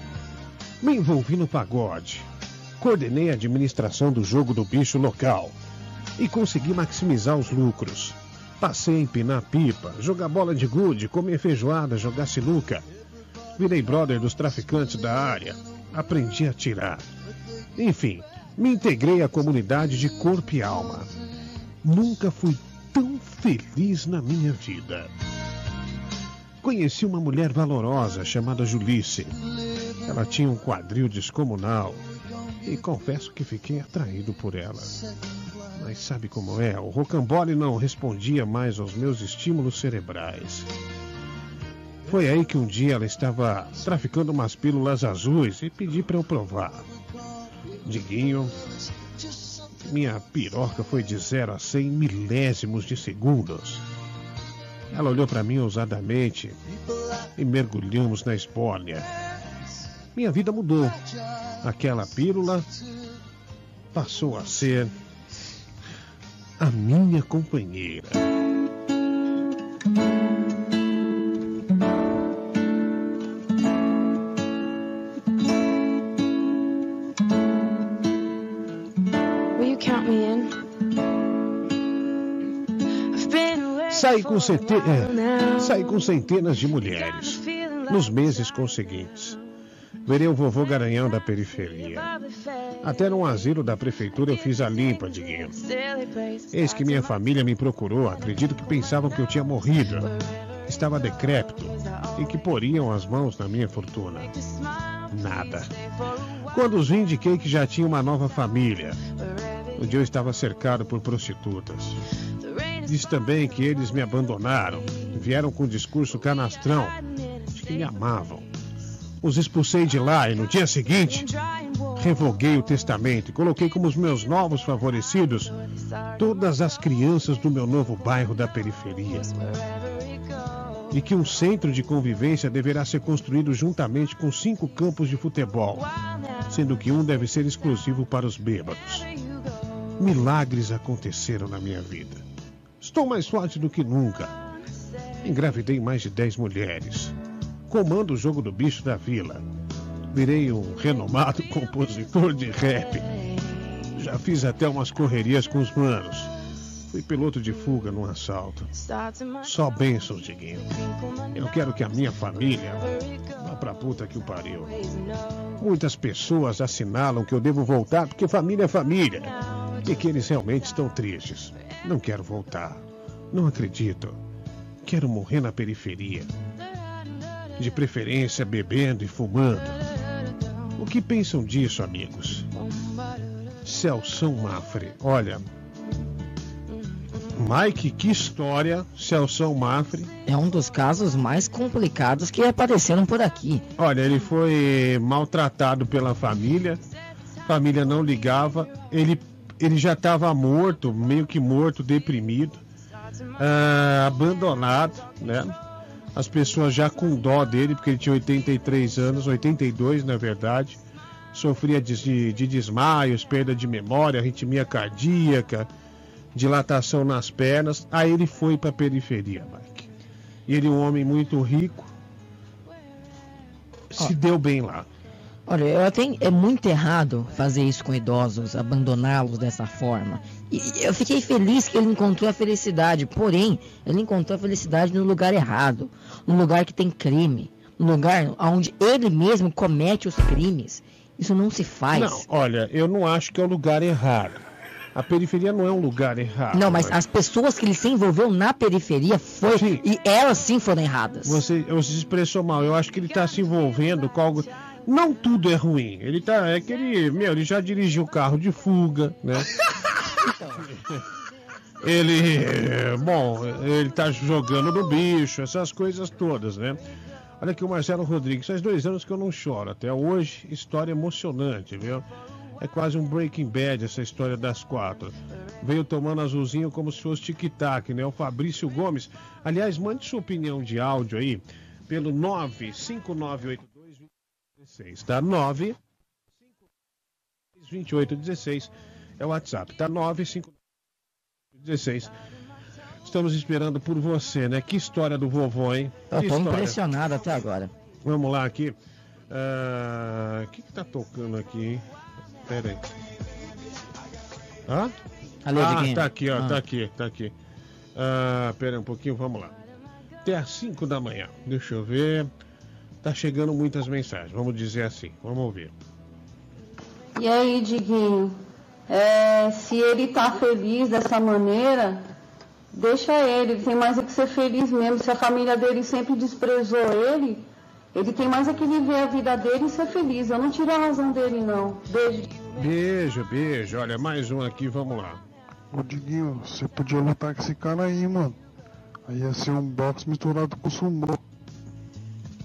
Speaker 1: Me envolvi no pagode. Coordenei a administração do jogo do bicho local. E consegui maximizar os lucros. Passei a empinar pipa, jogar bola de gude, comer feijoada, jogar sinuca. Virei brother dos traficantes da área. Aprendi a tirar. Enfim, me integrei à comunidade de corpo e alma. Nunca fui tão feliz na minha vida. Conheci uma mulher valorosa chamada Julice. Ela tinha um quadril descomunal e confesso que fiquei atraído por ela. Mas sabe como é? O rocambole não respondia mais aos meus estímulos cerebrais. Foi aí que um dia ela estava traficando umas pílulas azuis e pedi para eu provar. Diguinho, minha piroca foi de 0 a 100 milésimos de segundos. Ela olhou para mim ousadamente e mergulhamos na espólia. Minha vida mudou. Aquela pílula passou a ser a minha companheira.
Speaker 50: Will you count me in?
Speaker 1: Saí com, cente... é, saí com centenas de mulheres nos meses conseguintes. Verei o vovô Garanhão da periferia. Até num asilo da prefeitura eu fiz a limpa, Diguinho. Eis que minha família me procurou, acredito que pensavam que eu tinha morrido. Estava decrépito e que poriam as mãos na minha fortuna. Nada. Quando os vi, indiquei que já tinha uma nova família. Dia eu estava cercado por prostitutas. Disse também que eles me abandonaram, vieram com um discurso canastrão de que me amavam. Os expulsei de lá e no dia seguinte revoguei o testamento e coloquei como os meus novos favorecidos todas as crianças do meu novo bairro da periferia. E que um centro de convivência deverá ser construído juntamente com cinco campos de futebol, sendo que um deve ser exclusivo para os bêbados. Milagres aconteceram na minha vida. Estou mais forte do que nunca. Engravidei mais de 10 mulheres. Comando o jogo do bicho da vila. Virei um renomado (laughs) compositor de rap. Já fiz até umas correrias com os manos. Fui piloto de fuga num assalto. Só bênçãos, Diguinho. Eu quero que a minha família vá pra puta que o pariu. Muitas pessoas assinalam que eu devo voltar porque família é família. E que eles realmente estão tristes. Não quero voltar. Não acredito. Quero morrer na periferia. De preferência bebendo e fumando. O que pensam disso, amigos? Celção Mafre. Olha, Mike, que história, Celção Mafre.
Speaker 51: É um dos casos mais complicados que apareceram por aqui.
Speaker 1: Olha, ele foi maltratado pela família, a família não ligava, ele, ele já estava morto, meio que morto, deprimido, ah, abandonado, né? As pessoas já com dó dele, porque ele tinha 83 anos, 82 na verdade, sofria de, de desmaios, perda de memória, arritmia cardíaca, dilatação nas pernas. Aí ele foi para a periferia, Mike. E ele, um homem muito rico, se deu bem lá.
Speaker 51: Olha, eu até é muito errado fazer isso com idosos, abandoná-los dessa forma. E eu fiquei feliz que ele encontrou a felicidade, porém, ele encontrou a felicidade no lugar errado, no lugar que tem crime, no lugar onde ele mesmo comete os crimes. Isso não se faz.
Speaker 1: Não, olha, eu não acho que é o lugar errado. A periferia não é um lugar errado.
Speaker 51: Não, mas
Speaker 1: Mike.
Speaker 51: as pessoas que ele se envolveu na periferia foi e elas sim foram erradas.
Speaker 1: Você, você se expressou mal. Eu acho que ele está se envolvendo com algo. Não tudo é ruim. Ele tá. É que ele. Meu, ele já dirigiu carro de fuga, né? Ele. é, Bom, ele tá jogando no bicho, essas coisas todas, né? Olha aqui o Marcelo Rodrigues. Faz dois anos que eu não choro. Até hoje, história emocionante, viu? É quase um Breaking Bad essa história das quatro. Veio tomando azulzinho como se fosse tic-tac, né? O Fabrício Gomes. Aliás, mande sua opinião de áudio aí pelo 95982 tá? 9 2816 é o WhatsApp, tá? 95916. Estamos esperando por você, né? Que história do vovô, hein?
Speaker 51: Eu tô impressionado até agora.
Speaker 1: Vamos lá aqui. Ah, O que que tá tocando aqui, hein? Pera aí. Hã?
Speaker 51: Alô,
Speaker 1: ah,
Speaker 51: Diguinho.
Speaker 1: tá aqui, ó,
Speaker 51: Ah.
Speaker 1: tá aqui, tá aqui. Ah, pera aí um pouquinho, vamos lá. Até às 5 da manhã. Deixa eu ver. Tá chegando muitas mensagens, vamos dizer assim. Vamos ouvir.
Speaker 50: E aí, Diguinho, é, se ele tá feliz dessa maneira, deixa ele, ele tem mais é que ser feliz mesmo. Se a família dele sempre desprezou ele, ele tem mais é que viver a vida dele e ser feliz. Eu não tiro a razão dele, não. Beijo.
Speaker 1: Beijo, beijo. Olha, mais um aqui, vamos lá.
Speaker 52: Ô Diguinho, você podia lutar com esse cara aí, mano. Aí ia ser um box misturado com sumô.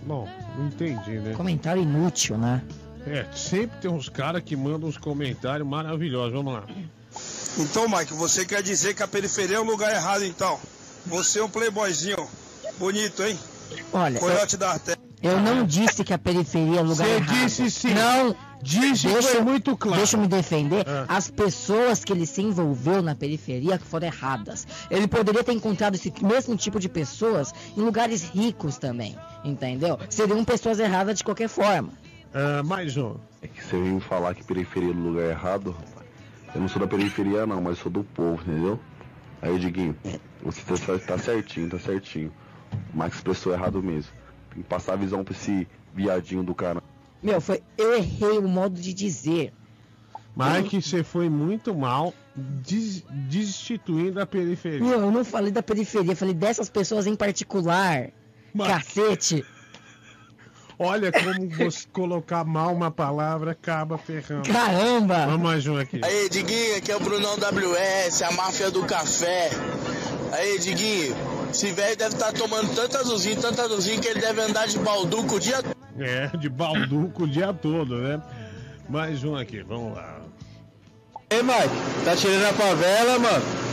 Speaker 1: Bom, não entendi, né?
Speaker 51: Comentário inútil, né?
Speaker 1: É, sempre tem uns caras que mandam uns comentários maravilhosos. Vamos lá.
Speaker 53: Então, Mike, você quer dizer que a periferia é o lugar errado, então? Você é um playboyzinho. Bonito, hein?
Speaker 51: Olha,
Speaker 53: Coiote da Arte.
Speaker 51: Eu não disse que a periferia é o lugar
Speaker 53: Você
Speaker 51: errado.
Speaker 53: disse sim.
Speaker 51: Não.
Speaker 1: Disse,
Speaker 51: deixa,
Speaker 1: foi muito claro.
Speaker 51: Deixa eu me defender.
Speaker 1: Ah.
Speaker 51: As pessoas que ele se envolveu na periferia que foram erradas. Ele poderia ter encontrado esse mesmo tipo de pessoas em lugares ricos também. Entendeu? Seriam pessoas erradas de qualquer forma.
Speaker 1: Ah, mais um.
Speaker 54: É que você veio falar que periferia é o lugar errado, rapaz. Eu não sou da periferia não, mas sou do povo, entendeu? Aí, Diguinho, você tá, tá certinho, tá certinho. O Max expressou errado mesmo. Tem que passar a visão pra esse viadinho do cara.
Speaker 51: Meu, foi. Eu errei o modo de dizer.
Speaker 1: Mike, você foi muito mal des- destituindo a periferia.
Speaker 51: Meu, eu não falei da periferia, eu falei dessas pessoas em particular. Cacete.
Speaker 1: Olha como você (laughs) colocar mal uma palavra acaba ferrando.
Speaker 51: Caramba!
Speaker 1: Vamos mais um aqui.
Speaker 55: Aí, Diguinho, aqui é o Brunão WS, a máfia do café. Aí, Diguinho, esse velho deve estar tomando tanto azulzinho, tanto azulzinho que ele deve andar de balduco o dia
Speaker 1: É, de balduco o dia todo, né? Mais um aqui, vamos lá.
Speaker 56: Ei, Mike, tá tirando a favela, mano?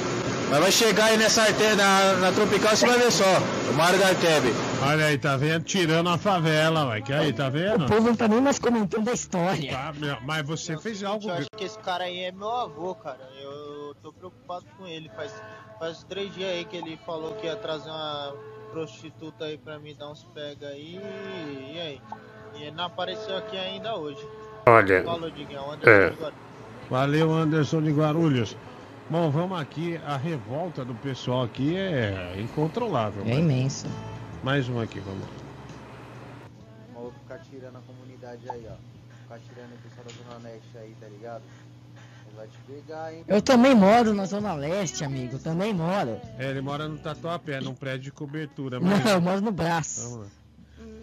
Speaker 56: Mas vai chegar aí nessa artéria, na, na Tropical, você vai ver só. O Mário da Arteb.
Speaker 1: Olha aí, tá vendo? Tirando a favela, Mike. Aí, tá vendo?
Speaker 51: O povo não tá nem mais comentando a história.
Speaker 1: Tá, meu, mas você fez algo.
Speaker 57: Eu acho que esse cara aí é meu avô, cara. Eu tô preocupado com ele. Faz, faz três dias aí que ele falou que ia trazer uma prostituta aí pra me dar uns pega aí. E aí? E ele não apareceu aqui ainda hoje.
Speaker 1: Olha,
Speaker 57: Falou, Diguinho. Anderson
Speaker 1: é.
Speaker 57: de Guarulhos.
Speaker 1: Valeu, Anderson de Guarulhos. Bom, vamos aqui. A revolta do pessoal aqui é incontrolável.
Speaker 51: É
Speaker 1: mas-
Speaker 51: imensa.
Speaker 1: Mais um aqui, vamos lá.
Speaker 57: Eu vou ficar tirando a comunidade aí, ó. Ficar tirando o pessoal da Zona Leste aí, tá ligado? Ele vai te pegar, hein?
Speaker 51: Eu também moro na Zona Leste, amigo. Também moro.
Speaker 1: É, ele mora no Tatuapé, num prédio de cobertura.
Speaker 51: Não,
Speaker 1: mas-
Speaker 51: eu moro no braço.
Speaker 1: Vamos lá.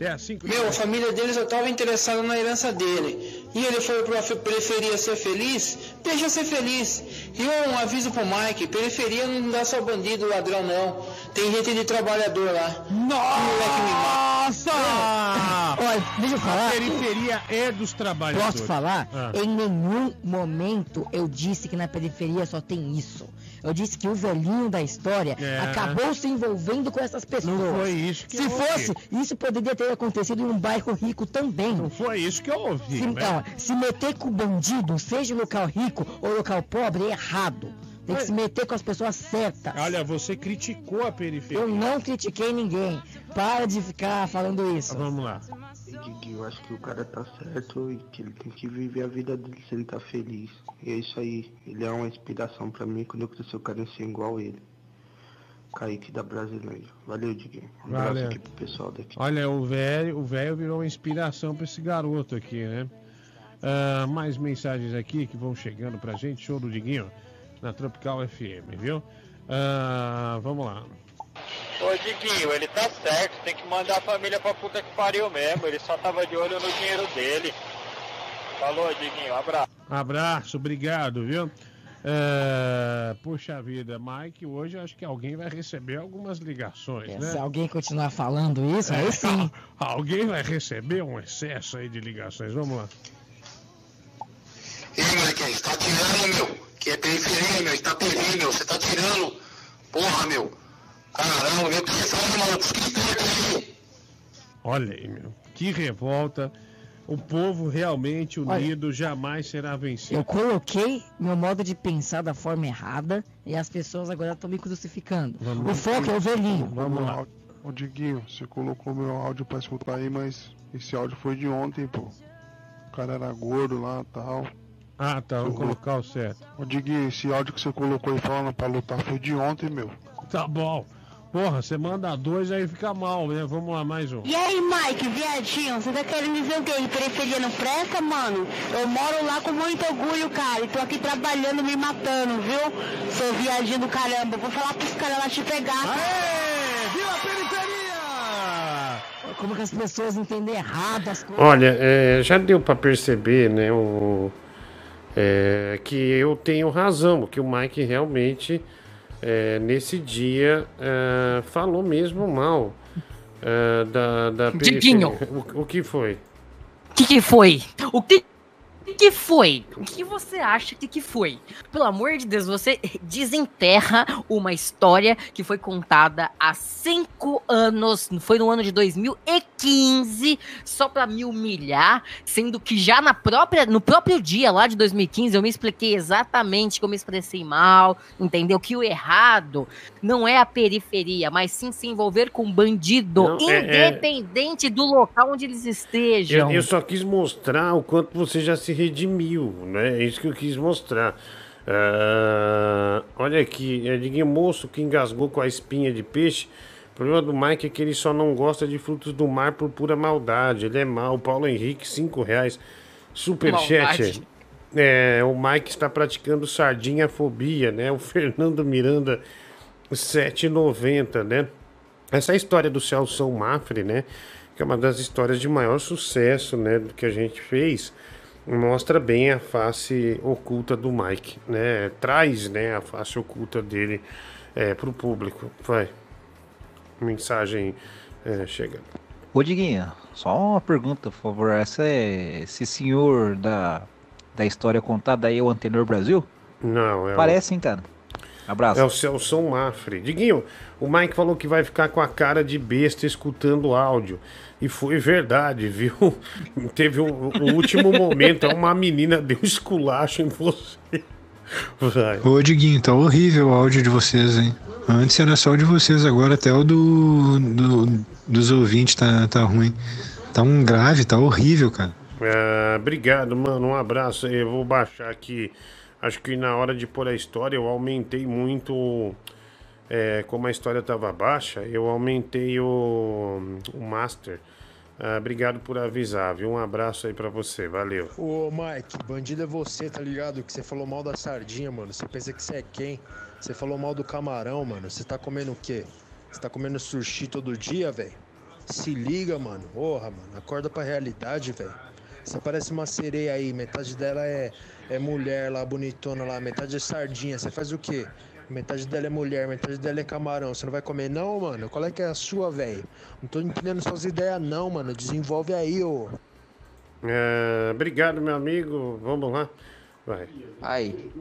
Speaker 1: Às 5
Speaker 58: Meu, a família dele só tava interessada na herança dele.
Speaker 59: e ele foi pra periferia ser feliz, deixa ser feliz. E um aviso pro Mike, periferia não dá só bandido, ladrão não. Tem gente de trabalhador lá.
Speaker 49: Nossa!
Speaker 51: Olha, deixa eu falar.
Speaker 49: A periferia é dos trabalhadores.
Speaker 51: Posso falar?
Speaker 49: Ah.
Speaker 51: Em nenhum momento eu disse que na periferia só tem isso. Eu disse que o velhinho da história
Speaker 49: É.
Speaker 51: acabou se envolvendo com essas pessoas.
Speaker 49: Não foi isso que
Speaker 51: Se
Speaker 49: eu ouvi.
Speaker 51: fosse, isso poderia ter acontecido em um bairro rico também. Não
Speaker 49: foi isso que eu ouvi.
Speaker 51: Se,
Speaker 49: né?
Speaker 51: então, se meter com bandido, seja local rico ou local pobre, é errado. Tem que se meter com as pessoas certas.
Speaker 49: Olha, você criticou a periferia.
Speaker 51: Eu não critiquei ninguém. Para de ficar falando isso.
Speaker 49: Vamos lá.
Speaker 54: Diguinho, eu acho que o cara tá certo e que ele tem que viver a vida dele se ele tá feliz. E é isso aí. Ele é uma inspiração pra mim. Quando eu crescer, eu quero ser igual ele. Kaique da Brasilândia. Valeu, Diguinho. Um abraço
Speaker 49: Valeu.
Speaker 54: aqui pro pessoal daqui.
Speaker 49: Olha, o velho, o velho virou uma inspiração pra esse garoto aqui, né? Ah, mais mensagens aqui que vão chegando pra gente. Show do Diguinho na Tropical FM, viu? Ah, vamos lá.
Speaker 60: Ô Diguinho, ele tá certo, tem que mandar a família pra puta que pariu mesmo. Ele só tava de olho no dinheiro dele. Falou, Diguinho, abraço.
Speaker 49: Abraço, obrigado, viu? É, puxa vida, Mike, hoje eu acho que alguém vai receber algumas ligações, né?
Speaker 51: Se alguém continuar falando isso, aí sim.
Speaker 49: Alguém vai receber um excesso aí de ligações. Vamos lá.
Speaker 61: Ei, moleque, você tá tirando, meu. Que é periferia, meu. Itapevi, meu. Você tá tirando. Porra, meu. Caramba, que aí.
Speaker 49: Olha aí, meu. Que revolta. O povo realmente unido jamais será vencido.
Speaker 51: Eu coloquei meu modo de pensar da forma errada e as pessoas agora estão me crucificando. o foco é o velhinho.
Speaker 49: Vamos lá.
Speaker 52: Ô Diguinho, você colocou meu áudio pra escutar aí, mas esse áudio foi de ontem, pô. O cara era gordo lá e tal.
Speaker 49: Ah, tá, vou colocar o certo.
Speaker 52: Ô Diguinho, esse áudio que você colocou aí falando pra lutar foi de ontem, meu.
Speaker 49: Tá bom. Porra, você manda dois aí fica mal, né? Vamos lá, mais um.
Speaker 62: E aí, Mike, viadinho, você tá querendo dizer o quê? Que periferia não presta, mano? Eu moro lá com muito orgulho, cara, e tô aqui trabalhando, me matando, viu? Seu viadinho do caramba, vou falar pros caras lá te pegar.
Speaker 49: Viva a periferia!
Speaker 51: Como que as pessoas entendem errado as coisas.
Speaker 1: Olha, é, já deu pra perceber, né, o, é, que eu tenho razão, que o Mike realmente, é, nesse dia, é, falou mesmo mal é, da, da periferia. O, o que foi?
Speaker 5: O que, que foi? O que, que que foi? O que você acha que que foi? Pelo amor de Deus, você desenterra uma história que foi contada há cinco anos, foi no ano de 2015, só pra me humilhar, sendo que já na própria, no próprio dia lá de 2015 eu me expliquei exatamente que eu me expressei mal, entendeu? Que o errado não é a periferia, mas sim se envolver com bandido,
Speaker 1: Não, é- é-
Speaker 5: independente do local onde eles estejam.
Speaker 1: Eu, eu só quis mostrar o quanto você já se redimiu, né? É isso que eu quis mostrar. Ah, olha aqui, é Diguinho Moço que engasgou com a espinha de peixe. O problema do Mike é que ele só não gosta de frutos do mar por pura maldade. Ele é mau. Paulo Henrique, 5 reais. Superchat. É, o Mike está praticando sardinha-fobia, né? O Fernando Miranda, 7,90, né? Essa história do Celso Mafre, né? Que é uma das histórias de maior sucesso, né? Do que a gente fez. Mostra bem a face oculta do Mike, né? Traz, né? A face oculta dele é, pro público. Vai. Mensagem é, chegando.
Speaker 63: Ô Diguinha, só uma pergunta, por favor. Essa é esse senhor da, da história contada aí, é o Antenor Brasil?
Speaker 1: Não, é o-
Speaker 63: Parece, hein, cara? Abraço.
Speaker 1: É o Celso Mafre. Diguinho, o Mike falou que vai ficar com a cara de besta escutando o áudio. E foi verdade, viu? (laughs) Teve um, um último momento, uma menina (laughs) deu esculacho em você. Vai.
Speaker 64: Ô Diguinho, tá horrível o áudio de vocês, hein? Antes era só o de vocês, agora até o do, do- dos ouvintes tá, tá ruim. Tá um grave, tá horrível, cara.
Speaker 1: Ah, obrigado, mano. Um abraço. Eu vou baixar aqui. Acho que na hora de pôr a história eu aumentei muito. É, como a história tava baixa, eu aumentei o, o master. Ah, obrigado por avisar, viu? Um abraço aí pra você. Valeu.
Speaker 65: Ô, Mike, bandido é você, tá ligado? Que você falou mal da sardinha, mano. Você pensa que você é quem? Você falou mal do camarão, mano. Você tá comendo o quê? Você tá comendo sushi todo dia, velho? Se liga, mano. Porra, mano. Acorda pra realidade, velho. Você parece uma sereia aí, metade dela é, é mulher lá, bonitona lá, metade é sardinha. Você faz o quê? Metade dela é mulher, metade dela é camarão. Você não vai comer, não, mano? Qual é que é a sua, velho? Não tô entendendo suas ideias, não, mano. Desenvolve aí, ô.
Speaker 1: É, obrigado, meu amigo. Vamos lá. Vai.
Speaker 66: Aí,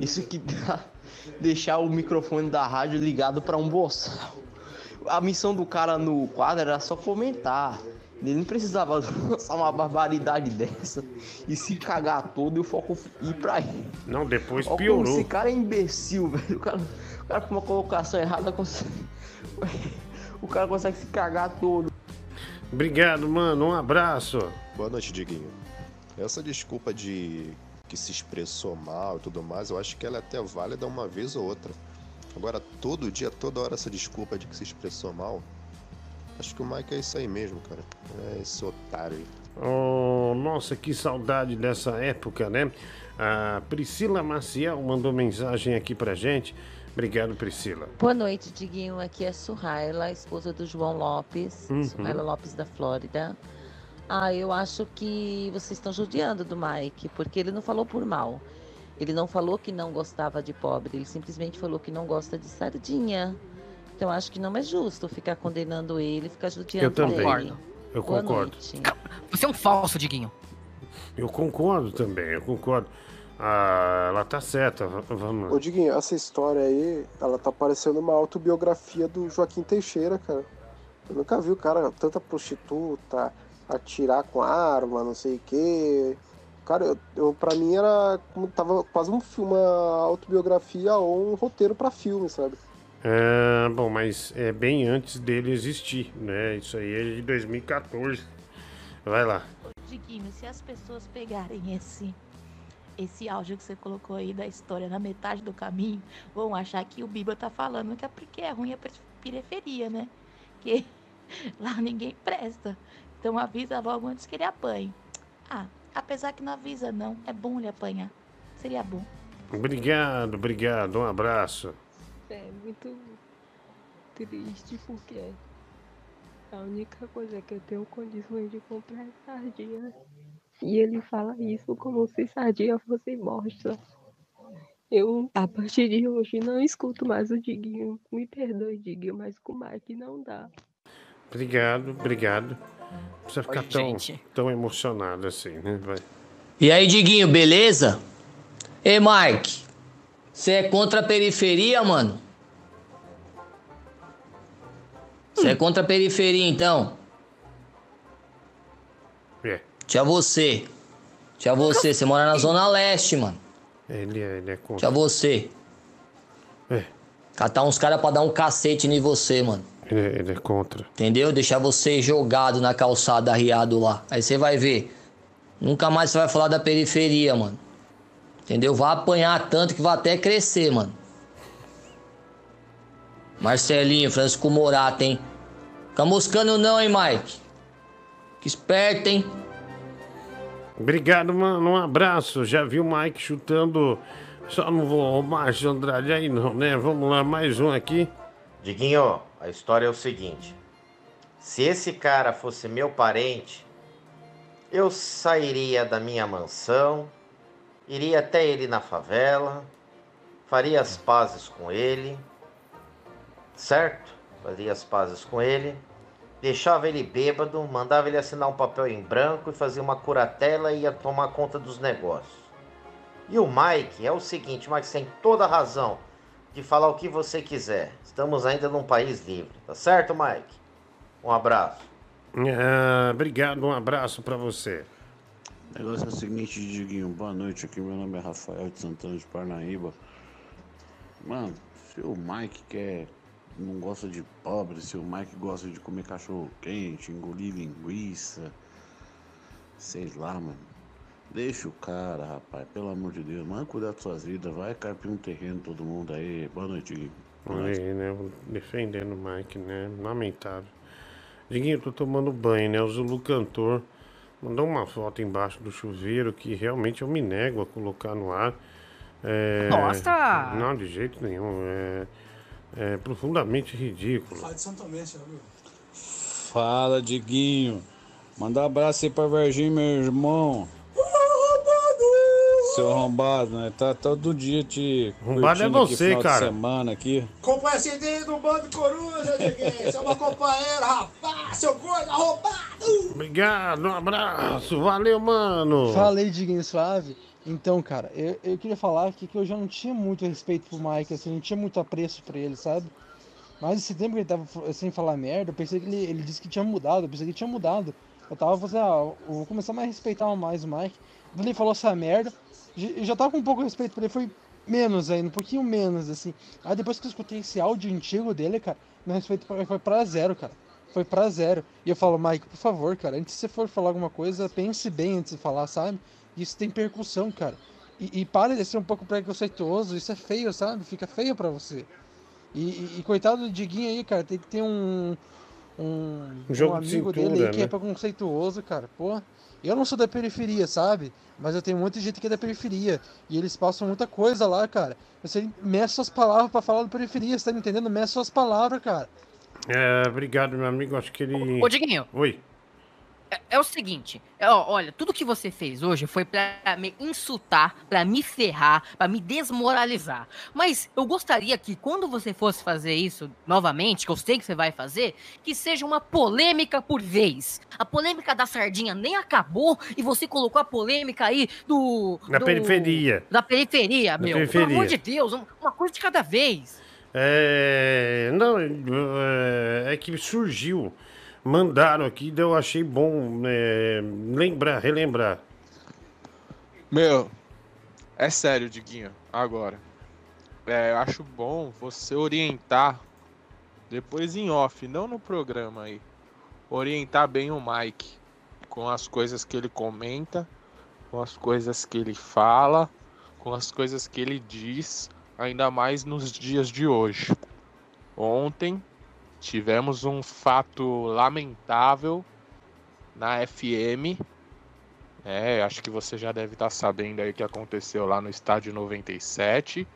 Speaker 66: isso que dá (laughs) deixar o microfone da rádio ligado para um boçal. A missão do cara no quadro era só comentar. Ele não precisava lançar uma barbaridade dessa e se cagar todo e o foco ir pra ele.
Speaker 1: Não, depois
Speaker 66: Olha como
Speaker 1: piorou.
Speaker 66: Esse cara é imbecil, velho. O cara, o cara com uma colocação errada consegue. (laughs) O cara consegue se cagar todo.
Speaker 1: Obrigado, mano. Um abraço.
Speaker 67: Boa noite, Diguinho. Essa desculpa de que se expressou mal e tudo mais, eu acho que ela é até válida uma vez ou outra. Agora, todo dia, toda hora, essa desculpa de que se expressou mal, acho que o Mike é isso aí mesmo, cara. É esse otário aí.
Speaker 1: Oh, nossa, que saudade dessa época, né? A Priscila Maciel mandou mensagem aqui pra gente. Obrigado, Priscila.
Speaker 68: Boa noite, Diguinho. Aqui é Suhaila, esposa do João Lopes.
Speaker 1: Uhum.
Speaker 68: Suhaila Lopes da Flórida. Ah, eu acho que vocês estão judiando do Mike, porque ele não falou por mal. Ele não falou que não gostava de pobre, ele simplesmente falou que não gosta de sardinha. Então acho que não é justo ficar condenando ele, ficar judiando
Speaker 1: Eu também.
Speaker 68: dele.
Speaker 1: Concordo. Eu
Speaker 68: Boa
Speaker 1: concordo.
Speaker 68: noite.
Speaker 5: Você é um falso, Diguinho.
Speaker 1: Eu concordo também, eu concordo. Ah, ela tá certa. Vamos.
Speaker 69: Ô Diguinho, essa história aí, ela tá parecendo uma autobiografia do Joaquim Teixeira, cara. Eu nunca vi o cara, tanta prostituta, atirar com arma, não sei o quê. Cara, eu, eu, pra mim era como tava quase um filme, uma autobiografia ou um roteiro pra filme, sabe?
Speaker 1: É, bom, mas é bem antes dele existir, né? Isso aí é de 2014. Vai lá.
Speaker 70: Diguinho, se as pessoas pegarem esse esse áudio que você colocou aí da história na metade do caminho, vão achar que o Biba tá falando que é porque é ruim a per- periferia, né? Que (laughs) lá ninguém presta. Então avisa logo antes que ele apanhe. Ah, apesar que não avisa não, é bom ele apanhar. Seria bom.
Speaker 1: Obrigado, obrigado. Um abraço.
Speaker 71: É muito triste porque a única coisa que eu tenho condições de comprar é sardinha. E ele fala isso como se sardinha fosse bosta. Eu, a partir de hoje, não escuto mais o Diguinho. Me perdoe, Diguinho, mas com o Mike não dá.
Speaker 1: Obrigado, obrigado. Não precisa ficar
Speaker 71: Oi,
Speaker 1: tão,
Speaker 71: gente.
Speaker 1: tão emocionado assim, né? Vai.
Speaker 72: E aí, Diguinho, beleza? Ei, Mike, você é contra a periferia, mano? Você é contra a periferia, então?
Speaker 1: É.
Speaker 72: Tinha você. Tinha você, você mora na Zona Leste, mano.
Speaker 1: Ele é, ele é contra.
Speaker 72: Tinha você.
Speaker 1: É.
Speaker 72: Catar uns caras pra dar um cacete em você, mano.
Speaker 1: Ele, é- ele é contra.
Speaker 72: Entendeu? Deixar você jogado na calçada arriado lá. Aí você vai ver. Nunca mais você vai falar da periferia, mano. Entendeu? Vai apanhar tanto que vai até crescer, mano. Marcelinho, Francisco Morata, hein? Fica moscando não, hein, Mike? Que esperto, hein?
Speaker 1: Obrigado, mano. Um abraço. Já vi o Mike chutando. Só não vou o Márcio Andrade aí, não, né? Vamos lá, mais um aqui.
Speaker 73: Diguinho, a história é o seguinte: se esse cara fosse meu parente, eu sairia da minha mansão, iria até ele na favela, faria as pazes com ele, certo? Faria as pazes com ele, deixava ele bêbado, mandava ele assinar um papel em branco e fazia uma curatela e ia tomar conta dos negócios. E o Mike é o seguinte, Mike tem toda a razão de falar o que você quiser. Estamos ainda num país livre, tá certo, Mike? Um abraço.
Speaker 1: Ah, obrigado, um abraço pra você.
Speaker 57: O negócio é o seguinte, Diguinho, boa noite. Aqui meu nome é Rafael de Santana de Parnaíba. Mano, se o Mike quer. não gosta de pobre, se o Mike gosta de comer cachorro quente, engolir linguiça, sei lá, mano. Deixa o cara, rapaz, pelo amor de Deus, manda cuidar das suas vidas, vai carpir um terreno todo mundo aí. Boa noite, Diguinho.
Speaker 1: Aí, né? Defendendo o Mike, né? Lamentável. Diguinho, eu tô tomando banho, né? O Zulu cantor mandou uma foto embaixo do chuveiro que realmente eu me nego a colocar no ar. É...
Speaker 5: Nossa!
Speaker 1: Não, de jeito nenhum. É, é profundamente ridículo.
Speaker 74: Fala de São Tomé?
Speaker 75: Fala, Diguinho.
Speaker 76: Manda um abraço aí pra Varginha, meu irmão. Seu arrombado, né? Tá todo dia te.
Speaker 1: Arrombado é
Speaker 76: aqui
Speaker 1: você,
Speaker 76: de
Speaker 1: cara.
Speaker 76: semana aqui.
Speaker 77: Comparecido do Bando Coruja, Diguinho. Você é uma companheira, rapaz, seu gordo arrombado.
Speaker 1: Obrigado, um abraço, valeu, mano.
Speaker 78: Falei, Diguinho Suave. Então, cara, eu, eu queria falar aqui que eu já não tinha muito respeito pro Mike, assim, não tinha muito apreço por ele, sabe? Mas esse tempo que ele tava sem falar merda, eu pensei que ele, ele disse que tinha mudado, eu pensei que ele tinha mudado. Eu tava fazendo, ah, eu vou começar a respeitar mais o Mike. Quando ele falou essa merda, já tava com um pouco de respeito por ele, foi menos ainda, um pouquinho menos, assim. Aí depois que eu escutei esse áudio antigo dele, cara, meu respeito ele foi pra zero, cara. Foi pra zero. E eu falo, Mike, por favor, cara, antes de você for falar alguma coisa, pense bem antes de falar, sabe? Isso tem percussão, cara. E, e para de ser um pouco preconceituoso, isso é feio, sabe? Fica feio pra você. E, e- e coitado do Diguinho aí, cara, tem que ter um. Um,
Speaker 1: Um jogo
Speaker 78: um
Speaker 1: de
Speaker 78: amigo
Speaker 1: cintura,
Speaker 78: dele aí que
Speaker 1: né?
Speaker 78: é preconceituoso, cara. Pô, eu não sou da periferia, sabe? Mas eu tenho muita gente que é da periferia. E eles passam muita coisa lá, cara. Você mexe suas palavras pra falar da periferia, você tá me entendendo? Mexe suas palavras, cara.
Speaker 1: É, obrigado, meu amigo. Acho que ele.
Speaker 5: Ô, Diguinho.
Speaker 1: Oi.
Speaker 5: É, é o seguinte, é, ó, olha, tudo que você fez hoje foi pra me insultar, pra me ferrar, pra me desmoralizar. Mas eu gostaria que quando você fosse fazer isso novamente, que eu sei que você vai fazer, que seja uma polêmica por vez. A polêmica da sardinha nem acabou e você colocou a polêmica aí do
Speaker 1: Na
Speaker 5: do-
Speaker 1: periferia.
Speaker 5: Da periferia,
Speaker 1: Da
Speaker 5: meu.
Speaker 1: periferia.
Speaker 5: Pelo amor de Deus, um- uma coisa de cada vez.
Speaker 1: É, não, é, é que surgiu, mandaram aqui, eu achei bom é, lembrar, relembrar.
Speaker 50: Meu, é sério, Diguinho, agora. É, eu acho bom você orientar, depois em off, não no programa aí, orientar bem o Mike com as coisas que ele comenta, com as coisas que ele fala, com as coisas que ele diz, ainda mais nos dias de hoje. Ontem tivemos um fato lamentável na FM. É, acho que você já deve estar sabendo aí o que aconteceu lá no estádio 97.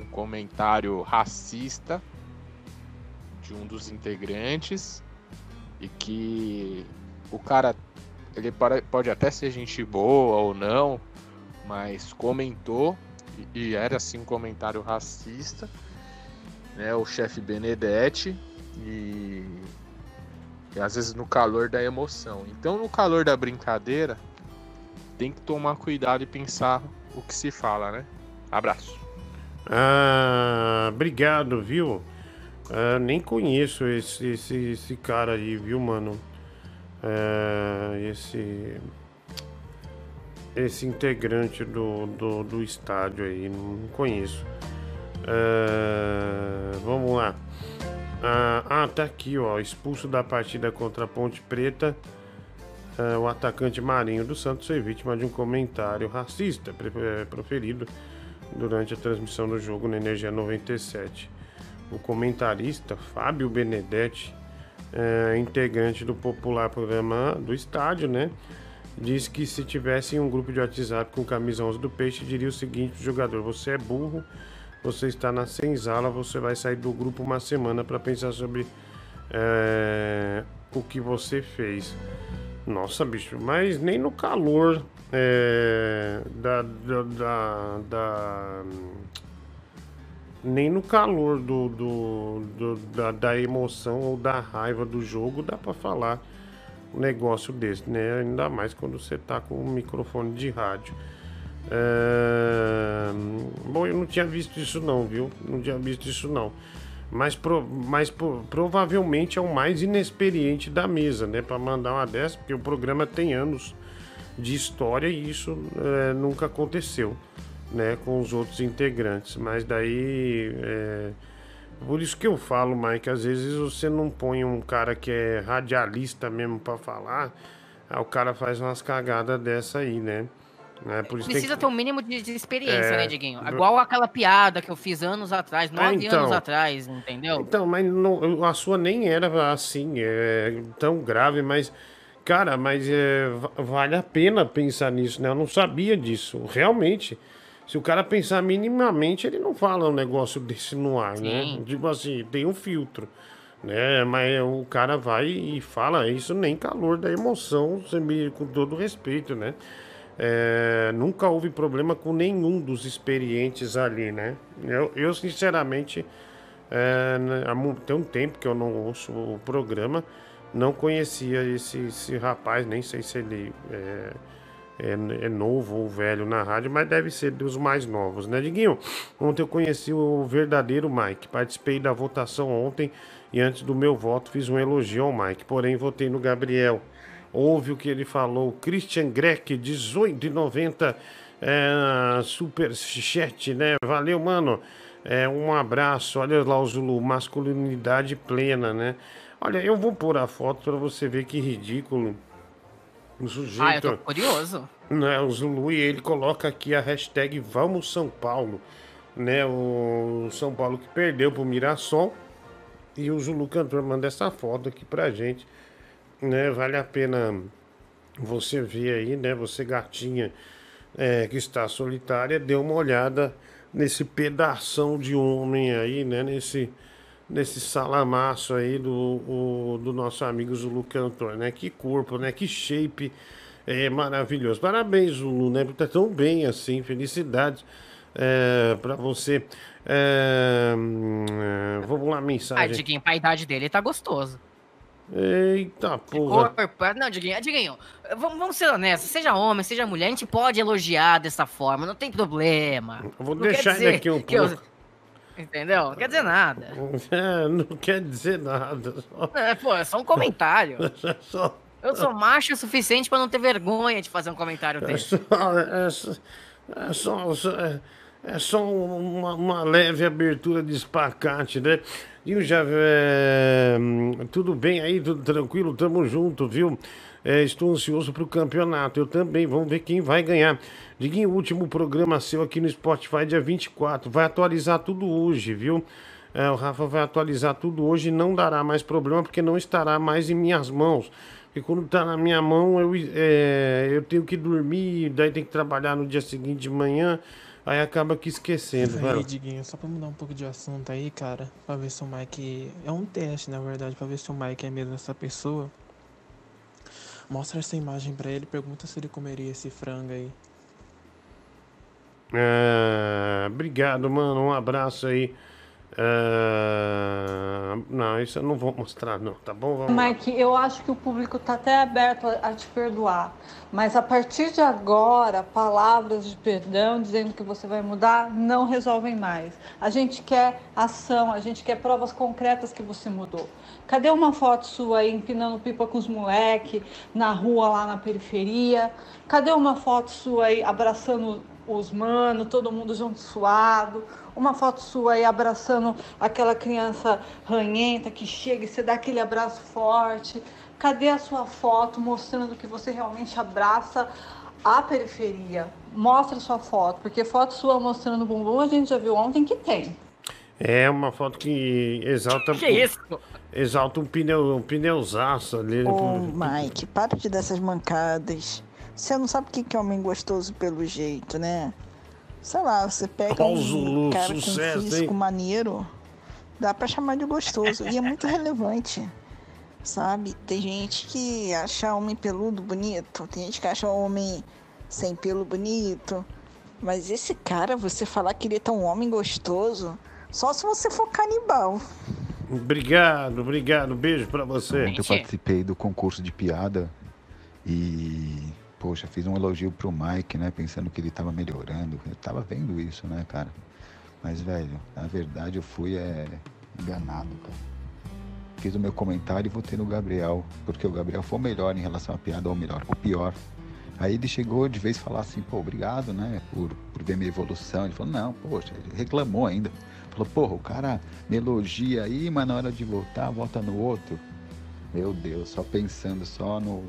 Speaker 50: Um comentário racista de um dos integrantes e que o cara ele pode até ser gente boa ou não, mas comentou e era assim um comentário racista, né? O chefe Benedetti e, e às vezes no calor da emoção. Então no calor da brincadeira tem que tomar cuidado e pensar o que se fala, né? Abraço.
Speaker 1: Ah, obrigado, viu? Ah, nem conheço esse, esse, esse cara aí, viu, mano? Ah, esse. Esse integrante do, do, do estádio aí, não conheço. Ah, vamos lá. Ah, ah, tá aqui, ó. Expulso da partida contra a Ponte Preta. ah, o atacante Marinho do Santos foi vítima de um comentário racista eh, proferido durante a transmissão do jogo na Energia 97. O comentarista Fábio Benedetti, eh, integrante do popular programa do estádio, né? Disse que se tivesse um grupo de WhatsApp com camisa 11 do Peixe, diria o seguinte: jogador, você é burro, você está na senzala, você vai sair do grupo uma semana para pensar sobre eh, o que você fez. Nossa, bicho, mas nem no calor é, da, da, da, da- Nem no calor do, do, do- da, da emoção ou da raiva do jogo dá pra falar um negócio desse, né? Ainda mais quando você tá com um microfone de rádio. É, Bom, eu não tinha visto isso não, viu? Não tinha visto isso não. Mas, pro- mas pro- provavelmente é o mais inexperiente da mesa, né? Pra mandar uma dessa, porque o programa tem anos de história e isso é, nunca aconteceu, né? Com os outros integrantes. Mas daí. É... Por isso que eu falo, Mike, às vezes você não põe um cara que é radialista mesmo pra falar, aí o cara faz umas cagadas dessa aí, né? É,
Speaker 5: Precisa
Speaker 1: que-
Speaker 5: ter um mínimo de, de experiência,
Speaker 1: É,
Speaker 5: né, Diguinho? Igual aquela piada que eu fiz anos atrás, nove
Speaker 1: então.
Speaker 5: anos atrás, entendeu?
Speaker 1: Então, mas não- a sua nem era assim, é, tão grave, mas, cara, mas é, va- vale a pena pensar nisso, né? Eu não sabia disso, realmente. Se o cara pensar minimamente, ele não fala um negócio desse no ar, né?
Speaker 5: Sim.
Speaker 1: Tipo assim, tem um filtro. né? Mas o cara vai e fala isso nem calor da emoção, com todo respeito, né? É, nunca houve problema com nenhum dos experientes ali, né? Eu, eu sinceramente, é, né, tem um tempo que eu não ouço o programa, não conhecia esse, esse rapaz, nem sei se ele é, é, é novo ou velho na rádio, mas deve ser dos mais novos, né, Diguinho? Ontem eu conheci o verdadeiro Mike, participei da votação ontem e antes do meu voto fiz um elogio ao Mike, porém votei no Gabriel. Ouve o que ele falou. Christian Greck, 18,90 é, super chat, né? Valeu, mano. É, um abraço. Olha lá o Zulu, masculinidade plena, né? Olha, eu vou pôr a foto para você ver que ridículo. O sujeito.
Speaker 5: Ah, eu tô curioso.
Speaker 1: Né, o Zulu e ele coloca aqui a hashtag Vamos São Paulo, né? O São Paulo que perdeu pro Mirassol e o Zulu cantor manda essa foto aqui pra gente, né? Vale a pena você ver aí, né? Você gatinha é, que está solitária, dê uma olhada nesse pedação de homem aí, né? Nesse nesse salamaço aí do, o- do nosso amigo Zulu Cantor, né? Que corpo, né? Que shape é maravilhoso. Parabéns, Zulu, né? Tá tão bem assim, felicidades é, para você. É, hum, é, vamos lá, mensagem.
Speaker 5: Pra idade dele, ele tá gostoso.
Speaker 1: Eita porra.
Speaker 5: Corpo, não, Diguinho, Diguinho, vamos, vamos ser honestos, seja homem, seja mulher, a gente pode elogiar dessa forma, não tem problema.
Speaker 1: Eu vou
Speaker 5: Não
Speaker 1: deixar ele aqui um
Speaker 5: que eu-
Speaker 1: pouco.
Speaker 5: Entendeu? Não quer dizer nada. (laughs)
Speaker 1: É, não quer dizer nada. Só,
Speaker 5: É, pô, é só um comentário. (laughs)
Speaker 1: só,
Speaker 5: Eu sou macho o suficiente pra não ter vergonha de fazer um comentário
Speaker 1: é
Speaker 5: desse.
Speaker 1: só, é só, é só, só- é- é só uma, uma leve abertura de espacate, né? E o já é, tudo bem aí, tudo tranquilo, tamo junto, viu? É, estou ansioso pro campeonato. Eu também, vamos ver quem vai ganhar. Diguinho, o último programa seu aqui no Spotify, dia 24. Vai atualizar tudo hoje, viu? É, o Rafa vai atualizar tudo hoje, não dará mais problema, porque não estará mais em minhas mãos. Porque quando tá na minha mão, eu, é, eu tenho que dormir, daí tem que trabalhar no dia seguinte de manhã, aí acaba que esquecendo. lá.
Speaker 79: Aí, Diguinho, só pra mudar um pouco de assunto aí, cara, pra ver se o Mike. É um teste, na verdade, pra ver se o Mike é mesmo essa pessoa. Mostra essa imagem pra ele, pergunta se ele comeria esse frango aí.
Speaker 1: É, obrigado, mano. Um abraço aí. É, não, isso eu não vou mostrar, não, tá bom? Vamos lá.
Speaker 40: Mike, eu acho que o público está até aberto a, a te perdoar. Mas a partir de agora, palavras de perdão dizendo que você vai mudar não resolvem mais. A gente quer ação, a gente quer provas concretas que você mudou. Cadê uma foto sua aí empinando pipa com os moleque na rua lá na periferia? Cadê uma foto sua aí abraçando os manos, todo mundo junto suado? Uma foto sua aí abraçando aquela criança ranhenta que chega e você dá aquele abraço forte. Cadê a sua foto mostrando que você realmente abraça a periferia? Mostra sua foto, porque foto sua mostrando o bumbum a gente já viu ontem que tem.
Speaker 1: É uma foto que exalta.
Speaker 40: Que isso?
Speaker 1: Exalta um pneu, um pneuzaço ali.
Speaker 80: Ô, Mike, para de dar essas mancadas. Você não sabe o que que é homem gostoso pelo jeito, né? Sei lá, você pega um
Speaker 1: Zulu,
Speaker 80: cara
Speaker 1: sucesso,
Speaker 80: com físico
Speaker 1: hein?
Speaker 80: maneiro, dá pra chamar de gostoso. E é muito (laughs) relevante, sabe? Tem gente que acha homem peludo bonito, tem gente que acha homem sem pelo bonito. Mas esse cara, você falar que ele é um homem gostoso, só se você for canibal.
Speaker 1: Obrigado, obrigado. Beijo pra você.
Speaker 81: Eu participei do concurso de piada e, poxa, fiz um elogio pro Mike, né? Pensando que ele tava melhorando. Eu tava vendo isso, né, cara? Mas, velho, na verdade eu fui é, enganado, cara. Fiz o meu comentário e votei no Gabriel, porque o Gabriel foi o melhor em relação à piada, ou melhor, o pior. Aí ele chegou de vez falar assim, pô, obrigado, né, por, por ver minha evolução. Ele falou, não, poxa, ele reclamou ainda. Falou, porra, o cara me elogia aí, mas na hora de votar, vota no outro. Meu Deus, só pensando só no,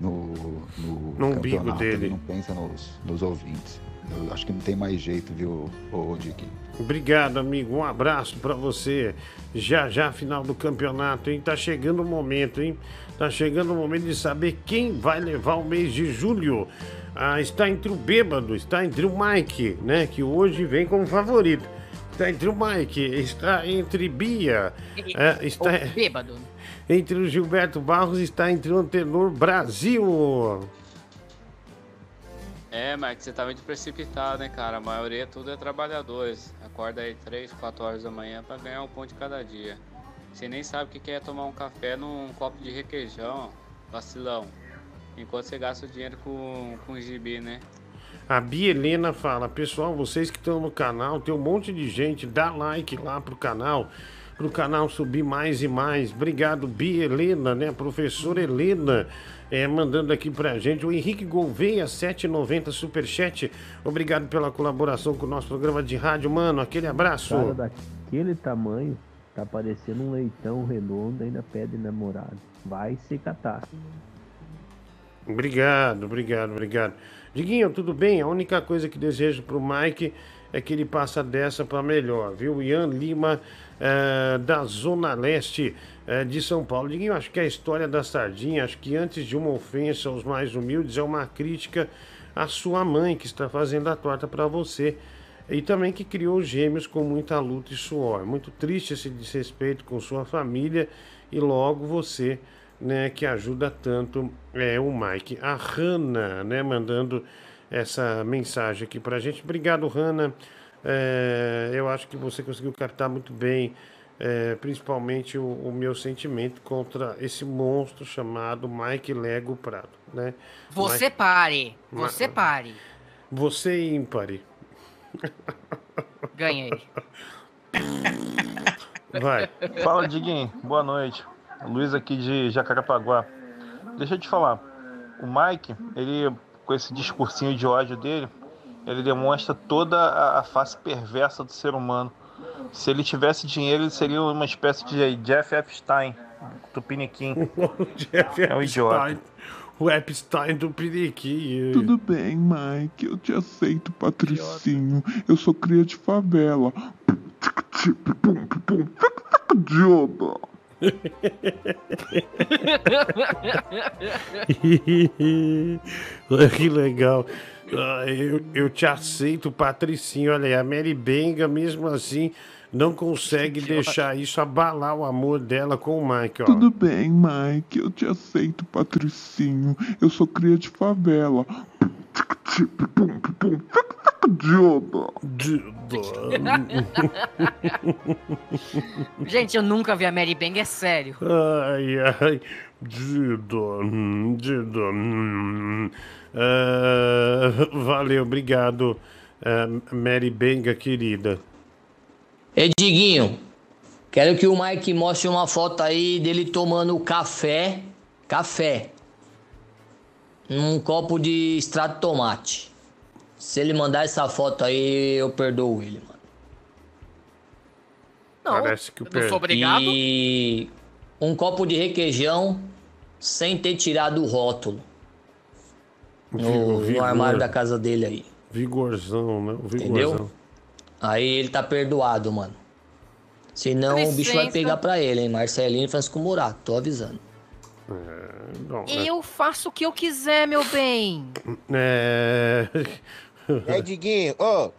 Speaker 81: no, no,
Speaker 1: No umbigo
Speaker 81: campeonato,
Speaker 1: dele.
Speaker 81: Ele não pensa nos, nos ouvintes. Eu acho que não tem mais jeito, viu, ô Dick?
Speaker 1: Obrigado, amigo. Um abraço pra você. Já já final do campeonato, hein? Tá chegando o momento, hein? Tá chegando o momento de saber quem vai levar o mês de julho. Ah, está entre o bêbado, está entre o Mike, né? Que hoje vem como favorito. Está entre o Mike, está entre Bia, é, está
Speaker 5: Ô, bêbado.
Speaker 1: Entre o Gilberto Barros, está entre o Antenor Brasil.
Speaker 82: É, Mike, você tá muito precipitado, né, cara? A maioria tudo é trabalhadores. Acorda aí 3, 4 horas da manhã pra ganhar um pão de cada dia. Você nem sabe o que é tomar um café num copo de requeijão, vacilão. Enquanto você gasta o dinheiro com, com gibi, né?
Speaker 1: A Bia Helena fala, pessoal, vocês que estão no canal, tem um monte de gente, dá like lá pro canal, pro canal subir mais e mais. Obrigado, Bia Helena, né? Professora Helena, é, mandando aqui pra gente. O Henrique Gouveia, 790 Superchat. Obrigado pela colaboração com o nosso programa de rádio, mano. Aquele abraço.
Speaker 83: Cara daquele tamanho, tá parecendo um leitão redondo, ainda pede namorado. Vai se catar.
Speaker 1: Obrigado, obrigado, obrigado. Diguinho, tudo bem? A única coisa que desejo pro Mike é que ele passa dessa para melhor, viu? Ian Lima, eh, da Zona Leste eh, de São Paulo. Diguinho, acho que a história da sardinha, acho que antes de uma ofensa aos mais humildes, é uma crítica à sua mãe que está fazendo a torta para você. E também que criou gêmeos com muita luta e suor. Muito triste esse desrespeito com sua família e logo você né, que ajuda tanto é o Mike. A Hanna, né, mandando essa mensagem aqui pra gente. Obrigado, Hanna. É, eu acho que você conseguiu captar muito bem, é, principalmente o, o meu sentimento contra esse monstro chamado Mike Lego Prado, né?
Speaker 5: Você
Speaker 1: Mike-
Speaker 5: pare. Você
Speaker 1: Ma-
Speaker 5: pare.
Speaker 1: Você ímpare.
Speaker 5: Ganhei.
Speaker 1: Vai.
Speaker 15: Fala, Diguinho. Boa noite. Luiz aqui de Jacarepaguá. Deixa eu te falar. O Mike, ele, com esse discursinho de ódio dele, ele demonstra toda a, a face perversa do ser humano. Se ele tivesse dinheiro, ele seria uma espécie de Jeff Epstein, do Piniquim. (laughs)
Speaker 1: Jeff
Speaker 15: É um idiota.
Speaker 1: Epstein. O Epstein do Piriqui.
Speaker 57: Tudo bem, Mike, eu te aceito, Patricinho. Eu sou cria de favela. Idiota. (laughs)
Speaker 1: Que legal. Ah, Eu, eu te aceito, Patricinho. Olha aí, a Mary Benga, mesmo assim, não consegue deixar isso abalar o amor dela com o Mike, ó.
Speaker 57: Tudo bem, Mike, eu te aceito, Patricinho. Eu sou cria de favela. Idiota. (laughs)
Speaker 5: Gente, eu nunca vi a Mary Bang, é sério.
Speaker 1: Ai, ai. Dido, hum, Dido. Ah, (laughs) valeu, obrigado, ah, Mary Benga, querida.
Speaker 72: Ei, Diguinho, quero que o Mike mostre uma foto aí dele tomando café, café, num copo de extrato de tomate. Se ele mandar essa foto aí, eu perdoo ele, mano.
Speaker 5: Não,
Speaker 1: Parece que o
Speaker 5: eu não sou obrigado.
Speaker 72: E um copo de requeijão sem ter tirado o rótulo. No, no armário da casa dele aí.
Speaker 1: Vigorzão, né? Vigorzão.
Speaker 72: Entendeu? Aí ele tá perdoado, mano. Senão o bicho vai pegar pra ele, hein? Marcelinho e Francisco Murato, tô avisando.
Speaker 1: É, bom, né?
Speaker 5: Eu faço o que eu quiser, meu bem.
Speaker 1: É...
Speaker 84: É, Diguinho, ô,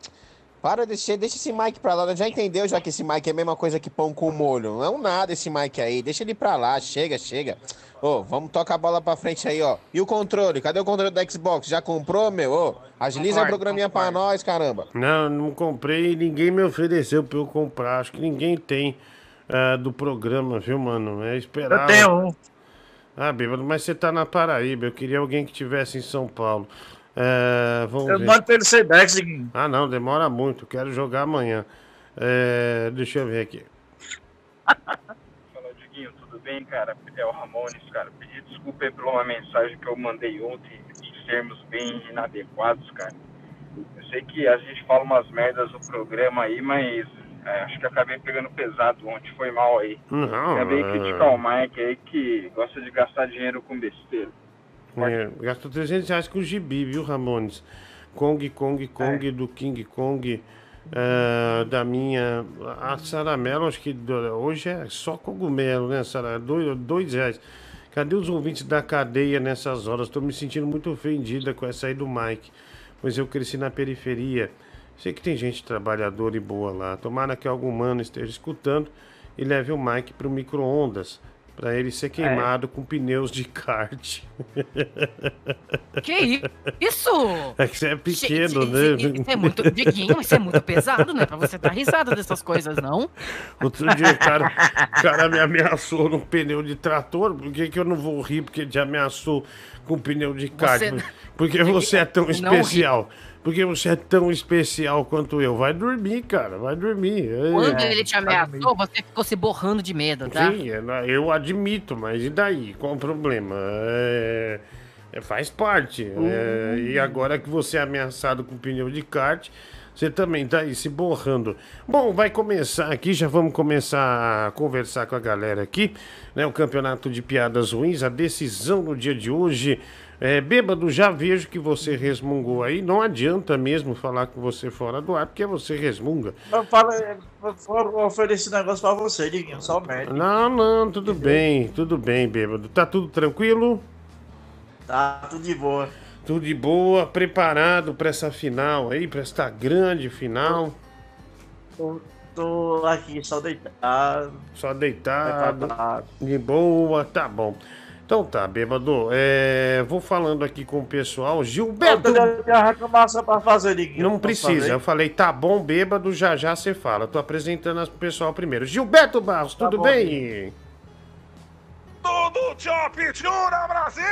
Speaker 84: para, deixa, deixa esse Mike pra lá. Já entendeu já que esse Mike é a mesma coisa que pão com molho. Não é um nada esse Mike aí. Deixa ele pra lá, chega, chega. Ô, vamos tocar a bola pra frente aí, ó. E o controle? Cadê o controle da Xbox? Já comprou, meu? Ô, agiliza
Speaker 1: Concordo,
Speaker 84: o programinha pra nós, caramba.
Speaker 1: Não, não comprei, ninguém me ofereceu pra eu comprar. Acho que ninguém tem ah, do programa, viu, mano? É esperar.
Speaker 85: Eu tenho um.
Speaker 1: Ah, bêbado, mas você tá na Paraíba. Eu queria alguém que tivesse em São Paulo. É, vamos
Speaker 85: Eu
Speaker 1: ver.
Speaker 85: mando pelo Sedex.
Speaker 1: Ah, não, demora muito. Quero jogar amanhã. É, deixa eu ver aqui.
Speaker 50: Fala, Diguinho, tudo bem, cara? É o Ramones, cara. Pedi desculpa aí por uma mensagem que eu mandei ontem em termos bem inadequados, cara. Eu sei que a gente fala umas merdas no programa aí, mas é, acho que acabei pegando pesado ontem, foi mal aí.
Speaker 1: Não,
Speaker 50: acabei
Speaker 1: é-
Speaker 50: criticar o Mike aí que gosta de gastar dinheiro com besteira.
Speaker 1: É, gastou 300 reais com o gibi, viu, Ramones? Kong, Kong, Kong, do King Kong, é, da minha. A Saramelo, acho que hoje é só cogumelo, né, Sara? Dois, dois reais. Cadê os ouvintes da cadeia nessas horas? Estou me sentindo muito ofendida com essa aí do Mike, pois eu cresci na periferia. Sei que tem gente trabalhadora e boa lá. Tomara que algum mano esteja escutando e leve o Mike pro micro-ondas. Pra ele ser queimado com pneus de kart.
Speaker 5: Que isso?
Speaker 1: É que você é pequeno,
Speaker 5: Gente,
Speaker 1: né?
Speaker 5: Isso, é muito. Diguinho, isso é muito pesado, né? Pra você dar risada dessas coisas, não?
Speaker 1: Outro dia o cara, o cara me ameaçou num pneu de trator. Por que, que eu não vou rir porque ele te ameaçou com pneu de kart?
Speaker 5: Você-
Speaker 1: Porque você é tão
Speaker 5: Não ri.
Speaker 1: Porque você é tão especial quanto eu. Vai dormir, cara. Vai dormir. É.
Speaker 5: Quando ele te ameaçou, você ficou se borrando de medo, tá?
Speaker 1: Sim, é, eu admito, mas e daí? Qual o problema? É, é, faz parte. é, e agora que você é ameaçado com pneu de kart, você também tá aí se borrando. Bom, vai começar aqui, já vamos começar a conversar com a galera aqui, né? O campeonato de piadas ruins, a decisão no dia de hoje. É, bêbado, já vejo que você resmungou aí. Não adianta mesmo falar com você fora do ar, porque você resmunga.
Speaker 86: Eu falo, eu vou oferecer negócio pra você, Diguinho, só merda.
Speaker 1: Não, não, tudo bem, tudo bem, bêbado. Tá tudo tranquilo?
Speaker 86: Tá, tudo de boa.
Speaker 1: Tudo de boa, preparado pra essa final aí, pra esta grande final.
Speaker 86: Tô, tô aqui só deitado.
Speaker 1: Só deitado,
Speaker 86: Preparado.
Speaker 1: de boa, tá bom. Então tá, bêbado, é, vou falando aqui com o pessoal.
Speaker 86: Eu
Speaker 1: Gilberto,
Speaker 86: tenho uma reclamação pra fazer, Diguinho.
Speaker 1: não precisa,
Speaker 86: fazer?
Speaker 1: eu falei, tá bom, bêbado, já já você fala. Tô apresentando o pessoal primeiro. Gilberto Barros,
Speaker 86: Tá
Speaker 1: tudo
Speaker 86: bom,
Speaker 1: bem?
Speaker 87: Tudo Chop Chura Brasil!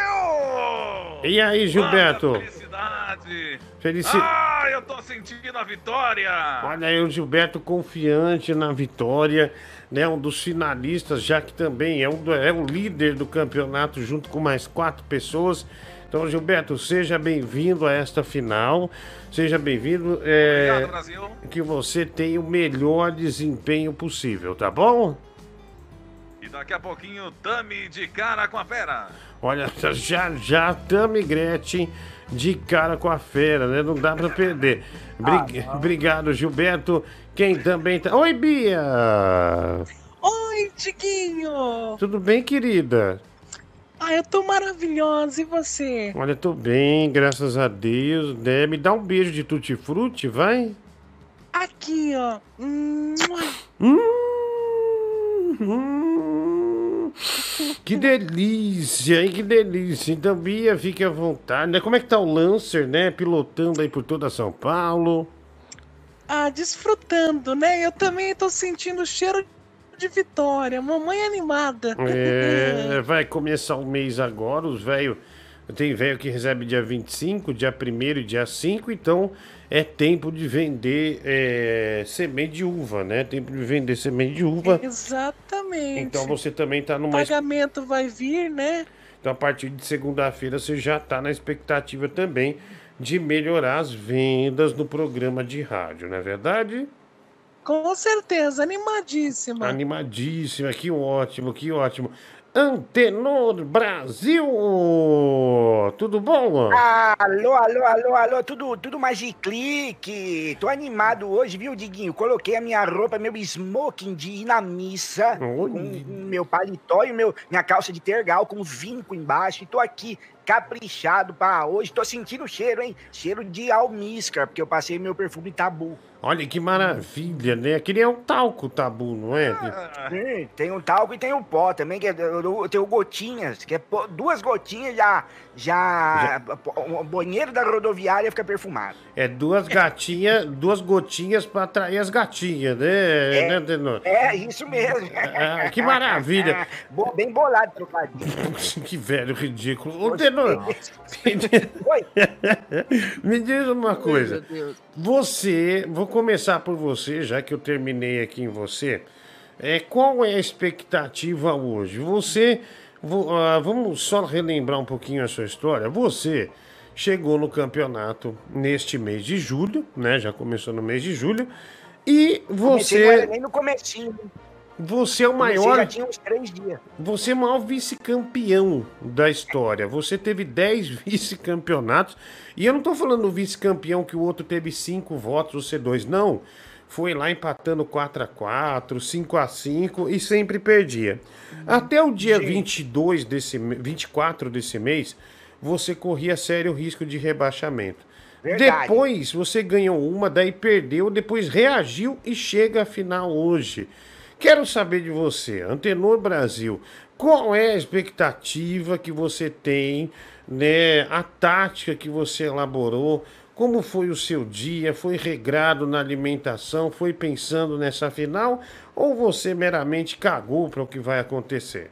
Speaker 1: E aí, Gilberto?
Speaker 87: Quanta felicidade!
Speaker 1: Felici-
Speaker 87: Ah, eu tô sentindo a vitória!
Speaker 1: Olha aí o Gilberto confiante na vitória, né? Um dos finalistas, já que também é, um, é o líder do campeonato junto com mais quatro pessoas. Então, Gilberto, seja bem-vindo a esta final. Seja bem-vindo. é,
Speaker 87: Obrigado, Brasil.
Speaker 1: que você tenha o melhor desempenho possível, tá bom?
Speaker 87: E daqui a pouquinho, Tami de cara com a fera.
Speaker 1: Olha, já já Tami Gretchen de cara com a fera, né? Não dá pra perder. (laughs) Bri- Obrigado, Gilberto. Quem também tá. Oi, Bia!
Speaker 88: Oi, Diguinho!
Speaker 1: Tudo bem, querida?
Speaker 88: Ah, eu tô maravilhosa, e você?
Speaker 1: Olha, tô bem, graças a Deus. Né? Me dá um beijo de tutti-frutti, vai?
Speaker 88: Aqui, ó.
Speaker 1: Hum, hum. que delícia, hein? Que delícia. Então, Bia, fique à vontade. né? Como é que tá o Lancer, né? Pilotando aí por toda São Paulo.
Speaker 88: Ah, desfrutando, né? Eu também tô sentindo o cheiro de vitória. Mamãe animada.
Speaker 1: É, (laughs) vai começar o mês agora, os velhos. Tem velho que recebe dia 25, dia 1 e dia 5, então é tempo de vender é, semente de uva, né? Tempo de vender semente de uva.
Speaker 88: Exatamente.
Speaker 1: Então você também tá
Speaker 88: O
Speaker 1: numa.
Speaker 88: pagamento vai vir, né?
Speaker 1: Então a partir de segunda-feira você já tá na expectativa também de melhorar as vendas no programa de rádio, não é verdade?
Speaker 88: Com certeza, animadíssima.
Speaker 1: Animadíssima, que ótimo, que ótimo. Antenor Brasil! Tudo bom?
Speaker 89: Alô, alô, alô, alô, tudo, tudo mais de clique. Tô animado hoje, viu, Diguinho? Coloquei a minha roupa, meu smoking de ir na missa, com meu paletó e meu, minha calça de tergal com vinco embaixo. E tô aqui caprichado pra hoje. Tô sentindo cheiro, hein? Cheiro de almíscar, porque eu passei meu perfume tabu.
Speaker 1: Olha que maravilha, né? Aquele é um talco tabu, não é?
Speaker 89: Hum, tem um talco e tem um pó também, que é, eu, eu tenho gotinhas, que é pó- duas gotinhas já, já, o banheiro da rodoviária fica perfumado.
Speaker 1: É duas gatinhas, duas gotinhas pra atrair as gatinhas, né, né, Antenor?
Speaker 89: É, isso mesmo.
Speaker 1: Ah, que maravilha. (laughs)
Speaker 89: Bo- bem bolado, trocadilho. (laughs)
Speaker 1: que velho ridículo. Ô, Tenor, (laughs) me diz uma coisa. Você, vou começar por você, já que eu terminei aqui em você. É, qual é a expectativa hoje? Você, vo- ah, vamos só relembrar um pouquinho a sua história. Você chegou no campeonato neste mês de julho, né? Já começou no mês de julho. E
Speaker 89: Comecei,
Speaker 1: você,
Speaker 89: nem no comecinho.
Speaker 1: Você é o
Speaker 89: Comecei,
Speaker 1: maior.
Speaker 89: já tinha uns três dias.
Speaker 1: Você é o maior vice-campeão da história. Você teve 10 (laughs) vice-campeonatos. E eu não tô falando do vice-campeão que o outro teve 5 votos, você dois. Não. Foi lá empatando 4x4, 5x5 e sempre perdia. Até o dia 22 desse, me- 24 desse mês, você corria sério risco de rebaixamento.
Speaker 89: Verdade.
Speaker 1: Depois você ganhou uma, daí perdeu, depois reagiu e chega à final hoje. Quero saber de você, Antenor Brasil, qual é a expectativa que você tem, né? A tática que você elaborou, como foi o seu dia? Foi regrado na alimentação? Foi pensando nessa final? Ou você meramente cagou para o que vai acontecer?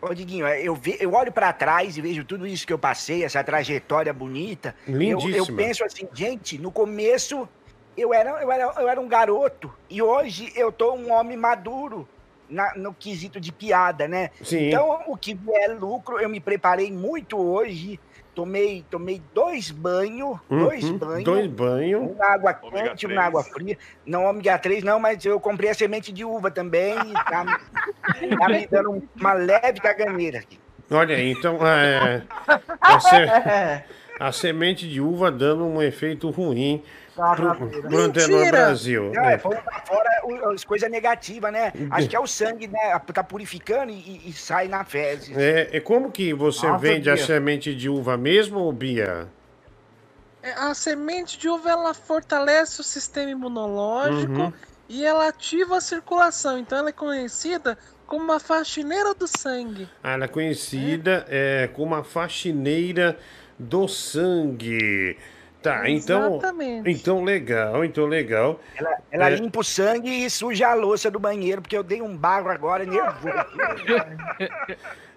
Speaker 89: Ô, Diguinho, eu, ve- eu olho pra trás e vejo tudo isso que eu passei, essa trajetória bonita. Eu, eu
Speaker 1: Lindíssima.
Speaker 89: penso assim, gente, no começo eu era, eu, era, eu era um garoto e hoje eu tô um homem maduro na- no quesito de piada, né?
Speaker 1: Sim.
Speaker 89: Então, o que vier lucro, eu me preparei muito hoje. Tomei, tomei dois banhos, dois
Speaker 1: Uhum,
Speaker 89: banhos.
Speaker 1: Dois banhos.
Speaker 89: Um na água quente, um na água fria. Não ômega 3 não, mas eu comprei a semente de uva também e tá, tá me dando uma leve caganeira aqui.
Speaker 1: Olha aí, então é, se- a semente de uva dando um efeito ruim pro Antenor Brasil.
Speaker 89: Não, é, pra fora o- as coisas negativas, né? Acho que é o sangue, né? Tá purificando e, e sai na fezes.
Speaker 1: É, é como que você
Speaker 89: Nossa,
Speaker 1: vende a
Speaker 89: Bia.
Speaker 1: semente de uva mesmo, Bia?
Speaker 88: É, A semente de uva ela fortalece o sistema imunológico
Speaker 1: Uhum.
Speaker 88: e ela ativa a circulação. Então ela é conhecida como uma faxineira do sangue.
Speaker 1: Ah, Ela é conhecida é, como a faxineira do sangue. Tá, então.
Speaker 88: Exatamente.
Speaker 1: Então legal, então legal.
Speaker 89: Ela, ela
Speaker 1: É,
Speaker 89: limpa o sangue e suja a louça do banheiro, porque eu dei um barro agora nervoso. (laughs)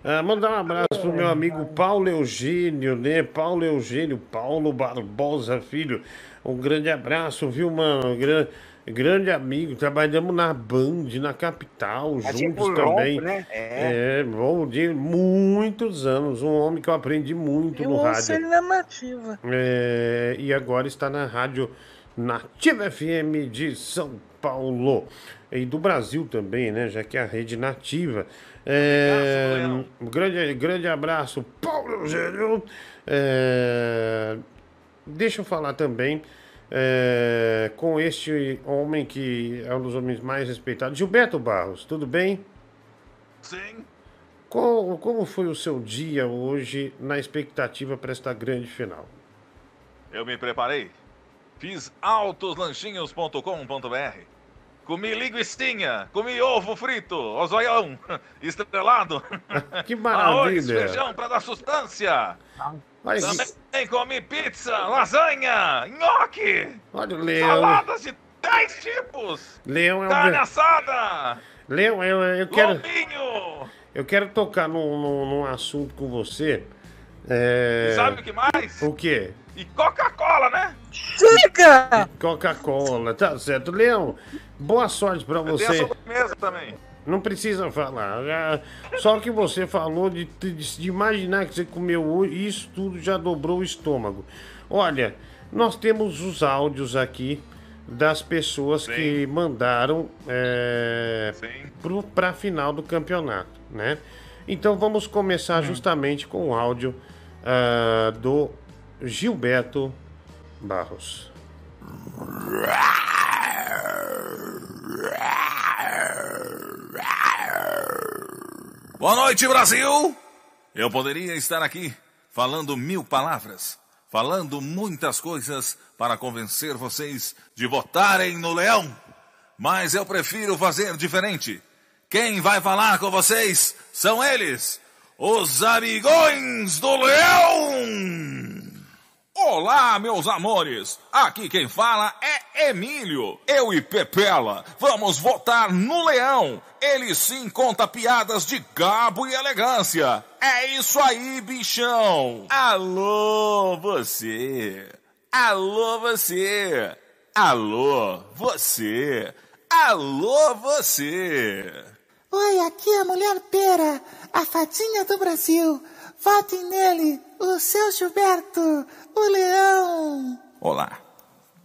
Speaker 1: Ah, mandar um abraço pro meu amigo Paulo Eugênio, né? Paulo Eugênio, Paulo Barbosa, filho. Um grande abraço, viu, mano? Gran- grande amigo. Trabalhamos na Band, na capital,
Speaker 89: Fazia
Speaker 1: juntos
Speaker 89: rompo,
Speaker 1: também.
Speaker 89: né?
Speaker 1: É. bom, de muitos anos. Um homem que eu aprendi muito
Speaker 88: Eu
Speaker 1: no rádio.
Speaker 88: ele na nativa.
Speaker 1: É, e agora está na rádio Nativa FM de São Paulo. E do Brasil também, né? Já que é a rede nativa. É, um grande, grande abraço, Paulo Eugênio. É, deixa eu falar também é, com este homem que é um dos homens mais respeitados, Gilberto Barros, tudo bem?
Speaker 90: Sim.
Speaker 1: Como, como foi o seu dia hoje na expectativa para esta grande final?
Speaker 90: Eu me preparei. Fiz altoslanchinhos.com.br. Comi linguiçinha, comi ovo frito, ozoião, (laughs) estrelado. (laughs)
Speaker 1: Que
Speaker 90: Arroz,
Speaker 1: maravilha!
Speaker 90: feijão para dar sustância.
Speaker 1: Olha
Speaker 90: Também comi pizza, lasanha, nhoque.
Speaker 1: Olha o Leão.
Speaker 90: Saladas de 10 tipos.
Speaker 1: Leão é um.
Speaker 90: Carne assada.
Speaker 1: Leão, eu, eu quero.
Speaker 90: Lombinho.
Speaker 1: Eu quero tocar num, num, num assunto com você. É...
Speaker 90: E sabe o que mais?
Speaker 1: O quê?
Speaker 90: E Coca-Cola, né?
Speaker 88: Chega!
Speaker 1: Coca-Cola, tá certo. Leão, boa sorte pra
Speaker 90: Tem a
Speaker 1: você.
Speaker 90: sobremesa também.
Speaker 1: Não precisa falar. Só que você falou de, de, de imaginar que você comeu hoje, isso tudo já dobrou o estômago. Olha, nós temos os áudios aqui das pessoas que mandaram é, pro, pra final do campeonato, né? Então vamos começar justamente com o áudio ah, do Gilberto Barros. (laughs)
Speaker 90: Boa noite, Brasil! Eu poderia estar aqui falando mil palavras, falando muitas coisas para convencer vocês de votarem no Leão, mas eu prefiro fazer diferente. Quem vai falar com vocês são eles, os amigões do Leão! Olá, meus amores! Aqui quem fala é Emílio. Eu e Pepela vamos votar no Leão. Ele sim conta piadas de gabo e elegância. É isso aí, bichão! Alô, você! Alô, você! Alô, você! Alô, você!
Speaker 91: Oi, aqui é a Mulher Pera, a fadinha do Brasil. Votem nele, o seu Gilberto, o leão.
Speaker 90: Olá,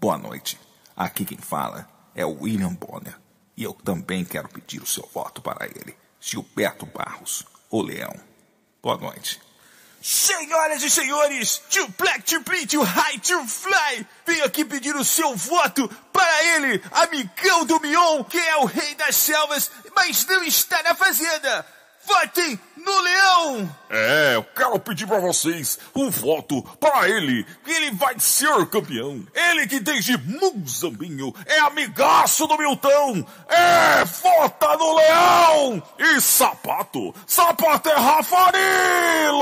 Speaker 90: boa noite. Aqui quem fala é o William Bonner. E eu também quero pedir o seu voto para ele, Gilberto Barros, o Leão. Boa noite.
Speaker 92: Senhoras e senhores, too black, too pretty, too high, too fly, venho aqui pedir o seu voto para ele, amigão do Mion, que é o rei das selvas, mas não está na fazenda.
Speaker 93: Votem no Leão!
Speaker 90: É, eu quero pedir pra vocês um voto para ele, que ele vai ser campeão. Ele que desde Muzambinho é amigaço do Milton. É, vota no Leão! E sapato, sapato é Rafarilo!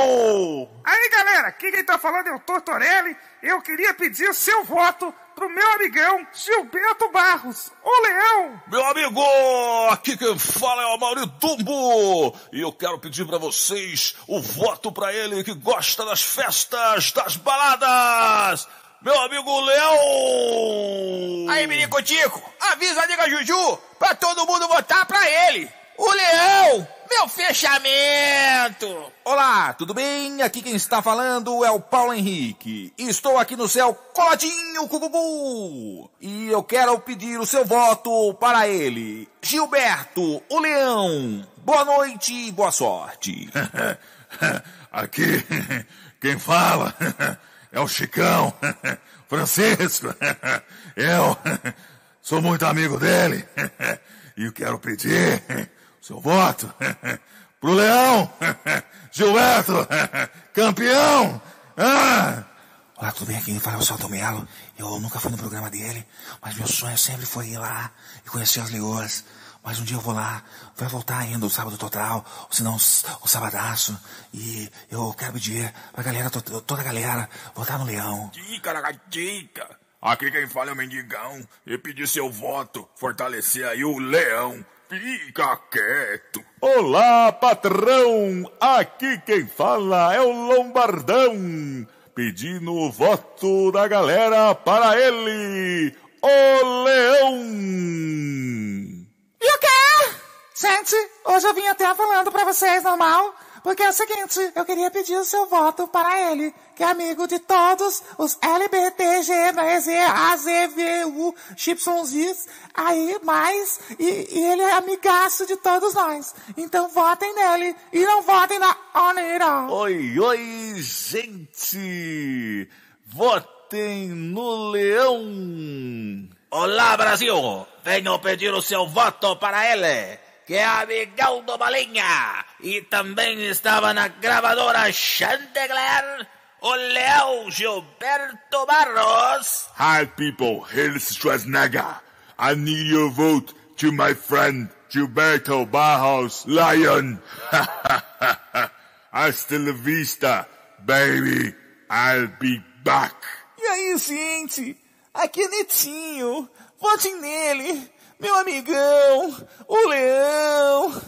Speaker 91: Aí, galera, aqui quem tá falando é o Tortorelli. Eu queria pedir seu voto pro meu amigão Gilberto Barros, o Leão.
Speaker 90: Meu amigo, aqui quem fala é o Mauri Dumbo. E eu quero pedir pra vocês o voto pra ele que gosta das festas, das baladas. Meu amigo Leão!
Speaker 93: Aí, Minico Tico, avisa a Liga Juju pra todo mundo votar pra ele! O Leão! Meu fechamento!
Speaker 94: Olá, tudo bem? Aqui quem está falando é o Paulo Henrique. Estou aqui no céu coladinho com o Gugu. E eu quero pedir o seu voto para ele. Gilberto, o Leão. Boa noite e boa sorte. (laughs)
Speaker 90: Aqui, quem fala é o Chicão, (laughs) Francisco. (laughs) Eu sou muito amigo dele e eu quero pedir seu voto (laughs) pro Leão, (laughs) Gilberto, (laughs) campeão. Ah!
Speaker 92: Olá, tudo bem? Aqui fala o Celto Melo. Eu nunca fui no programa dele, mas meu sonho sempre foi ir lá e conhecer as leoas. Mas um dia eu vou lá, vai voltar ainda o sábado total, ou se não o sabadaço. E eu quero pedir pra galera, to- toda a galera, votar no Leão.
Speaker 90: Dica, dica. Aqui quem fala é o Mendigão. E pedir seu voto, fortalecer aí o Leão. Fica quieto. Olá, patrão! Aqui quem fala é o Lombardão, pedindo o voto da galera para ele, o Leão!
Speaker 91: E o quê? Gente, hoje eu vim até falando pra vocês, normal? Porque é o seguinte, eu queria pedir o seu voto para ele, que é amigo de todos os LBTG, né, Z, A, Z, V, U, Y, aí, mais, e, e ele é amigaço de todos nós. Então votem nele, e não votem na Onira.
Speaker 90: Oi, oi, gente! Votem no Leão!
Speaker 95: Olá, Brasil! Venho pedir o seu voto para ele, que é amigão do Balinha e também estava na gravadora Chanticleer, o Leão Gilberto Barros.
Speaker 90: Hi, people. Here's Schwarzenegger. I need your vote to my friend Gilberto Barros Lion. (laughs) Hasta la vista, baby. I'll be back.
Speaker 93: E aí, gente? Aqui é Netinho. Votem nele. Meu amigão, o Leão.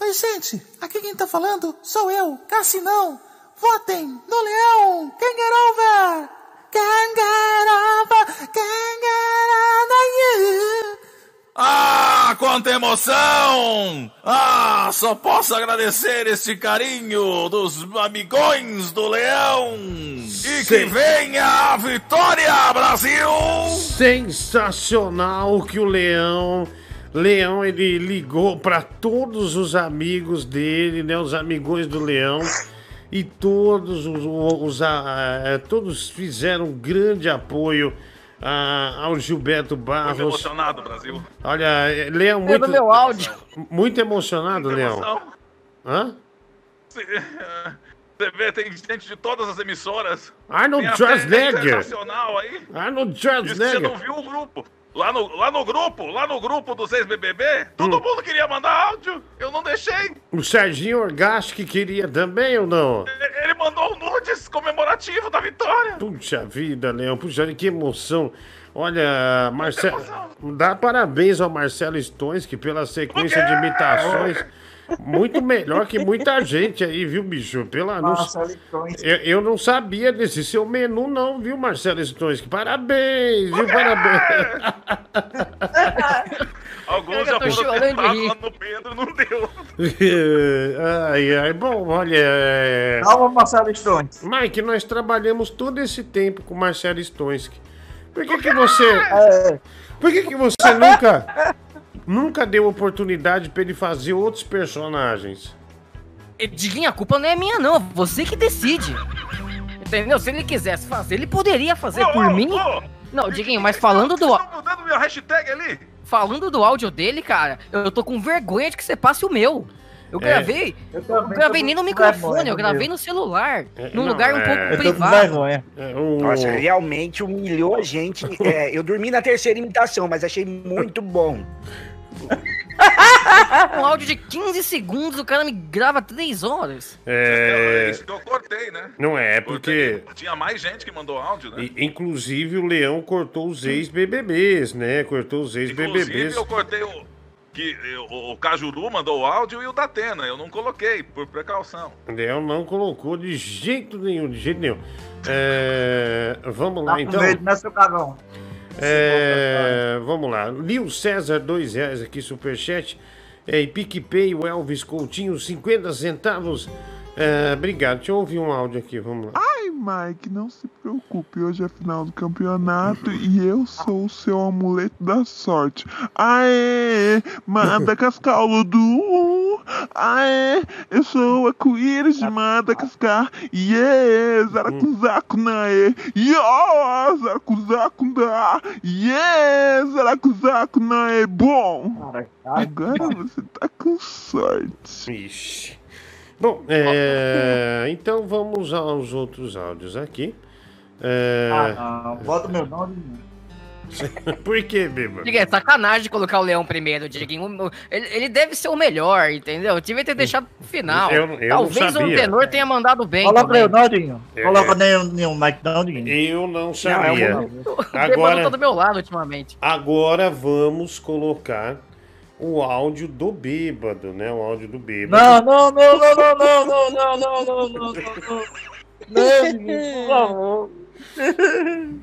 Speaker 91: Oi, gente, aqui quem tá falando sou eu, Cassinão. Votem no Leão, Kangarova! Kangarova, Kangarova, you!
Speaker 90: Ah, quanta emoção! Ah, só posso agradecer esse carinho dos amigões do Leão. E que venha a vitória, Brasil!
Speaker 1: Sensacional que o Leão. Leão, ele ligou para todos os amigos dele, né? Os amigões do Leão. E todos os, os- ah, eh, todos fizeram um grande apoio ah, ao Gilberto Barros.
Speaker 96: Muito emocionado, Brasil.
Speaker 1: Olha, Leão, muito.
Speaker 96: meu áudio.
Speaker 1: Muito emocionado, Leão. Hã? (laughs)
Speaker 96: Você vê, tem gente de todas as emissoras.
Speaker 1: Arnold Schwarzenegger.
Speaker 96: aí.
Speaker 1: Arnold
Speaker 96: que você
Speaker 1: Schwarzenegger.
Speaker 96: não viu o grupo. Lá no, lá no grupo, lá no grupo dos ex-BBB,
Speaker 1: Hum.
Speaker 96: todo mundo queria mandar áudio. Eu não deixei.
Speaker 1: O Serginho Orgasti que queria também ou não?
Speaker 96: Ele mandou um nudes comemorativo da vitória.
Speaker 1: Puxa vida, Leão, puxa, que emoção. Olha, Marcelo, dá parabéns ao Marcelo Stonski pela sequência de imitações. Muito melhor que muita gente aí, viu, bicho? Pela,
Speaker 85: Marcelo
Speaker 1: eu, eu não sabia desse seu menu, não, viu, Marcelo Stonski? Parabéns, viu? Parabéns. (laughs)
Speaker 96: Alguns já foram lá no Pedro, não deu. (laughs)
Speaker 1: ai, ai, bom, olha. é-
Speaker 85: Calma, Marcelo Stonski.
Speaker 1: Mike, nós trabalhamos todo esse tempo com o Marcelo Stonski. Por que, que (laughs) você. Por que, que você nunca. Nunca deu oportunidade pra ele fazer outros personagens?
Speaker 5: E, Diguinho, a culpa não é minha, não. Você que decide. Entendeu? Se ele quisesse fazer, ele poderia fazer por mim. Não, Diguinho, mas falando do.
Speaker 96: Mudando minha hashtag ali.
Speaker 5: Falando do áudio dele, cara, eu tô com vergonha de que você passe o meu.
Speaker 97: Eu
Speaker 1: É.
Speaker 97: gravei.
Speaker 89: Eu
Speaker 97: Eu
Speaker 89: também
Speaker 97: gravei nem no microfone,
Speaker 89: vergonha,
Speaker 97: eu gravei no celular.
Speaker 1: É,
Speaker 97: num
Speaker 1: não,
Speaker 97: lugar um
Speaker 1: é.
Speaker 97: pouco
Speaker 1: Eu tô com
Speaker 97: privado.
Speaker 89: vergonha.
Speaker 1: É, o-
Speaker 89: Nossa, realmente humilhou a gente. É, eu dormi na terceira imitação, mas achei muito bom.
Speaker 97: Um áudio de 15 segundos, o cara me grava 3 horas.
Speaker 1: É,
Speaker 90: Isso que eu cortei, né?
Speaker 1: não é, porque.
Speaker 90: Tinha mais gente que mandou áudio, né?
Speaker 1: i- Inclusive o Leão cortou os ex-BBBs, né? Cortou os
Speaker 90: Inclusive,
Speaker 1: ex-BBBs.
Speaker 90: eu cortei o. Que o, o Cajuru mandou o áudio e o da Atena. Eu não coloquei, por precaução.
Speaker 1: Leão não colocou de jeito nenhum, de jeito nenhum. É, vamos lá
Speaker 5: Tá
Speaker 1: então.
Speaker 5: medo, né, seu cagão?
Speaker 1: É, vamos lá. Lil César, dois reais aqui, superchat. É, e PicPay, o Elvis Coutinho, 50 centavos. É, obrigado. Deixa eu ouvir um áudio aqui, vamos lá.
Speaker 98: Ai, Mike, não se preocupe. Hoje é final do campeonato e eu sou o seu amuleto da sorte. Aê, (laughs) Madagascar, Ludu. Aê, eu sou o arco-íris de Madagascar. Yeah, Zaracuzaco naê. Yo, Zaracuzaco da. Yeah, Zaracuzaco naê. Bom, agora você tá com sorte.
Speaker 1: Ixi. Bom, é, então vamos aos outros áudios aqui. É,
Speaker 5: Ah, não. Bota meu nome. (laughs)
Speaker 1: Por que, Biba?
Speaker 97: Diga, é sacanagem colocar o Leão primeiro, Diguinho. O- Ele, ele deve ser o melhor, entendeu? Eu devia ter deixado pro final.
Speaker 1: Eu- eu não
Speaker 97: Talvez o tenor tenha mandado bem.
Speaker 5: Coloca
Speaker 97: também.
Speaker 5: eu, não, Dinho.
Speaker 1: É.
Speaker 5: Coloca nenhum, nenhum Mike, não, Dinho.
Speaker 1: Eu não
Speaker 97: Não,
Speaker 1: sabia.
Speaker 97: eu vou- O
Speaker 1: Agora-
Speaker 97: Agora... tá do meu lado ultimamente.
Speaker 1: Agora vamos colocar o áudio do bêbado, né? O áudio do bêbado.
Speaker 5: Não, não, não, não, não, não, não, não, não, não, não, não. Não, Dinho, por favor.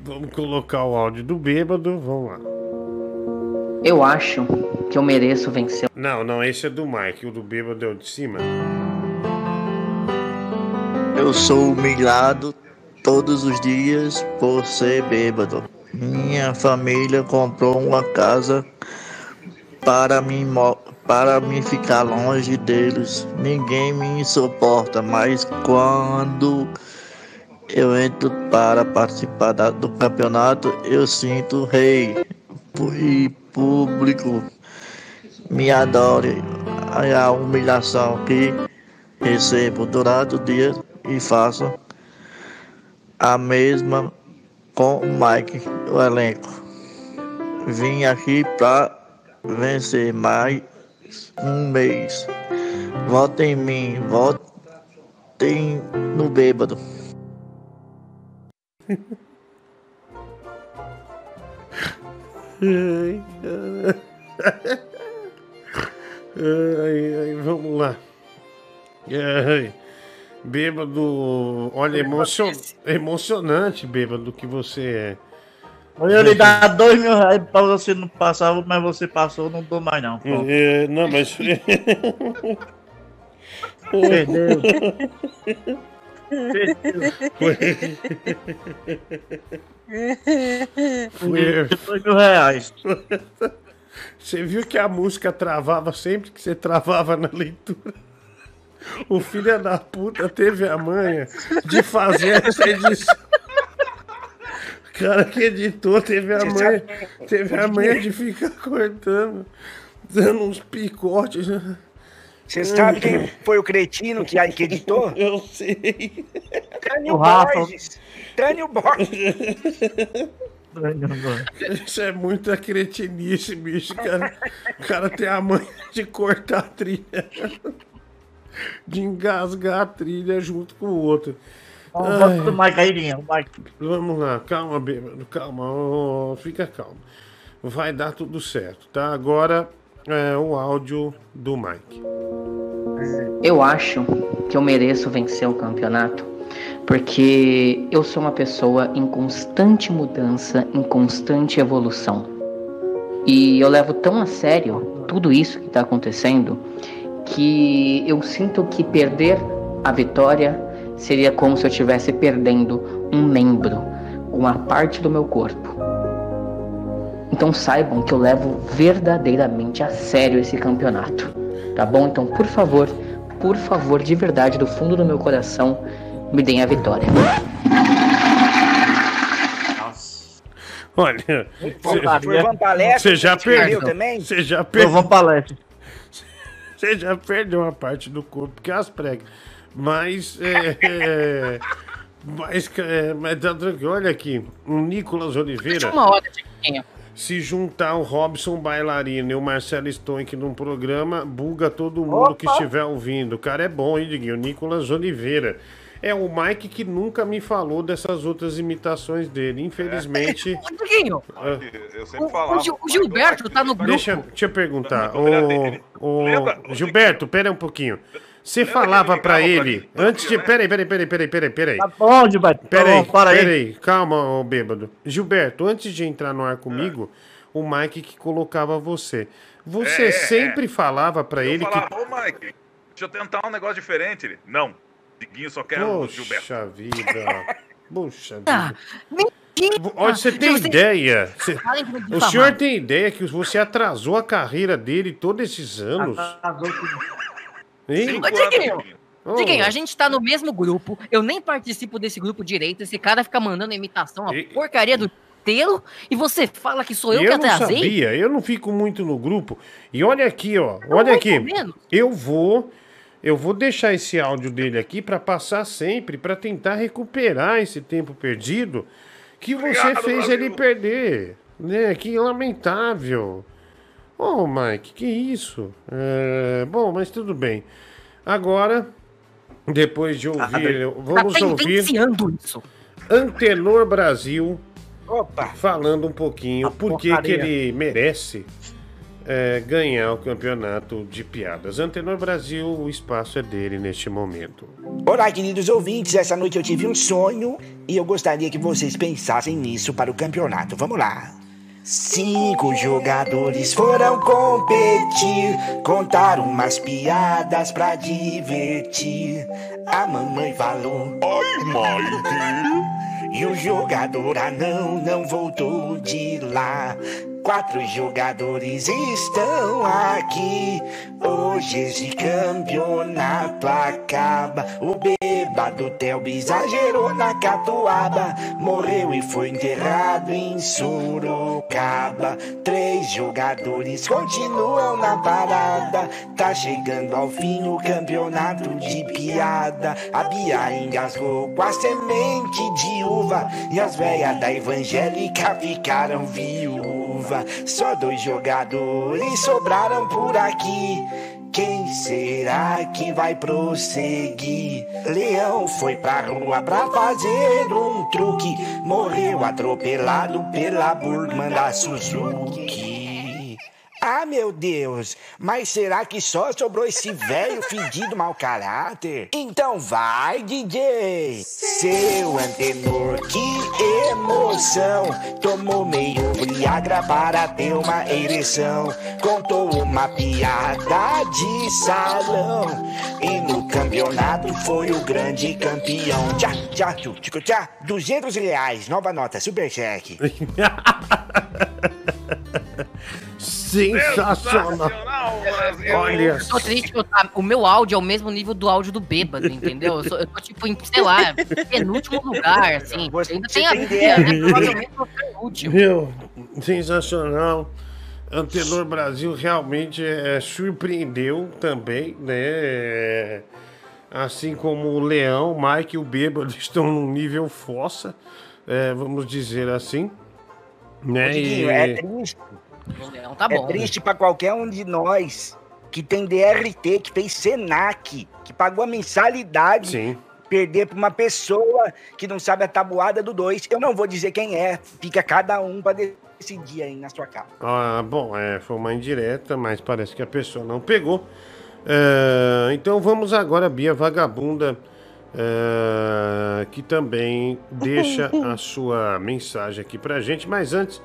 Speaker 1: Vamos colocar o áudio do bêbado, vamos lá.
Speaker 97: Eu acho que eu mereço vencer.
Speaker 1: Não, não, esse é do Mike, o do bêbado é o de cima.
Speaker 85: Eu sou humilhado todos os dias por ser bêbado. Minha família comprou uma casa para me, para me ficar longe deles. Ninguém me suporta, mas quando eu entro para participar da- do campeonato, eu sinto rei e público me adore. A humilhação que recebo durante o dia e faço a mesma com o Mike, o elenco. Vim aqui para vencer mais um mês. Votem em mim, votem no bêbado.
Speaker 1: Ai, ai, ai, vamos lá. Ai, bêbado, olha, emocion... emocionante, bêbado, que você
Speaker 5: Eu ia lhe dar dois mil reais pra você não passar, mas você passou, não dou mais não.
Speaker 1: é. Não, mas.
Speaker 5: Perdeu.
Speaker 1: Foi...
Speaker 5: Dois mil reais.
Speaker 1: Você viu que a música travava sempre que você travava na leitura? O filho da puta teve a manha de fazer essa edição. O cara que editou teve a manha,
Speaker 89: sabe-
Speaker 1: teve a manha de ficar cortando, dando uns picotes. né?
Speaker 89: Você sabe quem foi o cretino que, que editou? (laughs)
Speaker 1: Eu sei.
Speaker 89: Tânio
Speaker 1: O Rafa.
Speaker 89: Borges. Tânio Borges.
Speaker 1: Isso é muita cretinice, bicho. Cara. O cara tem a manha de cortar a trilha. (laughs) De engasgar a trilha junto com o outro.
Speaker 5: Vamos, o Mike.
Speaker 1: Vamos lá, calma, bêbado, calma, ô, fica calmo. Vai dar tudo certo, tá? Agora é o áudio do Mike.
Speaker 97: Eu acho que eu mereço vencer o campeonato porque eu sou uma pessoa em constante mudança, em constante evolução. E eu levo tão a sério tudo isso que está acontecendo que eu sinto que perder a vitória seria como se eu estivesse perdendo um membro, uma parte do meu corpo. Então saibam que eu levo verdadeiramente a sério esse campeonato, tá bom? Então, por favor, por favor, de verdade, do fundo do meu coração, me deem a vitória.
Speaker 1: Olha, você já perdeu
Speaker 89: também?
Speaker 1: Você já perdeu. (laughs) Você já perdeu uma parte do corpo, que é as pregas. Mas, é, é, mas, é, mas tá tranquilo. Olha aqui, o Nicolas Oliveira.
Speaker 5: Uma hora, Tiquinho.
Speaker 1: Se juntar o Robson Bailarino e o Marcelo Stonk num programa, buga todo mundo que
Speaker 5: Opa.
Speaker 1: estiver ouvindo. O cara é bom, hein, Diguinho? Nicolas Oliveira. É o Mike que nunca me falou dessas outras imitações dele. Infelizmente.
Speaker 5: Diguinho,
Speaker 1: Ah,
Speaker 90: Eu sempre
Speaker 5: o,
Speaker 90: falava.
Speaker 5: o Gil- o Gilberto tá no grupo.
Speaker 1: Deixa, deixa eu perguntar. O, o Gilberto, pera um pouquinho. Você falava pra ele antes de. Peraí, peraí, peraí, peraí, peraí, peraí.
Speaker 86: Tá bom, Gilberto. Tá
Speaker 1: Peraí,
Speaker 86: bom, para aí.
Speaker 1: peraí, calma, ô bêbado. Gilberto, antes de entrar no ar comigo, o Mike que colocava você. Você
Speaker 90: É, é,
Speaker 1: sempre falava pra ele
Speaker 90: Eu
Speaker 1: que.
Speaker 90: falava, ô Mike, deixa eu tentar um negócio diferente. Ele, não, Diguinho só quer o Gilberto. (laughs)
Speaker 1: Poxa vida. Puxa
Speaker 5: Ah,
Speaker 1: vida. Olha, você tem
Speaker 5: Você-
Speaker 1: ideia. Você- O senhor tem ideia que você atrasou a carreira dele todos esses anos?
Speaker 5: Ô, Diguinho. Diguinho, a gente tá no mesmo grupo. Eu nem participo desse grupo direito. Esse cara fica mandando imitação, a porcaria do inteiro. E você fala que sou eu,
Speaker 1: eu
Speaker 5: que
Speaker 1: não
Speaker 5: atrasei?
Speaker 1: sabia, eu não fico muito no grupo. E olha aqui, ó, olha aqui.
Speaker 5: menos.
Speaker 1: Eu vou, eu vou deixar esse áudio dele aqui pra passar sempre, pra tentar recuperar esse tempo perdido que você
Speaker 90: Obrigado,
Speaker 1: fez ele perder, né? Que lamentável. Ô, Mike, que isso? É, bom, mas tudo bem. Agora, depois de ouvir, vamos
Speaker 5: tá
Speaker 1: ouvir
Speaker 5: isso.
Speaker 1: Antenor Brasil
Speaker 89: Opa.
Speaker 1: falando um pouquinho por que ele merece é, ganhar o campeonato de piadas. Antenor Brasil, o espaço é dele neste momento.
Speaker 89: Olá, queridos ouvintes. Essa noite eu tive um sonho e eu gostaria que vocês pensassem nisso para o campeonato. Vamos lá. Cinco jogadores foram competir, contaram umas piadas pra divertir. A mamãe falou: Oi, Mike. E o jogador anão não voltou de lá. Quatro jogadores estão aqui. Hoje esse campeonato acaba. O bêbado Telby exagerou na catuaba. Morreu e foi enterrado em Sorocaba. Três jogadores continuam na parada. Tá chegando ao fim o campeonato de piada. A Bia engasgou com a semente de uva. E as velhas da evangélica ficaram viúva. Só dois jogadores sobraram por aqui. Quem será que vai prosseguir? Leão foi pra rua pra fazer um truque. Morreu atropelado pela Burgman da Suzuki. Ah, meu Deus! Mas será que só sobrou esse velho fedido mau caráter? Então vai, DJ! Seu antenor, que emoção! Tomou meio Viagra para ter uma ereção. Contou uma piada de salão. E no campeonato foi o grande campeão. Tchá, tchá, tchico, tchá. 200 reais, nova nota, super cheque. (laughs)
Speaker 1: Sensacional! Olha
Speaker 5: Eu tô triste, eu tá- o meu áudio é o mesmo nível do áudio do bêbado, entendeu? Eu, sou- eu tô tipo em, sei lá, penúltimo lugar, assim. Ainda tem a
Speaker 89: ideia.
Speaker 5: né? Provavelmente eu último.
Speaker 1: Meu, sensacional. Antenor Brasil realmente é, surpreendeu também, né? É, Assim como o Leão, o Mike e o Bêbado (laughs) estão num nível fossa, é, vamos dizer assim. Né? E-
Speaker 89: é triste.
Speaker 5: Não, tá
Speaker 89: é
Speaker 5: bom.
Speaker 89: triste pra qualquer um de nós que tem DRT, que fez Senac, que pagou a mensalidade. Perder pra uma pessoa que não sabe a tabuada do dois. Eu não vou dizer quem é. Fica cada um pra decidir aí na sua casa.
Speaker 1: Ah, bom, é, foi uma indireta, mas parece que a pessoa não pegou. É, então vamos agora, Bia Vagabunda, é, que também deixa (laughs) a sua mensagem aqui pra gente. Mas antes,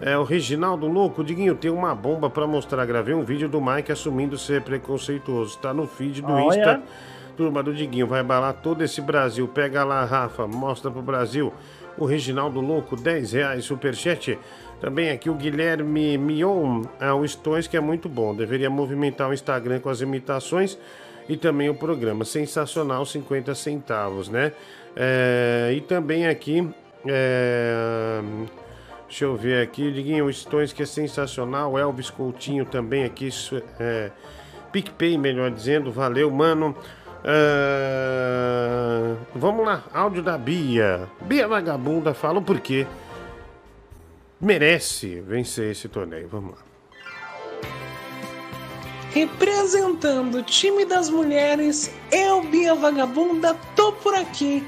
Speaker 1: é, o Reginaldo Louco, Diguinho, tem uma bomba pra mostrar. Gravei um vídeo do Mike assumindo ser preconceituoso. Tá no feed do
Speaker 86: Olha.
Speaker 1: Insta. Turma do Diguinho, vai balar todo esse Brasil. Pega lá, Rafa, mostra pro Brasil. O Reginaldo Louco, 10 reais, superchat. Também aqui o Guilherme Mion, é, o Stones, que é muito bom. Deveria movimentar o Instagram com as imitações e também o programa. Sensacional, 50 centavos, né? É, e também aqui, é, deixa eu ver aqui, Diguinho, o Stones, que é sensacional. Elvis Coutinho também aqui, é, PicPay, melhor dizendo. Valeu, mano. Ah, vamos lá, áudio da Bia. Bia Vagabunda fala o porquê merece vencer esse torneio. Vamos lá.
Speaker 88: Representando o time das mulheres, eu, Bia Vagabunda, tô por aqui.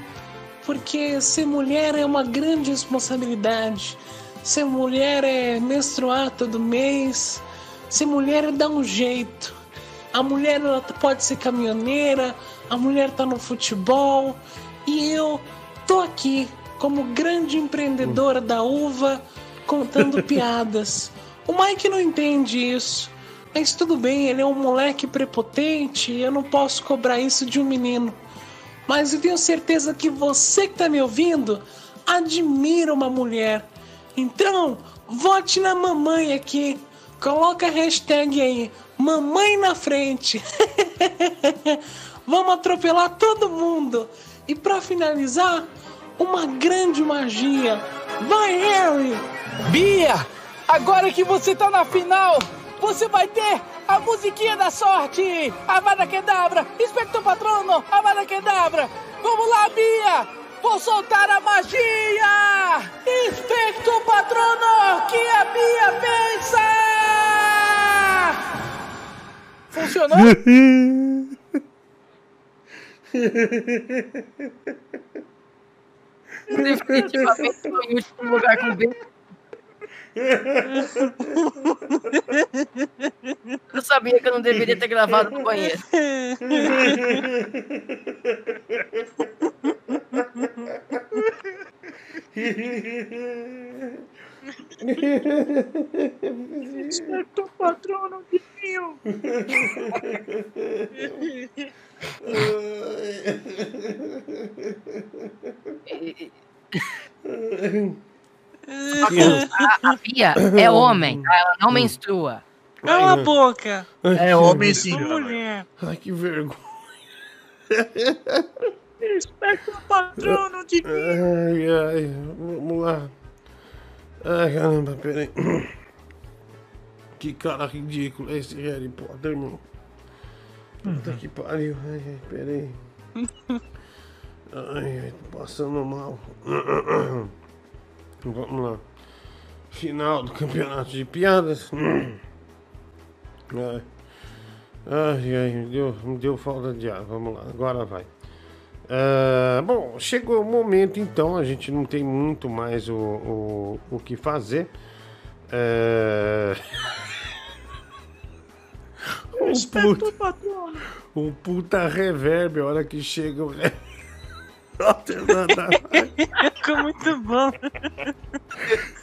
Speaker 88: Porque ser mulher é uma grande responsabilidade. Ser mulher é menstruar todo mês. Ser mulher é dar um jeito. A mulher ela pode ser caminhoneira, a mulher tá no futebol. E eu tô aqui como grande empreendedora da uva, contando (laughs) piadas. O Mike não entende isso. Mas tudo bem, ele é um moleque prepotente e eu não posso cobrar isso de um menino. Mas eu tenho certeza que você que tá me ouvindo admira uma mulher. Então, vote na mamãe aqui. Coloca a hashtag aí, mamãe na frente. (laughs) Vamos atropelar todo mundo. E para finalizar, uma grande magia. Vai, Harry!
Speaker 99: Bia, agora que você tá na final, você vai ter a musiquinha da sorte! Avada Kedavra, Espectro Patrono, Avada Kedavra! Vamos lá, Bia! Vou soltar a magia! Espectro Patrono, que a Bia pensa! Funcionou?
Speaker 5: Definitivamente foi em último lugar com B. Eu sabia que eu não deveria ter gravado no banheiro. (laughs)
Speaker 99: Espectro Patrono de mil!
Speaker 5: A, a Bia é homem, ela não menstrua.
Speaker 88: Cala a boca!
Speaker 1: É
Speaker 88: homem sim. Mulher.
Speaker 1: Ai, que vergonha.
Speaker 99: Espectro Patrono de mil!
Speaker 1: Ai, ai, vamos lá. Ai, caramba, peraí. Que cara ridículo é esse Harry Potter, irmão. Puta que pariu. Ai, ai, peraí. Ai, ai, tô passando mal. Vamos lá. Final do campeonato de piadas. Ai, ai, ai me, deu, me deu falta de ar. Vamos lá, agora vai. Ah, bom, chegou o momento então, a gente não tem muito mais o, o, o que fazer. É... (laughs) um, puta, um puta reverb a hora que chega o reverb. (laughs) (laughs)
Speaker 88: Ficou muito bom.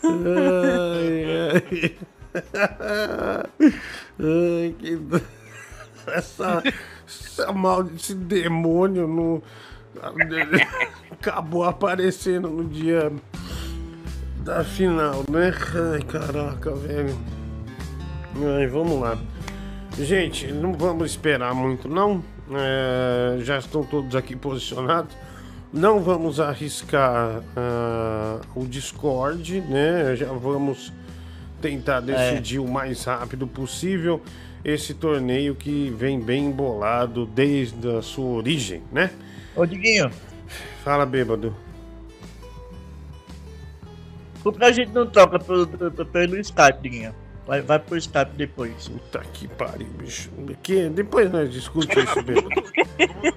Speaker 1: Ai, ai. Ai, que. Essa, essa mal desse demônio no. (laughs) Acabou aparecendo no dia da final, né? Ai, caraca, velho. Ai, vamos lá. Gente, não vamos esperar muito, não. É, já estão todos aqui posicionados. Não vamos arriscar ah, o Discord, né? Já vamos tentar decidir o mais rápido possível esse torneio que vem bem embolado desde a sua origem, né?
Speaker 85: Ô, Diguinho,
Speaker 1: Fala, bêbado.
Speaker 85: por que a gente não troca pelo, pelo, pelo Skype, Diguinho? Vai, vai pro Skype depois.
Speaker 1: Puta que pariu, bicho. Que, depois nós discutimos isso, (laughs) bêbado.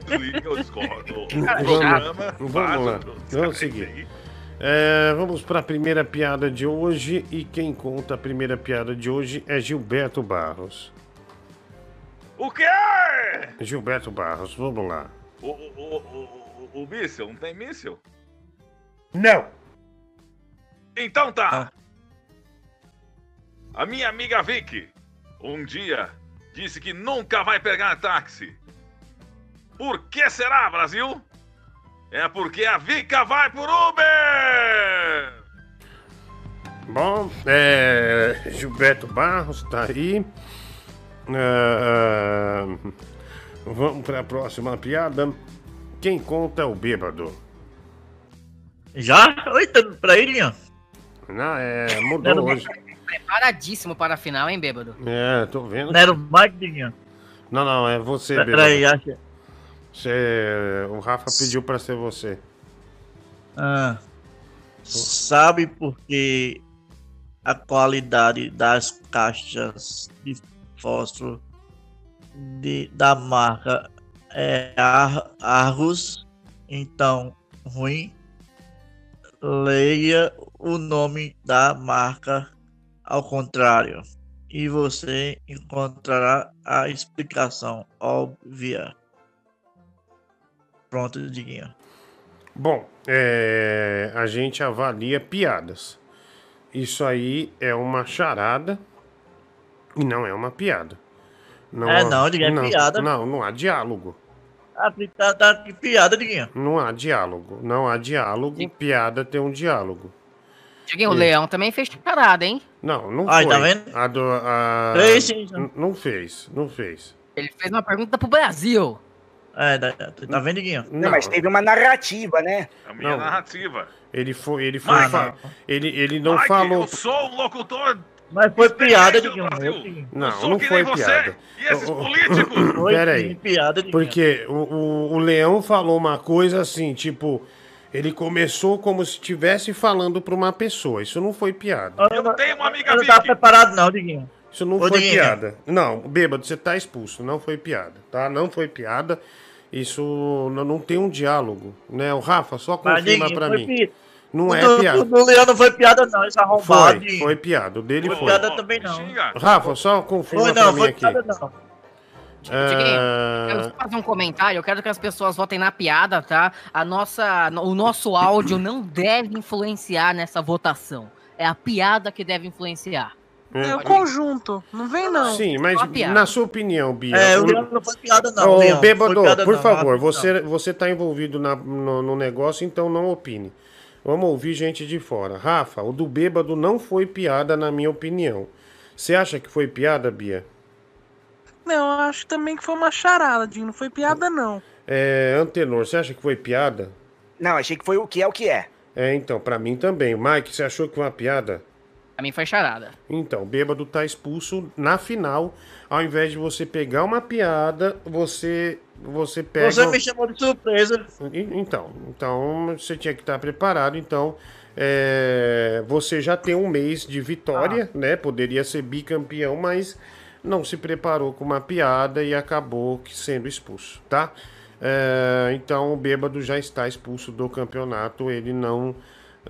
Speaker 90: Desliga o Discord. O
Speaker 1: Vamos vamos lá. Vamos seguir. É, vamos para a primeira piada de hoje e quem conta a primeira piada de hoje é Gilberto Barros.
Speaker 90: O quê?
Speaker 1: Gilberto Barros, vamos lá.
Speaker 90: O, o, o, o, míssil, não tem míssil?
Speaker 1: Não!
Speaker 90: Então tá! A minha amiga Vicky, um dia, disse que nunca vai pegar táxi. Por que será, Brasil? É porque a Vika vai por Uber!
Speaker 1: Bom, é, Gilberto Barros tá aí. É, vamos para a próxima piada. Quem conta é o bêbado.
Speaker 85: Já? Oi, tá pra ele, ó.
Speaker 1: Não, é, mudou hoje.
Speaker 5: Preparadíssimo para a final, hein, bêbado?
Speaker 1: É, tô vendo.
Speaker 85: Não era o Mike, Diguinho?
Speaker 1: Não, não, é você, Bêbado.
Speaker 85: Peraí, acha.
Speaker 1: Você... O Rafa pediu pra ser você.
Speaker 85: Ah, sabe por que a qualidade das caixas de fósforo de- da marca é Ar- Argus, então ruim? Leia o nome da marca ao contrário e você encontrará a explicação óbvia. Pronto, Diguinho.
Speaker 1: Bom, é, a gente avalia piadas. Isso aí é uma charada e não é uma piada.
Speaker 85: É, não, ninguém é piada.
Speaker 1: Não, não há diálogo.
Speaker 85: Ah, tá, tá piada, Diguinho.
Speaker 1: Não há diálogo. Não há diálogo. Piada tem um diálogo.
Speaker 5: Diguinho, o
Speaker 1: É.
Speaker 5: Leão também fez parada, hein?
Speaker 1: Não, não
Speaker 85: Ai,
Speaker 1: foi.
Speaker 85: tá vendo?
Speaker 1: A do, a...
Speaker 85: Fez sim,
Speaker 1: N- Não fez, não fez.
Speaker 5: Ele fez uma pergunta pro Brasil.
Speaker 85: É, tá, tá vendo, Diguinho?
Speaker 89: Não, mas teve uma narrativa, né?
Speaker 90: A minha
Speaker 1: Não.
Speaker 90: narrativa.
Speaker 1: Ele foi, ele foi,
Speaker 85: Ah,
Speaker 1: fa- ele, ele não
Speaker 90: Mike,
Speaker 1: falou.
Speaker 90: Eu sou um locutor.
Speaker 85: Mas foi piada.
Speaker 90: Brasil.
Speaker 1: Não, não
Speaker 90: que
Speaker 1: foi
Speaker 90: nem você
Speaker 1: piada.
Speaker 90: E esses políticos. (laughs)
Speaker 85: Foi
Speaker 1: Pera
Speaker 85: sim,
Speaker 1: aí.
Speaker 85: piada.
Speaker 1: Porque o, o, o Leão falou uma coisa assim, tipo, ele começou como se estivesse falando pra uma pessoa. Isso não foi piada.
Speaker 90: Eu tenho uma amiga
Speaker 85: Eu não tava preparado, não, Diguinho.
Speaker 1: Isso não
Speaker 85: Ô,
Speaker 1: foi
Speaker 85: Diguinho.
Speaker 1: piada. Não, bêbado, você tá expulso. Não foi piada, tá? Não foi piada. Isso não, não tem um diálogo, né? O Rafa, só confirma
Speaker 85: foi
Speaker 1: mim.
Speaker 85: pi-
Speaker 1: Não
Speaker 85: o
Speaker 1: é
Speaker 85: do,
Speaker 1: piada.
Speaker 85: O Leão não foi piada, não. Isso é arrombado,
Speaker 1: Foi, foi piada. O dele
Speaker 85: Foi
Speaker 1: foi.
Speaker 85: piada também, não.
Speaker 1: Rafa, só confirma
Speaker 85: Foi
Speaker 1: pra
Speaker 85: não,
Speaker 1: mim
Speaker 85: foi
Speaker 1: aqui.
Speaker 85: piada, não.
Speaker 5: Diguinho,
Speaker 1: Ah,
Speaker 5: eu quero fazer um comentário. Eu quero que as pessoas votem na piada, tá? A nossa, o nosso áudio não deve influenciar nessa votação. É a piada que deve influenciar.
Speaker 88: É o conjunto, não vem não.
Speaker 1: Sim, mas na sua opinião, Bia.
Speaker 85: É, o
Speaker 1: o-
Speaker 85: Leão não foi piada, não.
Speaker 1: Ô. Bêbado, por
Speaker 85: não.
Speaker 1: favor, você, você tá envolvido na- no, no negócio, então não opine. Vamos ouvir gente de fora. Rafa, o do bêbado não foi piada, na minha opinião. Você acha que foi piada, Bia?
Speaker 88: Não, eu acho também que foi uma charada, Dinho. Não foi piada, não.
Speaker 1: É, Antenor, você acha que foi piada?
Speaker 89: Não, achei que foi o que é o que é.
Speaker 1: É, então, pra mim também. Mike, você achou que foi uma piada?
Speaker 5: Pra mim foi charada.
Speaker 1: Então, o bêbado tá expulso na final. Ao invés de você pegar uma piada, você você pega.
Speaker 85: Você me chamou de surpresa.
Speaker 1: Então, então você tinha que estar preparado. Então, é, você já tem um mês de vitória, né? Poderia ser bicampeão, mas não se preparou com uma piada e acabou sendo expulso, tá? É, então, o bêbado já está expulso do campeonato. Ele não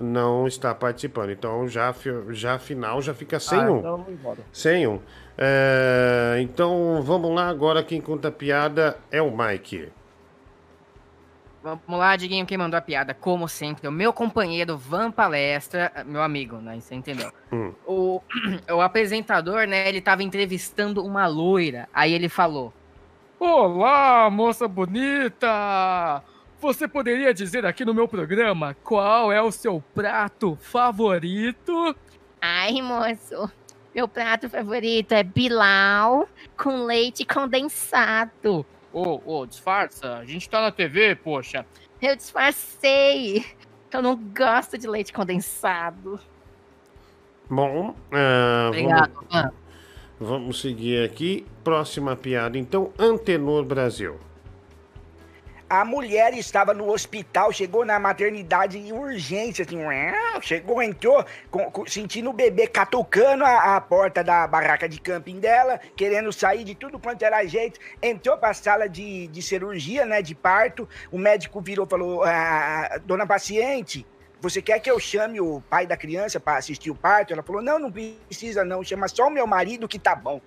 Speaker 1: não está participando. Então, já já a final já fica sem
Speaker 85: Ah,
Speaker 1: um.
Speaker 85: então.
Speaker 1: Sem um. É, então, vamos lá. Agora quem conta a piada é o Mike.
Speaker 5: Vamos lá, Diguinho, quem mandou a piada, como sempre, o meu companheiro Van Palestra, meu amigo, né? Você entendeu?
Speaker 1: Hum.
Speaker 5: O, (clears throat) o apresentador, né, ele tava entrevistando uma loira. Aí ele falou: Olá, moça bonita! Você poderia dizer aqui no meu programa qual é o seu prato favorito?
Speaker 100: Ai, moço, meu prato favorito é Bilal com leite condensado.
Speaker 5: Ô, ô, disfarça, a gente tá na TV, poxa.
Speaker 100: Eu disfarcei. Eu não gosto de leite condensado.
Speaker 1: Bom, ah,
Speaker 5: Obrigado,
Speaker 1: vamos, vamos seguir aqui. Próxima piada, então, Antenor Brasil.
Speaker 89: A mulher estava no hospital, chegou na maternidade em urgência, assim, chegou, entrou, com- com- sentindo o bebê catucando a, a porta da barraca de camping dela, querendo sair de tudo quanto era jeito, entrou para a sala de, de cirurgia, né, de parto, o médico virou e falou, ah, dona paciente, você quer que eu chame o pai da criança para assistir o parto? Ela falou, não, não precisa não, chama só o meu marido que tá bom.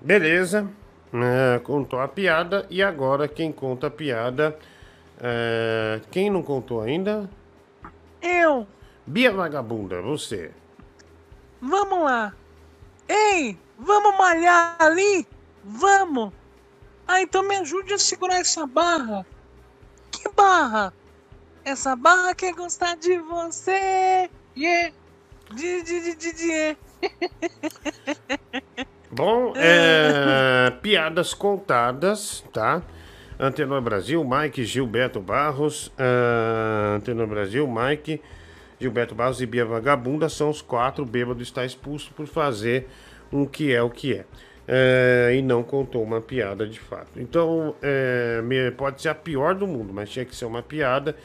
Speaker 1: Beleza. É, contou a piada. E agora quem conta a piada. é, quem não contou ainda?
Speaker 88: Eu.
Speaker 1: Bia Vagabunda, você.
Speaker 88: Vamos lá. Ei, vamos malhar ali? Vamos. Ah, então me ajude a segurar essa barra. Que barra? Essa barra quer gostar de você. Yeah. De, de, de, de, de.
Speaker 1: Bom, (laughs) é, piadas contadas, tá? Antenor Brasil, Mike Gilberto Barros. é, Antenor Brasil, Mike Gilberto Barros e Bia Vagabunda são os quatro. O bêbado está expulso por fazer um que é o que é. é, e não contou uma piada de fato. Então, me- pode ser a pior do mundo, mas tinha que ser uma piada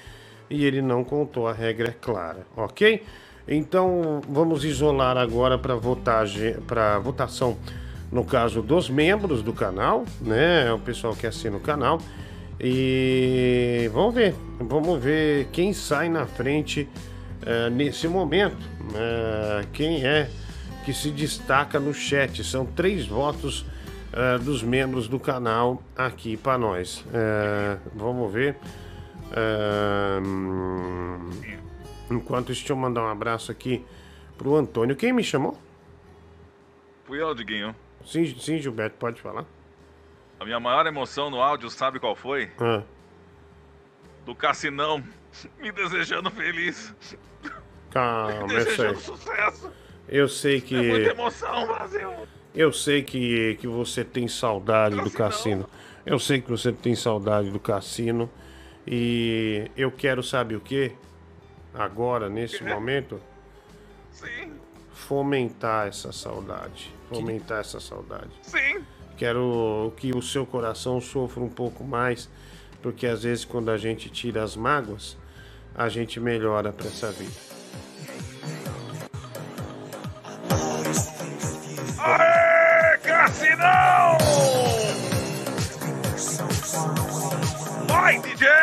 Speaker 1: e ele não contou, a regra é clara, ok? Então, vamos isolar agora para para votação, no caso dos membros do canal, né? O pessoal que assina o canal. E vamos ver, vamos ver quem sai na frente eh, nesse momento. Eh, quem é que se destaca no chat? São três votos eh, dos membros do canal aqui para nós. Vamos ver. Hum, enquanto isso, deixa eu mandar um abraço aqui pro Antônio. Quem me chamou?
Speaker 90: Fui eu, Diguinho.
Speaker 1: Sim, sim Gilberto, pode falar.
Speaker 90: A minha maior emoção no áudio, sabe qual foi?
Speaker 1: Ah,
Speaker 90: Do Cassinão (laughs) me desejando feliz.
Speaker 1: calma, (laughs)
Speaker 90: me
Speaker 1: eu sei.
Speaker 90: desejando sucesso.
Speaker 1: Eu sei que.
Speaker 90: É muita emoção, Brasil.
Speaker 1: Eu sei que, que você tem saudade do cassino. Eu sei que você tem saudade do cassino. E eu quero, sabe o que? Agora, nesse (laughs) momento,
Speaker 90: Sim,
Speaker 1: fomentar essa saudade. Fomentar essa saudade.
Speaker 90: sim.
Speaker 1: Quero que o seu coração sofra um pouco mais, porque às vezes quando a gente tira as mágoas, a gente melhora para essa vida.
Speaker 90: Aê, Cassinão! Vai, DJ!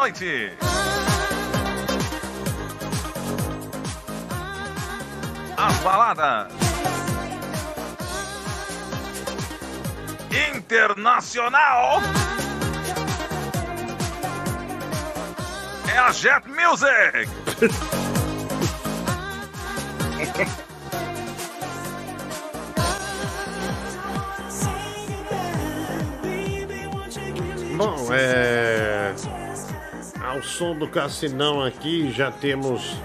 Speaker 90: Noite. As baladas. Internacional. É a Jet Music. (laughs)
Speaker 1: Bom, é. Ao som do Cassinão aqui já temos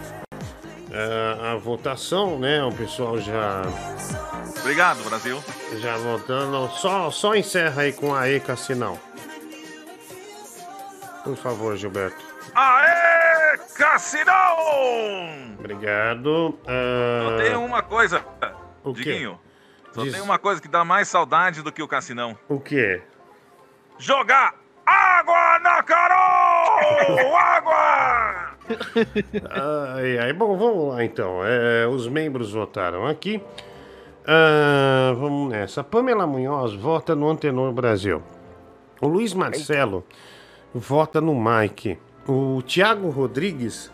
Speaker 1: é, a votação, né? O pessoal já.
Speaker 90: Obrigado, Brasil.
Speaker 1: Já votando. Só, só encerra aí com a E Cassinão. Por favor, Gilberto.
Speaker 90: Aê, Cassinão!
Speaker 1: Obrigado.
Speaker 90: Só
Speaker 1: Ah,
Speaker 90: tem uma coisa,
Speaker 1: O quê?
Speaker 90: Diguinho. Só
Speaker 1: Diz-
Speaker 90: tem uma coisa que dá mais saudade do que o Cassinão.
Speaker 1: O que?
Speaker 90: Jogar água na Carol! (laughs) água!
Speaker 1: Ai, ai, bom, vamos lá então. É, os membros votaram aqui. Ah, vamos nessa. Pamela Munhoz vota no Antenor Brasil. O Luiz Marcelo vota no Mike. O Tiago Rodrigues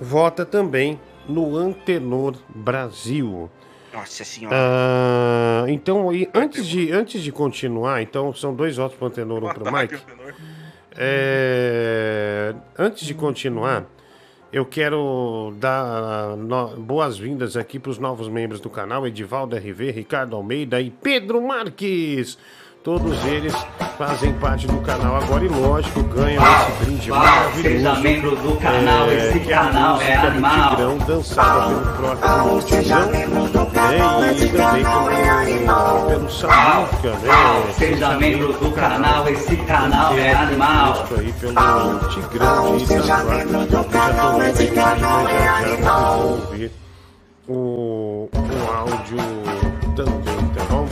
Speaker 1: vota também no Antenor Brasil.
Speaker 89: Nossa senhora.
Speaker 1: Ah, então, e antes de, antes de continuar, então são dois votos para o Antenor, um para o (laughs) Mike. É, antes de continuar, eu quero dar boas-vindas aqui para os novos membros do canal, Edivaldo RV, Ricardo Almeida e Pedro Marques. Todos eles fazem parte do canal agora e, lógico, ganham esse brinde
Speaker 101: Uau,
Speaker 1: maravilhoso.
Speaker 101: seja membro do canal, esse
Speaker 1: que é
Speaker 101: canal é animal.
Speaker 1: Tigrão, dançada pelo próprio Tigrão. né, E também pelo, pelo Samuca, né?
Speaker 101: Seja membro do canal, esse canal é animal.
Speaker 1: Aí pelo Tigrão de Itaquá. Já vendo mas já já vocês vão ouvir o, o áudio também, tá bom?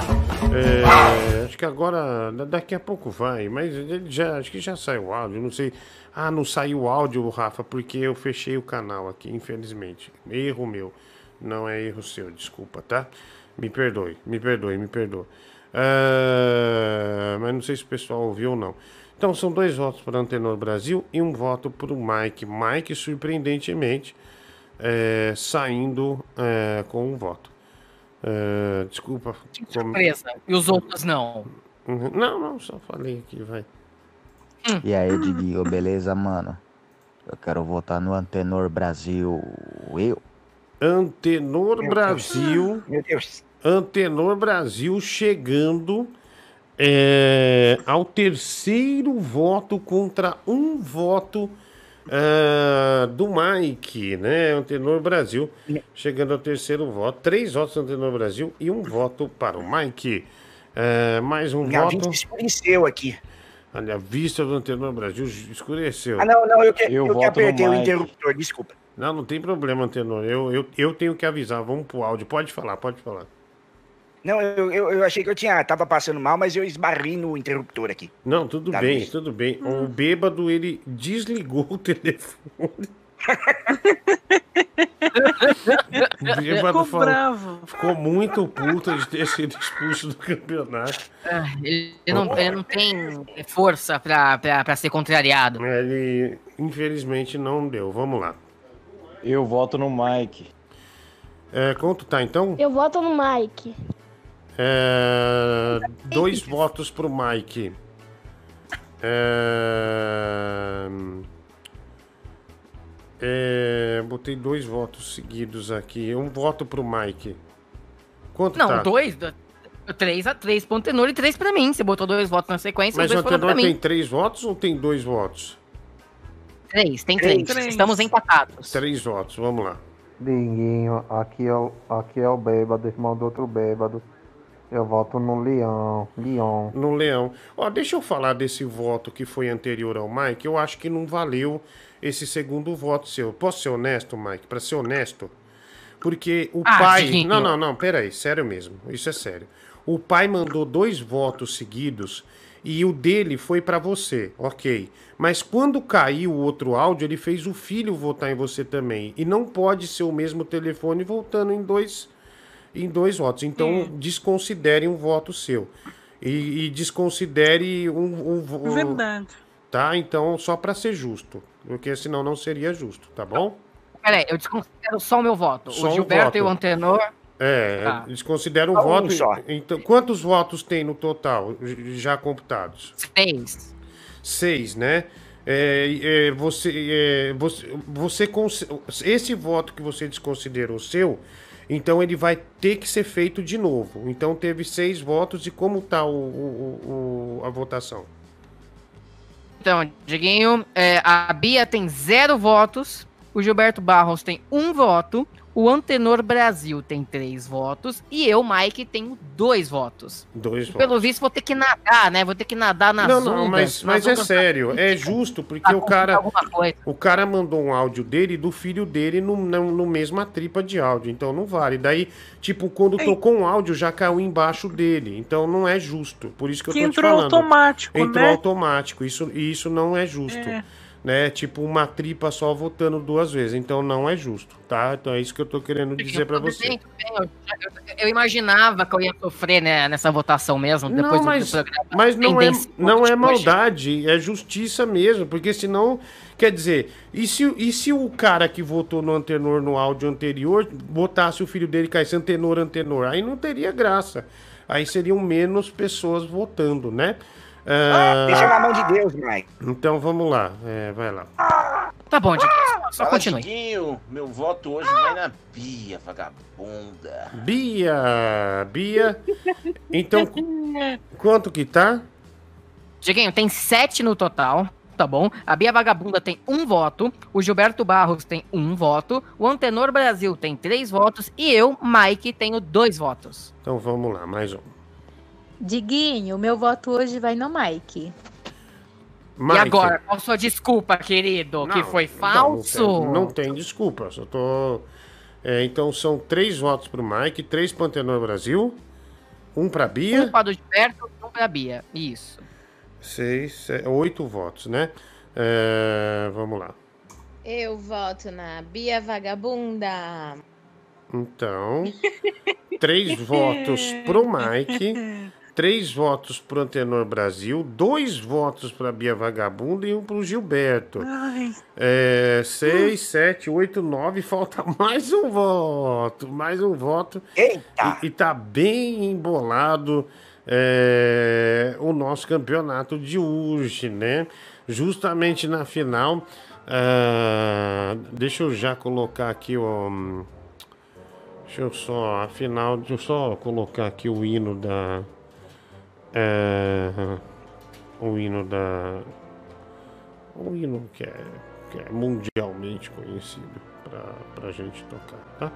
Speaker 1: É, acho que agora, da- daqui a pouco vai, mas já, acho que já saiu o áudio, não sei. Ah, não saiu o áudio, Rafa, porque eu fechei o canal aqui, infelizmente. Erro meu. Não é erro seu, desculpa, tá? Me perdoe, me perdoe, me perdoe. Ah, mas não sei se o pessoal ouviu ou não. Então são dois votos para Antenor Brasil e um voto para o Mike. Mike, surpreendentemente, é, saindo é, com um voto. É, desculpa. com-
Speaker 5: Surpresa. E os outros não.
Speaker 1: Não, não, só falei aqui, vai.
Speaker 102: E aí, Diguinho, beleza, mano? Eu quero votar no Antenor Brasil. Eu.
Speaker 1: Antenor
Speaker 102: Meu
Speaker 1: Brasil.
Speaker 89: Meu Deus.
Speaker 1: Antenor Brasil chegando é, ao terceiro voto contra um voto é, do Mike, né? Antenor Brasil chegando ao terceiro voto. Três votos do Antenor Brasil e um voto para o Mike. É, mais um
Speaker 89: Minha
Speaker 1: voto.
Speaker 89: venceu aqui.
Speaker 1: Olha, a vista do Antenor Brasil escureceu.
Speaker 89: Ah, não, não, eu que, eu que
Speaker 1: voto no
Speaker 89: apertei o interruptor, desculpa.
Speaker 1: Não, não tem problema, Antenor. Eu, eu, eu tenho que avisar. Vamos pro áudio. Pode falar, pode falar.
Speaker 89: Não, eu, eu, eu achei que eu tinha, tava passando mal, mas eu esbarrei no interruptor aqui.
Speaker 1: Não, tudo
Speaker 89: Tá
Speaker 1: bem, tudo bem. O bêbado, ele desligou o (laughs) telefone. O bêbado
Speaker 99: Ficou
Speaker 1: falou-
Speaker 99: bravo.
Speaker 1: Ficou muito puto de ter sido expulso do campeonato.
Speaker 5: Ah, Ele não, ele não tem força pra, pra, pra ser contrariado.
Speaker 1: Ele, infelizmente, não deu. Vamos lá.
Speaker 103: Eu voto no Mike.
Speaker 1: É, quanto tá, então?
Speaker 104: Eu voto no Mike.
Speaker 1: É, dois votos pro Mike. É, é, botei dois votos seguidos aqui. Um voto pro Mike. Quanto
Speaker 5: Não,
Speaker 1: tá?
Speaker 5: dois. do- Três, a três pro Antenor e três pra mim. Você botou dois votos na sequência,
Speaker 1: Mas o Antenor
Speaker 5: mim.
Speaker 1: tem três votos ou tem dois votos?
Speaker 5: Três, tem três. Estamos empatados.
Speaker 1: Três votos, vamos lá.
Speaker 105: Dinguinho, aqui é, o, aqui é o bêbado, irmão do outro bêbado. Eu voto no Leão. Leão.
Speaker 1: No Leão. Ó, deixa eu falar desse voto que foi anterior ao Mike. Eu acho que não valeu esse segundo voto seu. Posso ser honesto, Mike? Pra ser honesto? Porque o
Speaker 5: Ah,
Speaker 1: pai.
Speaker 5: Diguinho.
Speaker 1: Não, não, não, peraí, sério mesmo. Isso é sério. O pai mandou dois votos seguidos e o dele foi pra você, ok. Mas quando caiu o outro áudio, ele fez o filho votar em você também. E não pode ser o mesmo telefone voltando em dois, em dois votos. Então, desconsidere um voto seu. E, e desconsidere um, um, vo-
Speaker 99: Verdade.
Speaker 1: Tá? Então, só pra ser justo. Porque senão não seria justo, tá bom?
Speaker 5: Peraí, eu desconsidero só o meu voto.
Speaker 1: Só
Speaker 5: o
Speaker 1: um
Speaker 5: Gilberto e o
Speaker 1: voto.
Speaker 5: Antenor.
Speaker 1: É,
Speaker 5: Tá.
Speaker 1: eles consideram um
Speaker 5: um
Speaker 1: voto.
Speaker 5: só.
Speaker 1: Então, quantos votos tem no total, já computados?
Speaker 5: Seis.
Speaker 1: Seis, né? É, é, você, é, você, você esse voto que você desconsiderou seu, então ele vai ter que ser feito de novo. Então teve seis votos e como tá o, o- o- a votação?
Speaker 5: Então, Diguinho, é, a Bia tem zero votos, o Gilberto Barros tem um voto, o Antenor Brasil tem três votos e eu, Mike, tenho dois votos.
Speaker 1: Dois
Speaker 5: E
Speaker 1: votos.
Speaker 5: pelo visto, vou ter que nadar, né? Vou ter que nadar nas
Speaker 1: Não, não,
Speaker 5: ondas,
Speaker 1: mas,
Speaker 5: nas
Speaker 1: mas é sério, é justo, porque o cara.
Speaker 5: alguma coisa.
Speaker 1: O cara mandou um áudio dele e do filho dele no, no, no mesma tripa de áudio, então não vale. Daí, tipo, quando tocou um áudio, já caiu embaixo dele. Então não é justo. Por isso que eu
Speaker 99: Que
Speaker 1: tô
Speaker 99: entrou
Speaker 1: te falando.
Speaker 99: automático,
Speaker 1: Entrou
Speaker 99: né?
Speaker 1: automático. Isso, e isso não é justo.
Speaker 99: É.
Speaker 1: Né? Tipo, uma tripa só votando duas vezes. Então não é justo, tá? Então é isso que eu tô querendo dizer pra
Speaker 5: Tudo
Speaker 1: você.
Speaker 5: bem, eu, eu- imaginava que eu ia sofrer né, nessa votação mesmo, depois
Speaker 1: Não, mas,
Speaker 5: do programa.
Speaker 1: mas não, é, não é maldade, é justiça mesmo, porque senão, quer dizer, e se, e se o cara que votou no Antenor no áudio anterior botasse o filho dele caísse Antenor, Antenor, aí não teria graça. Aí seriam menos pessoas votando, né? Ah,
Speaker 89: Deixa na mão de Deus, Mike.
Speaker 1: Então vamos lá, é, vai lá.
Speaker 5: Tá bom, Diguinho, só
Speaker 106: Fala,
Speaker 5: continue.
Speaker 106: Diguinho, meu voto hoje vai na Bia, vagabunda.
Speaker 1: Bia, Bia, então quanto que tá?
Speaker 5: Diguinho, tem sete no total, tá bom? A Bia Vagabunda tem um voto, o Gilberto Barros tem um voto, o Antenor Brasil tem três votos e eu, Mike, tenho dois votos.
Speaker 1: Então vamos lá, mais um.
Speaker 107: Diguinho, meu voto hoje vai no Mike.
Speaker 1: Mike.
Speaker 5: E agora, qual sua desculpa, querido? que foi falso?
Speaker 1: Não, tem, não tem desculpa, só tô. É, então são três votos pro Mike, três pro Antenor Brasil, um pra Bia,
Speaker 5: Um para o Gilberto e um pra Bia. Isso.
Speaker 1: seis, se- oito votos, né? É, vamos lá.
Speaker 104: Eu voto na Bia Vagabunda.
Speaker 1: Então, três votos pro Mike, (laughs) três votos pro Antenor Brasil, dois votos pra Bia Vagabunda e um pro Gilberto.
Speaker 99: Ai.
Speaker 1: É, seis, sete, oito, nove, falta (laughs) mais um voto, mais um voto.
Speaker 89: Eita!
Speaker 1: E, e tá bem embolado é, o nosso campeonato de hoje, né? Justamente na final. ah, deixa eu já colocar aqui o. Deixa eu só, a final, deixa eu só colocar aqui o hino da. É, o hino da. O hino que é, que é mundialmente conhecido pra, pra gente tocar, tá?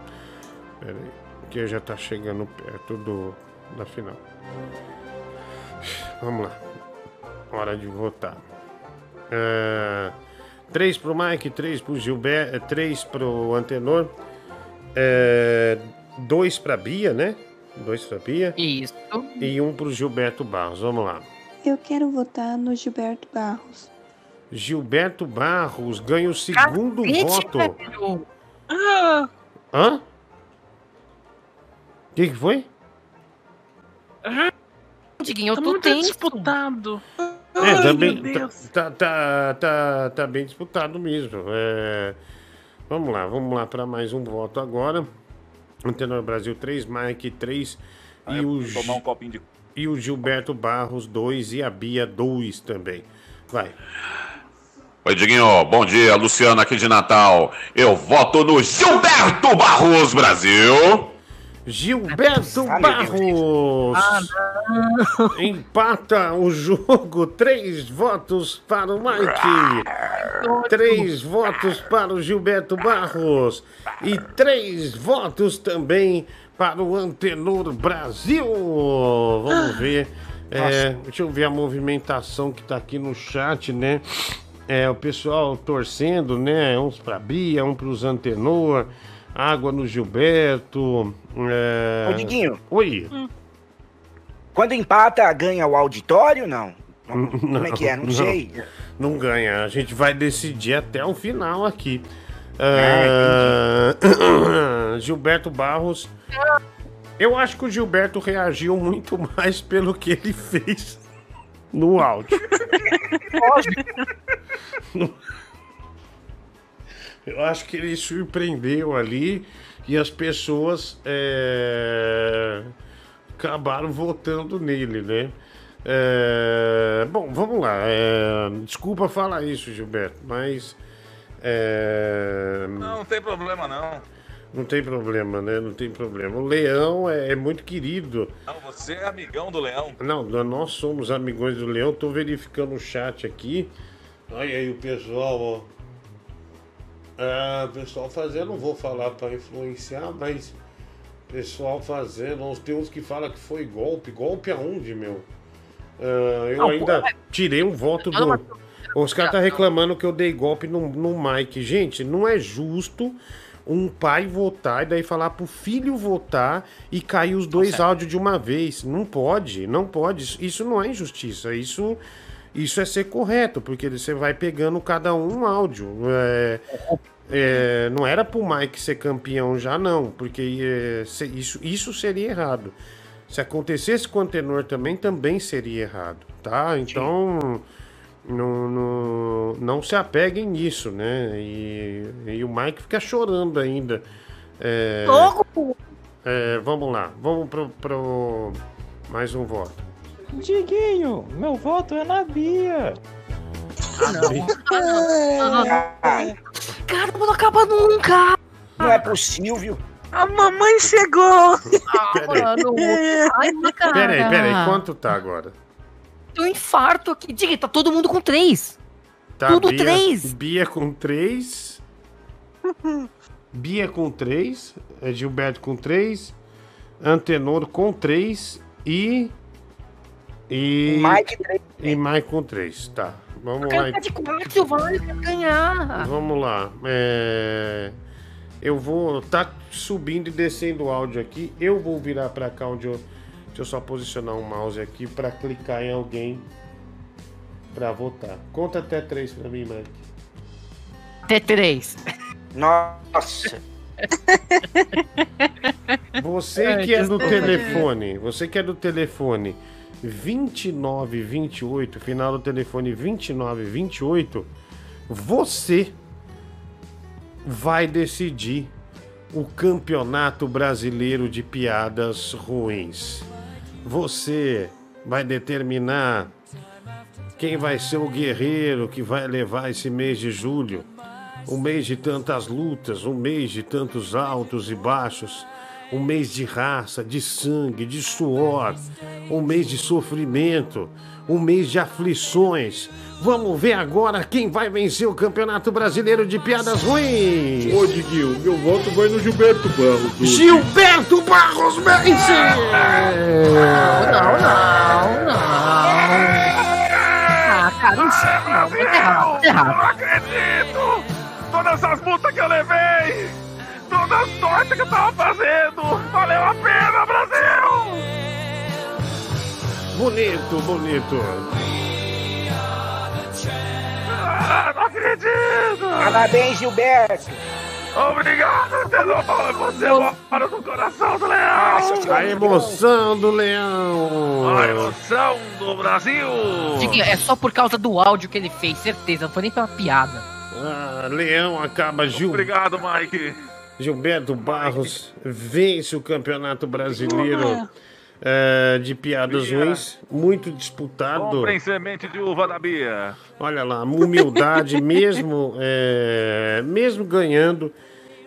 Speaker 1: Pera aí, que já tá chegando perto do, da final. Vamos lá. Hora de votar. É, três pro Mike, três pro Gilberto, é, três pro Antenor, é, dois pra Bia, né? Dois pra Bia.
Speaker 5: Isso.
Speaker 1: E um pro Gilberto Barros. Vamos lá.
Speaker 108: Eu quero votar no Gilberto Barros.
Speaker 1: Gilberto Barros ganha o segundo
Speaker 5: Cacete,
Speaker 1: voto.
Speaker 5: velho.
Speaker 99: Ah,
Speaker 1: Hã? O que, que foi?
Speaker 5: Diguinho, eu
Speaker 99: tá
Speaker 5: tô tenso.
Speaker 99: disputado.
Speaker 1: É,
Speaker 99: Ai,
Speaker 1: também
Speaker 99: meu Deus.
Speaker 1: tá, tá, tá, tá bem disputado mesmo. É, vamos lá, vamos lá para mais um voto agora. Antenor Brasil 3, Mike 3 e o,
Speaker 90: Tomar um copinho de.
Speaker 1: e o Gilberto Barros 2 e a Bia 2 também. Vai.
Speaker 109: Oi, Diguinho. Bom dia, Luciano aqui de Natal. Eu voto no Gilberto Barros Brasil.
Speaker 1: Gilberto Barros empata o jogo. Três votos para o Mike, três votos para o Gilberto Barros e três votos também para o Antenor Brasil. Vamos ver. É, deixa eu ver a movimentação que tá aqui no chat, né? É, o pessoal torcendo, né? Uns para Bia, um para os Antenor. Água no Gilberto. É...
Speaker 89: Ô, Diguinho.
Speaker 1: Oi.
Speaker 89: Quando empata, ganha o auditório, não? (laughs) Como é que é? Não, sei.
Speaker 1: Não ganha. A gente vai decidir até o final aqui.
Speaker 89: Ah, (coughs)
Speaker 1: Gilberto Barros. Eu acho que o Gilberto reagiu muito mais pelo que ele fez no áudio. Eu acho que ele surpreendeu ali e as pessoas é, acabaram votando nele, né? É, bom, vamos lá. é, desculpa falar isso, Gilberto, mas. é,
Speaker 90: Não, não tem problema não.
Speaker 1: não tem problema, né? Não tem problema. O Leão é, é muito querido.
Speaker 90: Não, você é amigão do Leão.
Speaker 1: Não, nós somos amigões do Leão. Tô verificando o chat aqui. Olha aí o pessoal, ó. O pessoal fazendo, não vou falar para influenciar, mas pessoal fazendo, tem uns que falam que foi golpe. Golpe aonde, meu? É, eu
Speaker 5: Não,
Speaker 1: ainda
Speaker 5: pô, é-
Speaker 1: tirei um voto do. Os caras tá reclamando que eu dei golpe no, no Mike. Gente, não é justo um pai votar e daí falar pro filho votar e cair os dois áudios de uma vez. Não pode, não pode. Isso não é injustiça. Isso, isso é ser correto, porque você vai pegando cada um áudio. É, é, não era pro Mike ser campeão já, não, porque é, isso, isso seria errado. Se acontecesse com o Antenor também, também seria errado, tá? Então, não, não, não se apeguem nisso, né? E, e o Mike fica chorando ainda. É, é, vamos lá, vamos pro, pro mais um voto.
Speaker 103: Diguinho, meu voto é na Bia.
Speaker 5: Cara, não acaba nunca!
Speaker 89: Não é possível.
Speaker 99: A mamãe chegou! (laughs)
Speaker 5: Mano, ai, cara.
Speaker 1: Peraí, peraí, quanto tá agora?
Speaker 5: Tem um infarto aqui. Diga, tá todo mundo com três.
Speaker 1: Tá,
Speaker 5: Tudo
Speaker 1: Bia,
Speaker 5: três.
Speaker 1: Bia com três. (laughs) Bia com três. é Gilberto com três. Antenor com três. E. E.
Speaker 89: Mike três.
Speaker 1: E Mike com três. Tá. Vamos lá.
Speaker 5: Tá de quatro, vai ganhar.
Speaker 1: Vamos lá. É, Eu vou. Tá subindo e descendo o áudio aqui. Eu vou virar pra cá onde eu. Deixa eu só posicionar o mouse aqui pra clicar em alguém pra votar. Conta até três pra mim, Mike.
Speaker 5: Até três.
Speaker 89: Nossa.
Speaker 1: Você que é do telefone, você que é do telefone 2928, final do telefone 2928, você vai decidir o Campeonato Brasileiro de Piadas Ruins. Você vai determinar quem vai ser o guerreiro que vai levar esse mês de julho. Um mês de tantas lutas, um mês de tantos altos e baixos, um mês de raça, de sangue, de suor, um mês de sofrimento, um mês de aflições. Vamos ver agora quem vai vencer o Campeonato Brasileiro de Piadas Ruins.
Speaker 110: Ô, Diguinho, meu voto vai no Gilberto Barros. hoje.
Speaker 1: Gilberto Barros vence!
Speaker 5: Não, não, não. cara, não sei. Não,
Speaker 90: Brasil!
Speaker 5: muito errado, muito
Speaker 90: Eu não
Speaker 5: errado.
Speaker 90: acredito! Todas as multas que eu levei! Todas as tortas que eu tava fazendo! Valeu a pena, Brasil!
Speaker 1: Bonito, bonito.
Speaker 90: Ah, não acredito!
Speaker 89: Parabéns, Gilberto.
Speaker 90: Obrigado, Tenor! Você mora no coração do leão!
Speaker 1: A emoção do leão.
Speaker 90: A emoção do Brasil!
Speaker 5: É só por causa do áudio que ele fez, certeza. Não foi nem pela piada.
Speaker 1: Ah, leão acaba Gil...
Speaker 90: Obrigado, Mike!
Speaker 1: Gilberto Barros vence o Campeonato Brasileiro eh, de Piadas
Speaker 90: Bia.
Speaker 1: Ruins. Muito disputado.
Speaker 90: Comprem semente de uva da Bia!
Speaker 1: Olha lá, humildade, (laughs) mesmo, é, mesmo ganhando,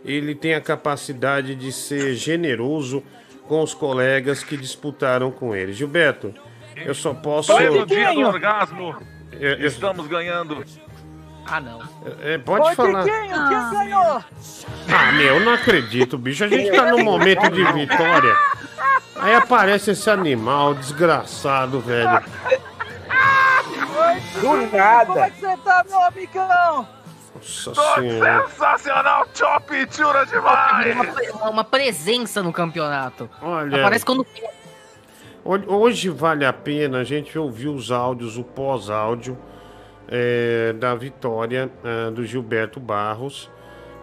Speaker 1: ele tem a capacidade de ser generoso com os colegas que disputaram com ele. Gilberto, eu só posso.
Speaker 90: Pleno dia do orgasmo!
Speaker 1: Eu- eu-
Speaker 90: Estamos ganhando!
Speaker 5: Ah, não.
Speaker 1: É, pode falar.
Speaker 99: quem ganhou?
Speaker 1: Ah, meu, não acredito, bicho. A gente tá num momento de vitória. Aí aparece esse animal desgraçado, velho.
Speaker 89: Do nada.
Speaker 99: Como é que você tá, meu amigão?
Speaker 1: Nossa
Speaker 90: Tô
Speaker 1: senhora.
Speaker 90: sensacional! Chop chura demais!
Speaker 5: Uma, uma presença no campeonato.
Speaker 1: Olha.
Speaker 5: Aparece quando.
Speaker 1: Ho- Hoje vale a pena a gente ouvir os áudios, o pós-áudio é, da vitória ah, do Gilberto Barros.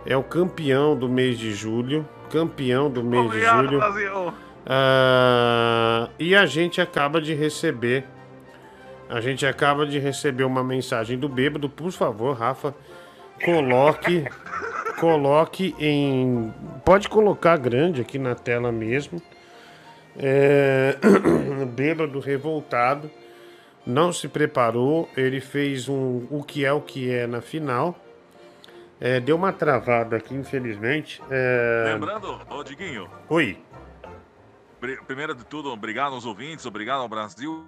Speaker 1: É o campeão do mês de julho. Campeão do mês de
Speaker 90: Obrigado,
Speaker 1: julho.
Speaker 90: Brasil!
Speaker 1: Ah, e a gente acaba de receber. A gente acaba de receber uma mensagem do bêbado. Por favor, Rafa, coloque. coloque em. Pode colocar grande aqui na tela mesmo. É, (coughs) bêbado revoltado. Não se preparou. Ele fez um o que é o que é na final. É, deu uma travada aqui, infelizmente. É,
Speaker 90: Lembrando, ô Diguinho,
Speaker 1: Oi.
Speaker 90: pri- primeiro de tudo, obrigado aos ouvintes, obrigado ao Brasil,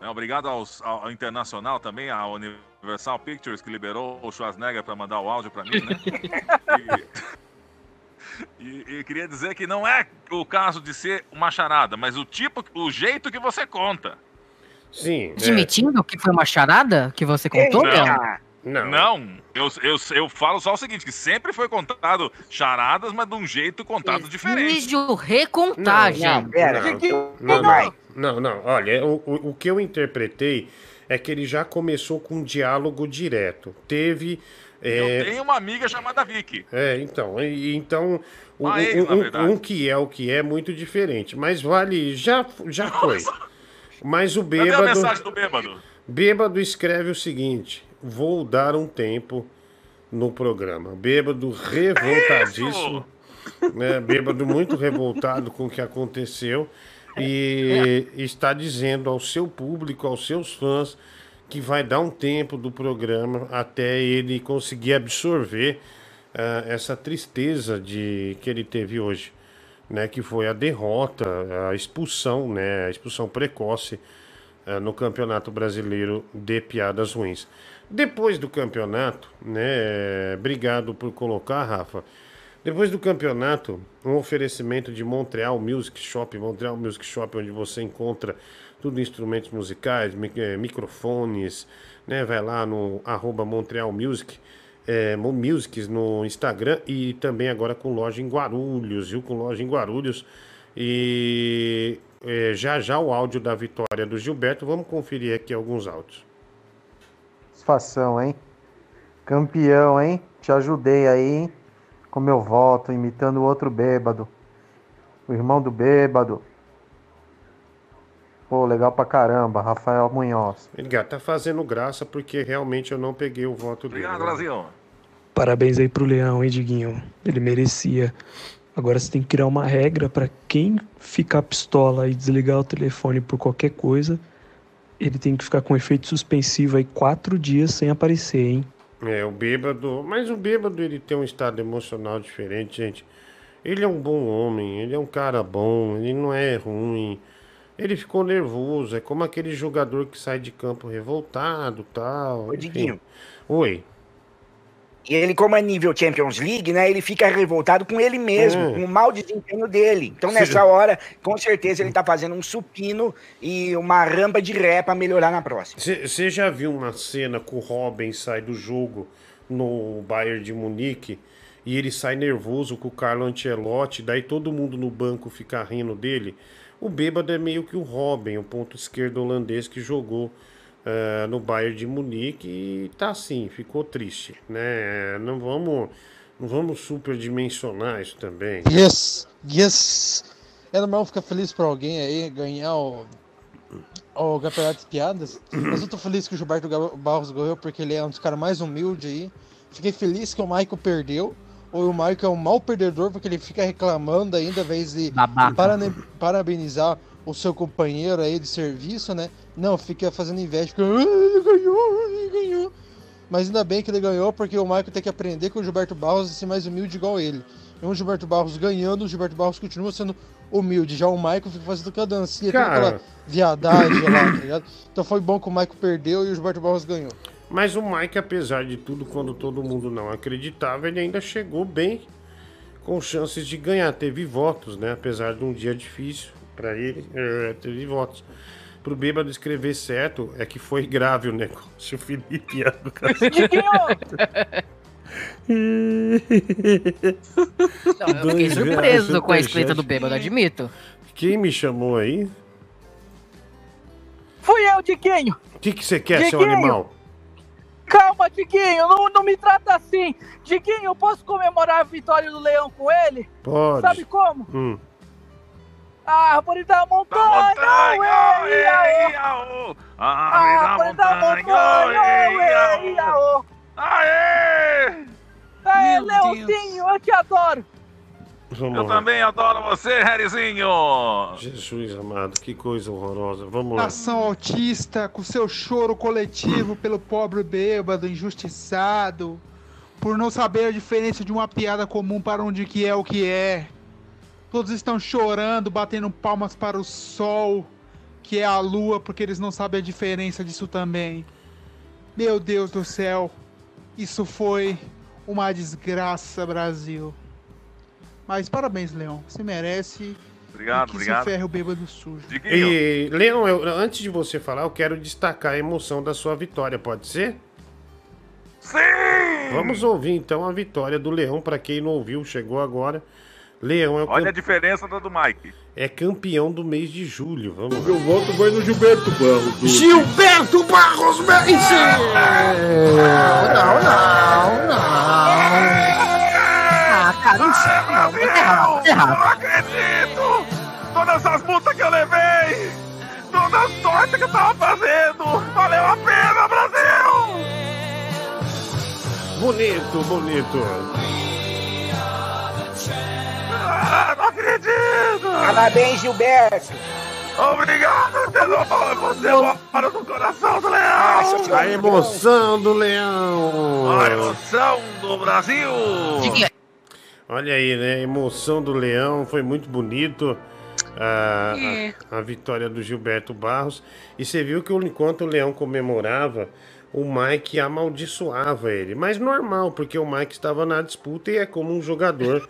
Speaker 90: né, obrigado aos, ao, ao Internacional também, à Universal Pictures, que liberou o Schwarzenegger para mandar o áudio para mim, né? (laughs) E, e- e queria dizer que não é o caso de ser uma charada, mas o tipo, o jeito que você conta.
Speaker 1: Sim.
Speaker 5: Admitindo que foi uma charada que você contou,
Speaker 90: Não.
Speaker 1: Não.
Speaker 90: Não, eu, eu, eu falo só o seguinte, que sempre foi contado charadas, mas de um jeito contado diferente.
Speaker 5: Vídeo recontagem.
Speaker 1: Não, não, não, não, não. Olha, o, o, o que eu interpretei é que ele já começou com um diálogo direto. Teve. é,
Speaker 90: Eu tenho uma amiga chamada Vicky.
Speaker 1: É, então, e- então um,
Speaker 90: ex,
Speaker 1: um- um que é o que é muito diferente, mas vale, já, já foi. Mas o
Speaker 90: Cadê a
Speaker 1: bêbado,
Speaker 90: mensagem do bêbado?
Speaker 1: bêbado escreve o seguinte: vou dar um tempo no programa. Bêbado revoltadíssimo, né? Bêbado muito revoltado com o que aconteceu e está dizendo ao seu público, aos seus fãs, que vai dar um tempo do programa até ele conseguir absorver ah, essa tristeza de que ele teve hoje, né? Que foi a derrota, a expulsão, né? A expulsão precoce ah, no Campeonato Brasileiro de Piadas Ruins. Depois do campeonato, né? Obrigado por colocar, Rafa. Depois do campeonato, um oferecimento de Montreal Music Shop, Montreal Music Shop, onde você encontra tudo instrumentos musicais, eh, microfones, né? Vai lá no arroba Montreal Music, é, Mo Musics no Instagram e também agora com loja em Guarulhos, viu? Com loja em Guarulhos. E é, já já o áudio da vitória do Gilberto, vamos conferir aqui alguns áudios.
Speaker 105: Satisfação, hein? Campeão, hein? Te ajudei aí, hein? Com meu voto, imitando o outro bêbado. O irmão do bêbado. Pô, legal pra caramba, Rafael Munhoz.
Speaker 1: Edgar, tá fazendo graça porque realmente eu não peguei o voto dele.
Speaker 90: Obrigado,
Speaker 1: né?
Speaker 90: Brasil.
Speaker 111: Parabéns aí pro Leão, hein, Diguinho? Ele merecia. Agora você tem que criar uma regra pra quem ficar pistola e desligar o telefone por qualquer coisa, ele tem que ficar com efeito suspensivo aí quatro dias sem aparecer, hein?
Speaker 1: É, o bêbado. Mas o bêbado ele tem um estado emocional diferente, gente. Ele é um bom homem, ele é um cara bom, ele não é ruim. Ele ficou nervoso, é como aquele jogador que sai de campo revoltado tal. Enfim.
Speaker 89: Diguinho.
Speaker 1: Oi.
Speaker 89: E ele, como é nível Champions League, né? Ele fica revoltado com ele mesmo,
Speaker 1: Hum.
Speaker 89: com o mau desempenho dele. Então,
Speaker 1: Sim.
Speaker 89: nessa hora, com certeza, ele tá fazendo um supino e uma rampa de ré pra melhorar na próxima.
Speaker 1: Você já viu uma cena que o Robin sai do jogo no Bayern de Munique e ele sai nervoso com o Carlo Ancelotti, daí todo mundo no banco fica rindo dele? O bêbado é meio que o Robin, o ponto esquerdo holandês que jogou eh, no Bayern de Munique e tá assim, ficou triste, né? Não vamos, não vamos superdimensionar isso também.
Speaker 112: Yes, yes. É normal ficar feliz por alguém aí ganhar o, o Campeonato de Piadas. Mas eu tô feliz que o Gilberto Barros ganhou porque ele é um dos caras mais humildes aí. Fiquei feliz que o Michael perdeu. Ou o Michael é um mau perdedor porque ele fica reclamando ainda, ao invés de parane- parabenizar o seu companheiro aí de serviço, né? Não, fica fazendo inveja, fica, "Ah, ele ganhou, ele ganhou. Mas ainda bem que ele ganhou, porque o Michael tem que aprender com o Gilberto Barros e ser mais humilde igual ele. E o Gilberto Barros ganhando, o Gilberto Barros continua sendo humilde. Já o Michael fica fazendo aquela dancinha, aquela viadagem lá, tá ligado? Então foi bom que o Michael perdeu e o Gilberto Barros ganhou.
Speaker 1: Mas o Mike, apesar de tudo, quando todo mundo não acreditava, ele ainda chegou bem com chances de ganhar. Teve votos, né? Apesar de um dia difícil para ele, eh, teve votos. Pro Bêbado escrever certo, é que foi grave o negócio. O (laughs) Felipe ia do
Speaker 5: Não, eu fiquei surpreso com a escrita do bêbado, admito.
Speaker 1: Quem me chamou aí?
Speaker 99: Fui eu, Diguinho.
Speaker 1: O que que você quer, seu
Speaker 99: Diguinho.
Speaker 1: animal?
Speaker 99: Calma, Diguinho, não, não me trata assim. Diguinho, eu posso comemorar a vitória do leão com ele?
Speaker 1: Pode.
Speaker 99: Sabe como?
Speaker 1: Hum.
Speaker 99: A árvore da montanha, ué, iaô. A árvore da montanha, ué, iaô.
Speaker 90: Aê!
Speaker 99: Aê,
Speaker 90: Meu
Speaker 99: Leãozinho, eu te adoro.
Speaker 1: Vamos
Speaker 90: Eu
Speaker 1: lá.
Speaker 90: também adoro você, Harryzinho!
Speaker 1: Jesus amado, que coisa horrorosa. Vamos lá.
Speaker 113: Nação autista, com seu choro coletivo pelo pobre bêbado, injustiçado, por não saber a diferença de uma piada comum para onde que é o que é. Todos estão chorando, batendo palmas para o sol, que é a lua, porque eles não sabem a diferença disso também. Meu Deus do céu, isso foi uma desgraça, Brasil. Mas parabéns, Leão, você merece.
Speaker 90: Obrigado,
Speaker 113: e que
Speaker 90: obrigado.
Speaker 113: se ferre o bêbado sujo.
Speaker 1: E, Leão, eu- antes de você falar, eu quero destacar a emoção da sua vitória, pode ser?
Speaker 90: Sim!
Speaker 1: Vamos ouvir então a vitória do Leão, para quem não ouviu, chegou agora. Leão é, o
Speaker 90: Olha a diferença da do Mike.
Speaker 1: é campeão do mês de julho. Vamos
Speaker 110: Meu voto vai no Gilberto Barros. do-
Speaker 1: Gilberto Barros vence!
Speaker 5: Não, não, não. Ah, cara, isso não, muito errado, muito
Speaker 90: Não acredito! Todas essas multas que eu levei! Toda a sorte que eu tava fazendo! Valeu a pena, Brasil!
Speaker 1: Bonito, bonito.
Speaker 90: Ah, não acredito!
Speaker 89: Parabéns, Gilberto!
Speaker 90: Obrigado, tesouro! Você mora no coração do leão!
Speaker 1: A emoção do Leão!
Speaker 90: A emoção do Brasil!
Speaker 1: Olha aí, né? A emoção do Leão foi muito bonito. A,
Speaker 90: É.
Speaker 1: a, a vitória do Gilberto Barros. E você viu que enquanto o Leão comemorava, o Mike amaldiçoava ele. Mas normal, porque o Mike estava na disputa e é como um jogador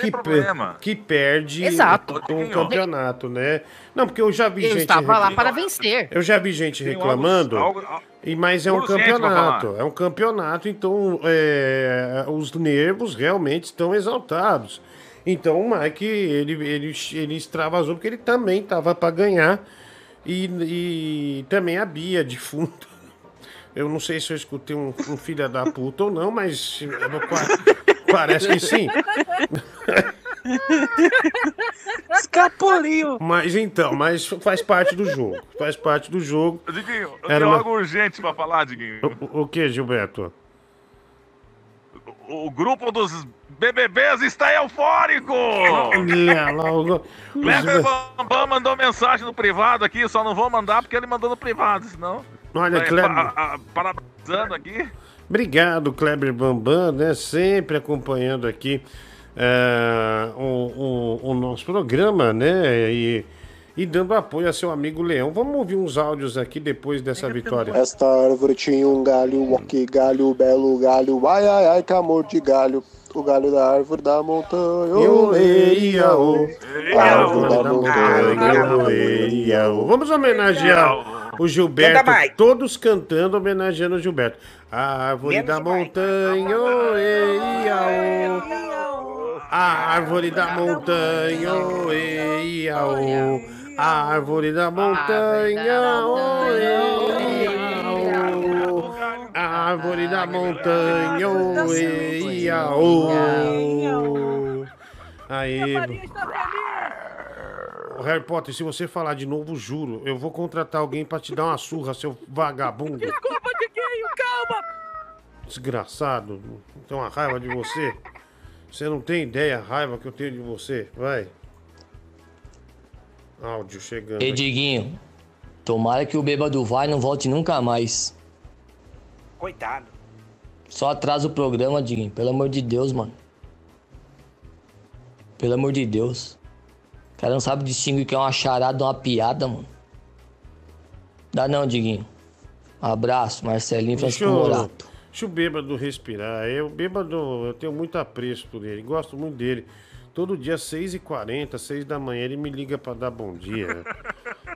Speaker 1: que,
Speaker 90: problema.
Speaker 1: que perde
Speaker 5: Exato.
Speaker 1: um campeonato, né? Não, porque eu já vi
Speaker 5: Eu
Speaker 1: gente.
Speaker 5: estava lá para vencer.
Speaker 1: eu já vi gente reclamando,
Speaker 90: algo- algo-
Speaker 1: e mas é um campeonato. É um campeonato, então é, os nervos realmente estão exaltados. Então o Mike, ele, ele, ele extravasou porque ele também estava para ganhar. E, e também a Bia de fundo. Eu não sei se eu escutei um, um filho da puta ou não, mas pa- (laughs) parece que sim. (laughs) (laughs)
Speaker 99: Escapuliu.
Speaker 1: Mas então, mas faz parte do jogo. Faz parte do jogo.
Speaker 90: Diguinho, eu
Speaker 1: Era
Speaker 90: tenho
Speaker 1: uma-
Speaker 90: algo urgente pra falar, Diguinho.
Speaker 1: O, o que, Gilberto?
Speaker 90: O grupo dos BBBs está eufórico!
Speaker 1: Olha lá, o-
Speaker 90: Kleber (laughs) Bambam mandou mensagem no privado aqui, só não vou mandar porque ele mandou no privado, senão.
Speaker 1: Olha, Kleber.
Speaker 90: pa- Parabenizando aqui.
Speaker 1: Obrigado, Kleber Bambam, né? Sempre acompanhando aqui eh, o, o- o nosso programa, né? E, e dando apoio a seu amigo Leão. Vamos ouvir uns áudios aqui depois dessa vitória.
Speaker 90: Esta árvore tinha um galho, que galho, belo galho, ai ai ai, que amor de galho. O galho da árvore da montanha, olê, ia, ô. Árvore da montanha, olê, ia, ô.
Speaker 1: Vamos homenagear o Gilberto, todos cantando, homenageando o Gilberto. A árvore da montanha, oê, ia, ô. A árvore da montanha, oê, ia, ô. A árvore da montanha, oê, ia, ô. A árvore da montanha, oê, ia, ô. Aí. Harry Potter, se você falar de novo, juro, eu vou contratar alguém pra te dar uma surra, seu vagabundo.
Speaker 99: Desculpa, Diguinho, calma!
Speaker 1: Desgraçado. Tenho uma raiva de você. Você não tem ideia a raiva que eu tenho de você. Vai. Áudio chegando.
Speaker 72: Ei,
Speaker 1: aqui.
Speaker 72: Diguinho, tomara que o bêbado vai e não volte nunca mais.
Speaker 89: Coitado.
Speaker 72: Só atrasa o programa, Diguinho. Pelo amor de Deus, mano. Pelo amor de Deus. O cara não sabe distinguir o que é uma charada de uma piada, mano. Dá não, Diguinho. Abraço, Marcelinho Francisco Morato.
Speaker 1: Deixa o bêbado respirar. Eu, bêbado, eu tenho muito apreço por ele. Gosto muito dele. Todo dia, 6h40, 6 da manhã, ele me liga pra dar bom dia.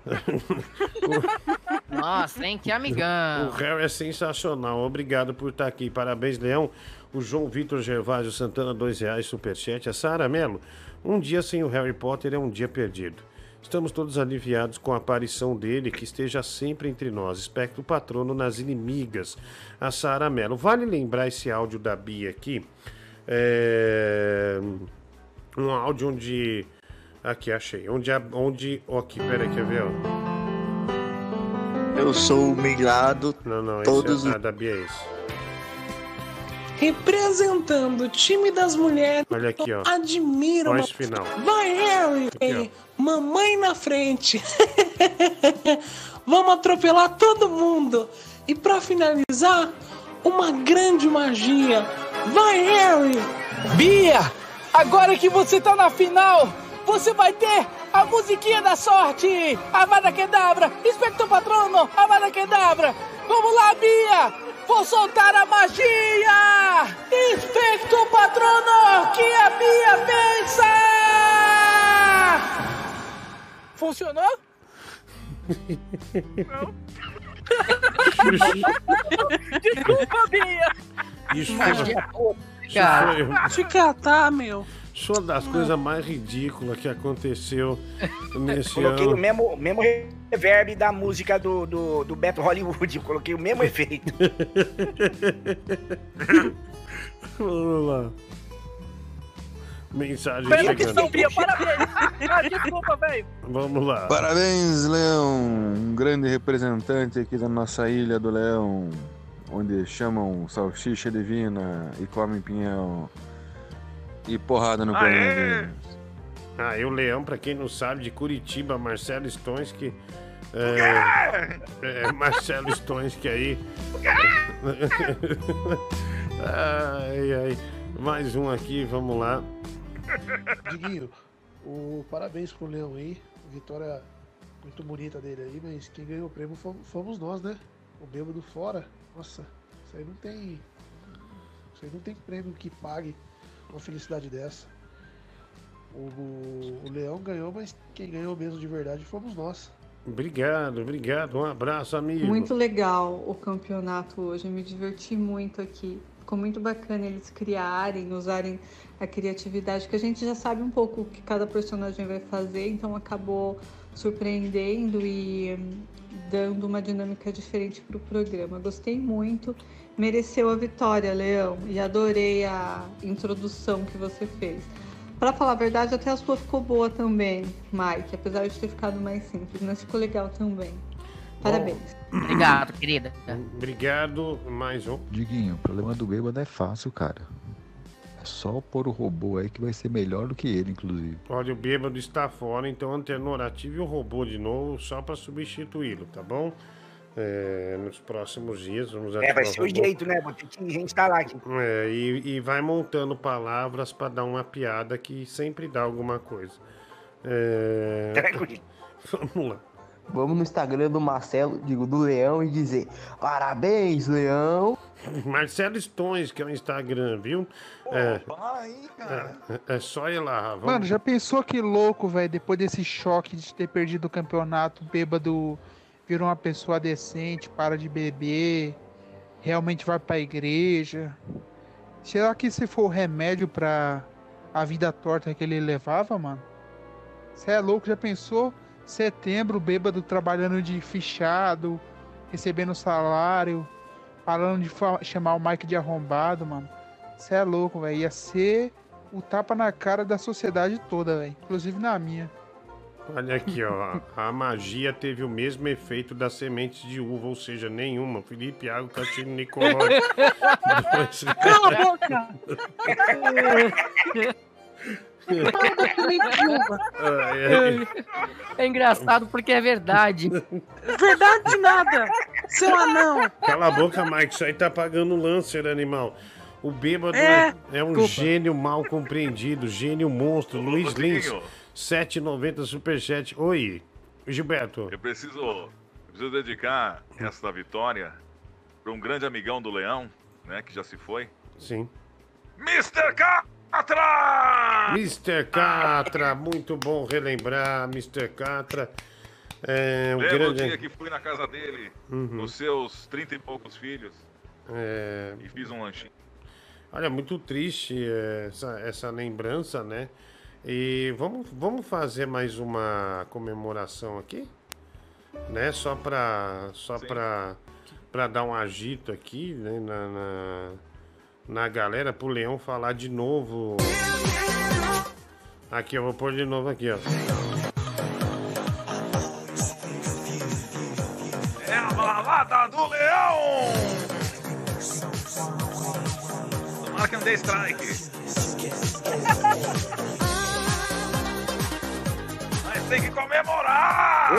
Speaker 1: (laughs)
Speaker 5: Nossa, hein? Que amigão.
Speaker 1: O Harry é sensacional. Obrigado por estar aqui. Parabéns, Leão. O João Vitor Gervásio Santana, dois reais, superchat. A Sara Mello. Um dia sem o Harry Potter é um dia perdido. Estamos todos aliviados com a aparição dele, que esteja sempre entre nós. Espectro patrono nas inimigas. A Sara Mello. Vale lembrar esse áudio da Bia aqui. É... Um áudio onde. Aqui, achei. Onde. a- onde... aqui, peraí, quer ver? Ó.
Speaker 85: Eu sou humilhado.
Speaker 1: Não, não,
Speaker 85: todos
Speaker 1: esse é,
Speaker 85: os
Speaker 1: a da Bia é esse.
Speaker 88: Representando o time das mulheres,
Speaker 1: Olha aqui, ó.
Speaker 88: admiro. Uma-
Speaker 1: esse final.
Speaker 88: Vai, Harry!
Speaker 1: Aqui,
Speaker 88: Mamãe na frente. (laughs) Vamos atropelar todo mundo. E pra finalizar, uma grande magia. Vai, Harry!
Speaker 99: Bia, agora que você tá na final, você vai ter a musiquinha da sorte! Avada Kedavra, Inspector Patrono, Avada Kedavra! Vamos lá, Bia! Vou soltar a magia! Inspector Patrono, que a Bia vença! Funcionou? Desculpa, Bia!
Speaker 1: Isso
Speaker 88: Magia
Speaker 1: foi, isso
Speaker 88: cara.
Speaker 1: foi,
Speaker 88: Te catar, meu.
Speaker 1: Isso foi uma das coisas mais ridículas que aconteceu (laughs) nesse
Speaker 89: Coloquei o
Speaker 1: ano.
Speaker 89: mesmo, mesmo reverb da música do, do, do Beto Hollywood. Eu coloquei o mesmo efeito. (laughs)
Speaker 1: Vamos lá. Mensagem
Speaker 99: que
Speaker 1: chegando.
Speaker 99: são, Bia, parabéns! (laughs) Ah, desculpa, velho!
Speaker 1: Vamos lá.
Speaker 114: Parabéns, Leão! Um grande representante aqui da nossa ilha do Leão, onde chamam salsicha divina e comem pinhão. E porrada no pé.
Speaker 1: Ah, e o Leão, pra quem não sabe, de Curitiba, Marcelo Stones, que. É, é, Marcelo Stones, que aí. (laughs) ai, ai. Mais um aqui, vamos lá.
Speaker 115: Diguinho, o parabéns pro Leão aí. Vitória muito bonita dele aí, mas quem ganhou o prêmio fomos, fomos nós, né? O bêbado fora. Nossa, isso aí não tem. Isso aí não tem prêmio que pague uma felicidade dessa. O, o, o Leão ganhou, mas quem ganhou mesmo de verdade fomos nós.
Speaker 1: Obrigado, obrigado. Um abraço, amigo.
Speaker 40: Muito legal o campeonato hoje, eu me diverti muito aqui. Ficou muito bacana eles criarem, usarem a criatividade, que a gente já sabe um pouco o que cada personagem vai fazer, então acabou surpreendendo e dando uma dinâmica diferente para o programa. Gostei muito, mereceu a vitória, Leão, e adorei a introdução que você fez. Pra falar a verdade, até a sua ficou boa também, Mike, apesar de ter ficado mais simples, mas ficou legal também. Parabéns.
Speaker 5: Obrigado, querida.
Speaker 1: Obrigado, mais um.
Speaker 73: Diguinho, o problema do bêbado é fácil, cara. É só pôr o robô aí que vai ser melhor do que ele, inclusive.
Speaker 1: Olha, o bêbado está fora, então Antenor ative o robô de novo só para substituí-lo, tá bom? É, nos próximos dias vamos
Speaker 89: É, vai ser o jeito, né? Vou ter que reinstalar aqui.
Speaker 1: É, e, e vai montando palavras para dar uma piada que sempre dá alguma coisa. É... (laughs) Vamos lá.
Speaker 116: Vamos no Instagram do Marcelo, digo, do Leão, e dizer: Parabéns, Leão. (laughs)
Speaker 1: Marcelo Stones, que é o Instagram, viu? É, é, é só ir lá. Vamos...
Speaker 113: Mano, já pensou que louco, velho? Depois desse choque de ter perdido o campeonato, bêbado virou uma pessoa decente, para de beber, realmente vai pra igreja. Será que se for o remédio pra a vida torta que ele levava, mano? Você é louco, já pensou? Setembro, bêbado trabalhando de fichado, recebendo salário, falando de chamar o Mike de arrombado, mano. Você é louco, velho. Ia ser o tapa na cara da sociedade toda, velho. Inclusive na minha.
Speaker 1: Olha aqui, ó. A magia teve o mesmo efeito das sementes de uva, ou seja, nenhuma. Felipe Iago Castilho Nicolai. Dois- (laughs)
Speaker 88: Cala a boca!
Speaker 5: É engraçado porque é verdade.
Speaker 88: Verdade nada, seu anão.
Speaker 1: Cala a boca, Mike. Isso aí tá pagando Lancer, animal. O bêbado
Speaker 88: É,
Speaker 1: é, um
Speaker 88: desculpa.
Speaker 1: gênio mal compreendido, gênio monstro. Luiz Lins. 7,90 superchat. Oi, Gilberto.
Speaker 90: Eu preciso, eu preciso dedicar esta vitória para um grande amigão do Leão, né, que já se foi.
Speaker 1: Sim.
Speaker 90: Mr. Catra!
Speaker 1: Mr. Catra, muito bom relembrar, Mr. Catra. É um
Speaker 90: Lembra o
Speaker 1: grande.
Speaker 90: dia que fui na casa dele,
Speaker 1: Uhum.
Speaker 90: com seus 30 e poucos filhos,
Speaker 1: É,
Speaker 90: e fiz um lanchinho.
Speaker 1: Olha, muito triste é, essa, essa lembrança, né? E vamos, vamos fazer mais uma comemoração aqui, né? Só para só para para dar um agito aqui, né? Na, na, na galera, pro Leão falar de novo. Aqui, eu vou pôr de novo aqui, ó.
Speaker 90: É a balada do Leão! Tomara que não dê strike. (laughs) Tem que comemorar!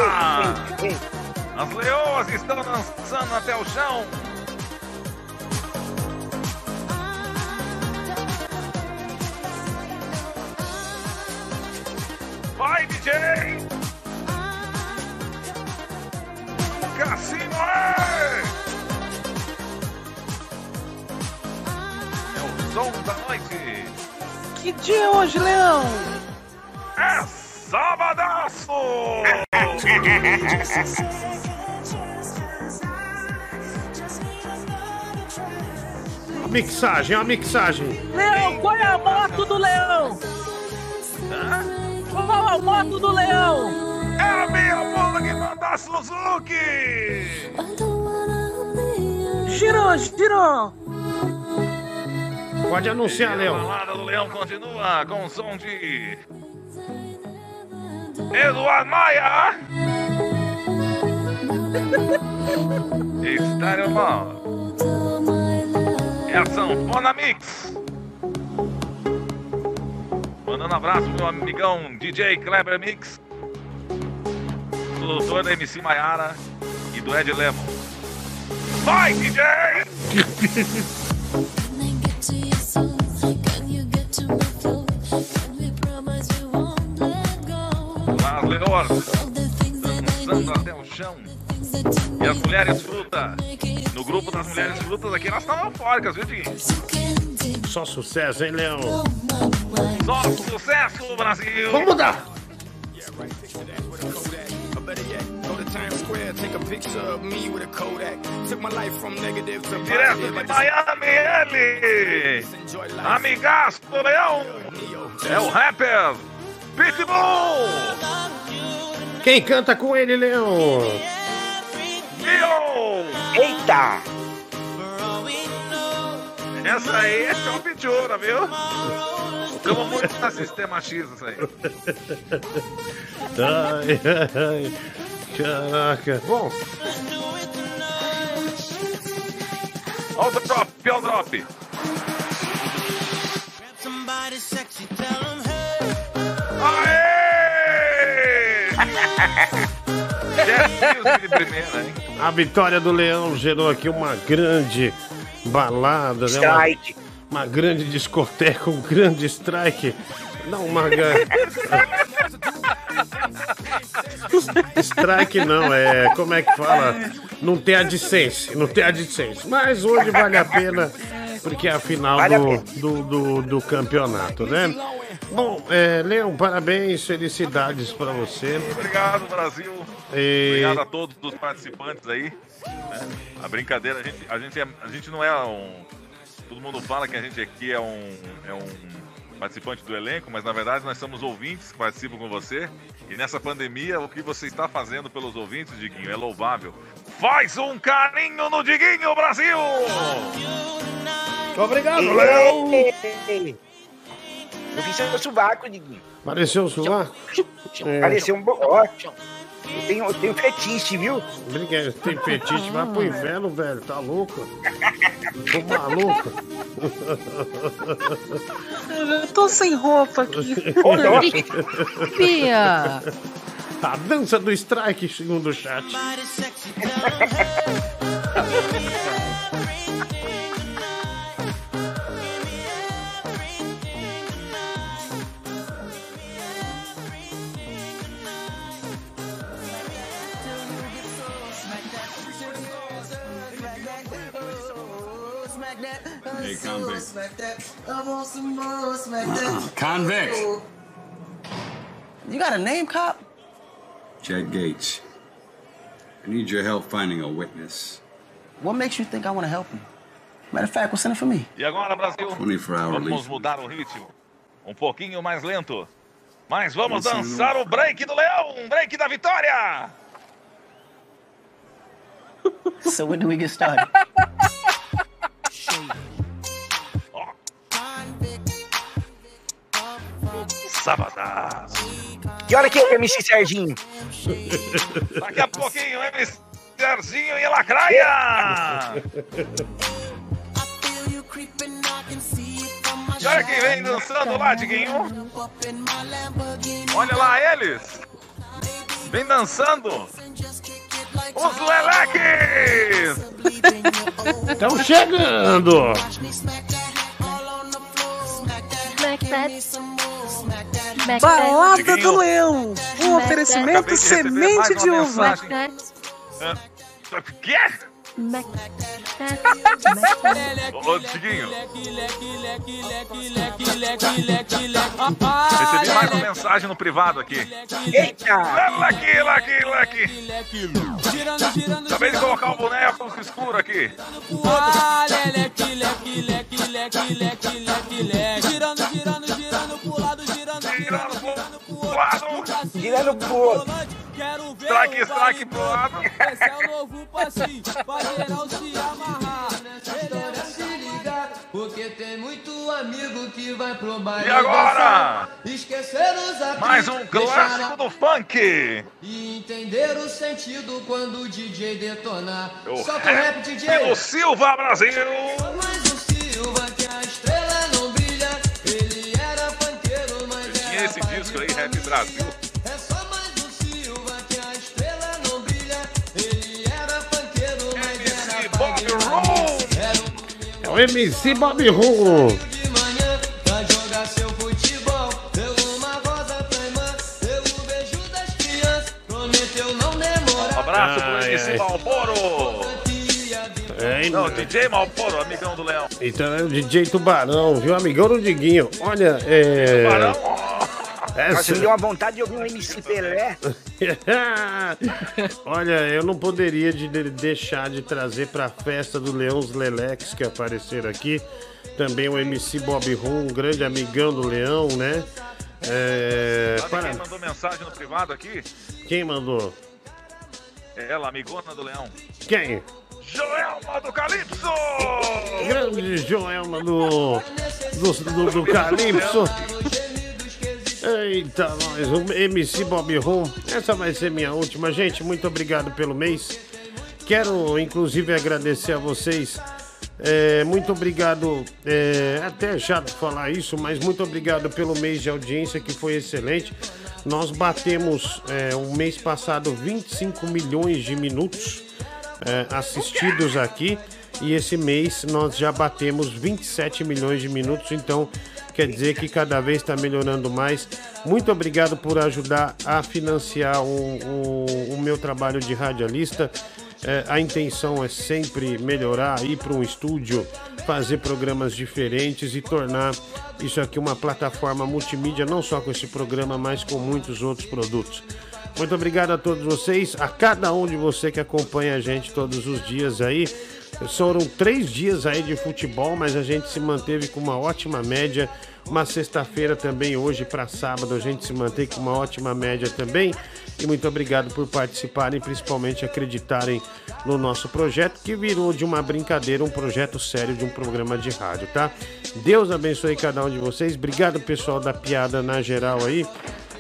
Speaker 90: As leoas estão dançando até o chão. Vai, DJ! Cassino é! É o som da noite!
Speaker 88: Que dia é hoje, Leão?
Speaker 90: É sabadaço!
Speaker 1: A mixagem, a mixagem.
Speaker 88: Leão, qual é a moto do Leão? Qual é a moto do Leão?
Speaker 90: É a minha Bugman da Suzuki!
Speaker 88: Girou, girou.
Speaker 1: Pode anunciar,
Speaker 90: E a
Speaker 1: Leão.
Speaker 90: balada do Leão continua com o som de. Eduardo Maia! Estéreo Mal. É a Mix. Mandando abraço meu amigão DJ Kleber Mix. Produtor da MC Maiara e do Ed Lemon. Vai, DJ! (laughs) Leoas dançando até o chão. E as mulheres fruta. No grupo das mulheres frutas aqui, elas estão eufóricas, viu, Diguinho?
Speaker 1: Só sucesso, hein, Leão?
Speaker 90: Só sucesso, Brasil!
Speaker 1: Vamos mudar!
Speaker 90: Direto de Miami, ele! Amigaço do Leão! É o rapper Pitbull!
Speaker 1: Quem canta com ele, Leão?
Speaker 90: Viu?
Speaker 89: Eita!
Speaker 90: Essa aí é Chop Chura, viu? Ficamos muito na Sistema X, isso aí.
Speaker 1: Ai, ai, caraca. Bom,
Speaker 90: Olha o drop, olha o drop. Aê! de primeira, hein? (laughs)
Speaker 1: a vitória do Leão gerou aqui uma grande balada, né? Uma, uma grande discoteca, um grande strike. Não, uma grande. (laughs) strike, não. É, como é que fala? Não tem a licença, não tem a licença. Mas hoje vale a pena, porque é a final do, do, do, do campeonato, né? Bom, é, Leão, parabéns, felicidades pra você.
Speaker 90: Obrigado, Brasil.
Speaker 1: E-
Speaker 90: Obrigado a todos os participantes aí. né? A brincadeira, a gente, a, gente é- a gente não é um. Todo mundo fala que a gente aqui é um, é um participante do elenco, mas na verdade nós somos ouvintes que participam com você. E nessa pandemia, o que você está fazendo pelos ouvintes, Diguinho, é louvável. Faz um carinho no Diguinho, Brasil!
Speaker 1: Obrigado,
Speaker 89: Léo! Eu fiz seu sovaco, Diguinho.
Speaker 1: Pareceu o sovaco? É.
Speaker 89: Pareceu um bocó. Eu tenho, eu tenho fetiche, viu?
Speaker 1: Obrigado, tem fetiche, vai pro inferno, velho, tá louco? Tô maluco.
Speaker 88: Eu tô sem roupa aqui.
Speaker 5: Pia.
Speaker 1: A dança do strike, segundo o chat.
Speaker 117: Hey, convict. (coughs)
Speaker 118: Convict.
Speaker 117: You got a name, cop?
Speaker 118: Jed Gates. I need your help finding a witness.
Speaker 117: What makes you think I want to help him? Matter of fact, what's in it for me?
Speaker 90: E agora, Brasil?
Speaker 118: 24 hour
Speaker 90: Vamos mudar o ritmo. Um pouquinho mais lento. Mas vamos dançar o break do leão, um break da vitória! (laughs)
Speaker 117: So when do we get started? (laughs)
Speaker 90: Sabadaço.
Speaker 89: Que hora que é o MC Serginho?
Speaker 90: Daqui a pouquinho, MC Serginho e Lacraia! E olha quem vem dançando lá, Diguinho. Olha lá eles. Vem dançando. Os Leleques!
Speaker 1: Estão chegando!
Speaker 88: Balada do Leão. Um oferecimento semente de uva.
Speaker 90: mensagem. É, Quê? Ô, Diguinho. Recebi mais uma mensagem no privado aqui.
Speaker 89: Eita!
Speaker 90: Leque, leque, leque. Acabei de colocar o boneco escuro aqui.
Speaker 99: Ah, leque, leque, leque, leque, leque, leque, leque. Girando, girando, girando pro lado, girando, girando, girando pro
Speaker 90: lado.
Speaker 89: Girando pro outro.
Speaker 99: Quero ver
Speaker 90: Strike,
Speaker 99: o
Speaker 90: strike pro lado.
Speaker 99: Esse é o novo passinho, pra geral se amarrar.
Speaker 119: se ligar, porque tem muito amigo que vai pro baile
Speaker 90: E agora?
Speaker 119: esquecer os atritos,
Speaker 90: Mais um
Speaker 119: deixar
Speaker 90: clássico do funk.
Speaker 119: E entender o sentido quando o DJ detonar.
Speaker 90: O
Speaker 119: Solta o rap, DJ.
Speaker 90: do Silva Brasil.
Speaker 119: Mas o Silva que a estrela não
Speaker 90: Bob Room.
Speaker 1: É o MC Bob Rum.
Speaker 119: de manhã pra jogar seu futebol. Deu uma rosa pra irmã, deu um beijo das crianças, prometeu não demorar.
Speaker 90: Um abraço pro MC. Malboro.
Speaker 1: É,
Speaker 90: Não, DJ Malboro, amigão do Leão.
Speaker 1: Então é o DJ Tubarão, viu? Amigão do Diguinho. Olha, é.
Speaker 89: Nossa, me deu uma vontade de ouvir um MC Pelé. (laughs)
Speaker 1: Olha, eu não poderia de- de- deixar de trazer pra festa do Leão os Leleques que apareceram aqui. Também o MC Bob Rum, um grande amigão do Leão, né? É,
Speaker 90: Sabe
Speaker 1: para-
Speaker 90: quem mandou mensagem no privado aqui?
Speaker 1: Quem mandou?
Speaker 90: Ela, amigona do Leão.
Speaker 1: Quem?
Speaker 90: Joelma do Calypso!
Speaker 1: Grande Joelma do, do, do, do Calypso. Eita, nós, o MC Bob Rum. Essa vai ser minha última. Gente, muito obrigado pelo mês. Quero, inclusive, agradecer a vocês. É, muito obrigado. É até chato falar isso, mas muito obrigado pelo mês de audiência que foi excelente. Nós batemos é, o mês passado 25 milhões de minutos é, assistidos aqui. E esse mês nós já batemos 27 milhões de minutos, então quer dizer que cada vez está melhorando mais. Muito obrigado por ajudar a financiar o, o, o meu trabalho de radialista. É, a intenção é sempre melhorar, ir para um estúdio, fazer programas diferentes e tornar isso aqui uma plataforma multimídia, não só com esse programa, mas com muitos outros produtos. Muito obrigado a todos vocês, a cada um de você que acompanha a gente todos os dias aí. Foram três dias aí de futebol, mas a gente se manteve com uma ótima média. Uma sexta-feira também, hoje para sábado, a gente se mantém com uma ótima média também. E muito obrigado por participarem, principalmente acreditarem no nosso projeto, que virou de uma brincadeira um projeto sério de um programa de rádio, tá? Deus abençoe cada um de vocês. Obrigado, pessoal da Piada na geral aí.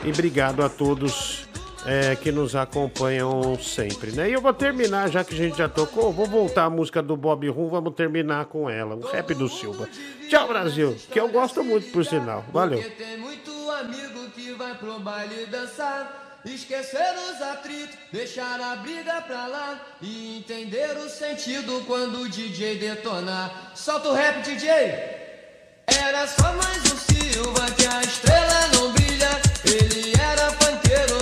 Speaker 1: E obrigado a todos é, que nos acompanham sempre, né? E eu vou terminar, já que a gente já tocou, vou voltar a música do Bob Rum, vamos terminar com ela, o rap do Silva. Tchau, Brasil, que eu gosto muito, por sinal. Valeu.
Speaker 119: Porque tem muito amigo que vai pro baile dançar. Esquecer os atritos, deixar a briga pra lá e entender o sentido quando o DJ detonar. Solta o rap, DJ! Era só mais um Silva que a estrela não brilha. Ele era panqueiro.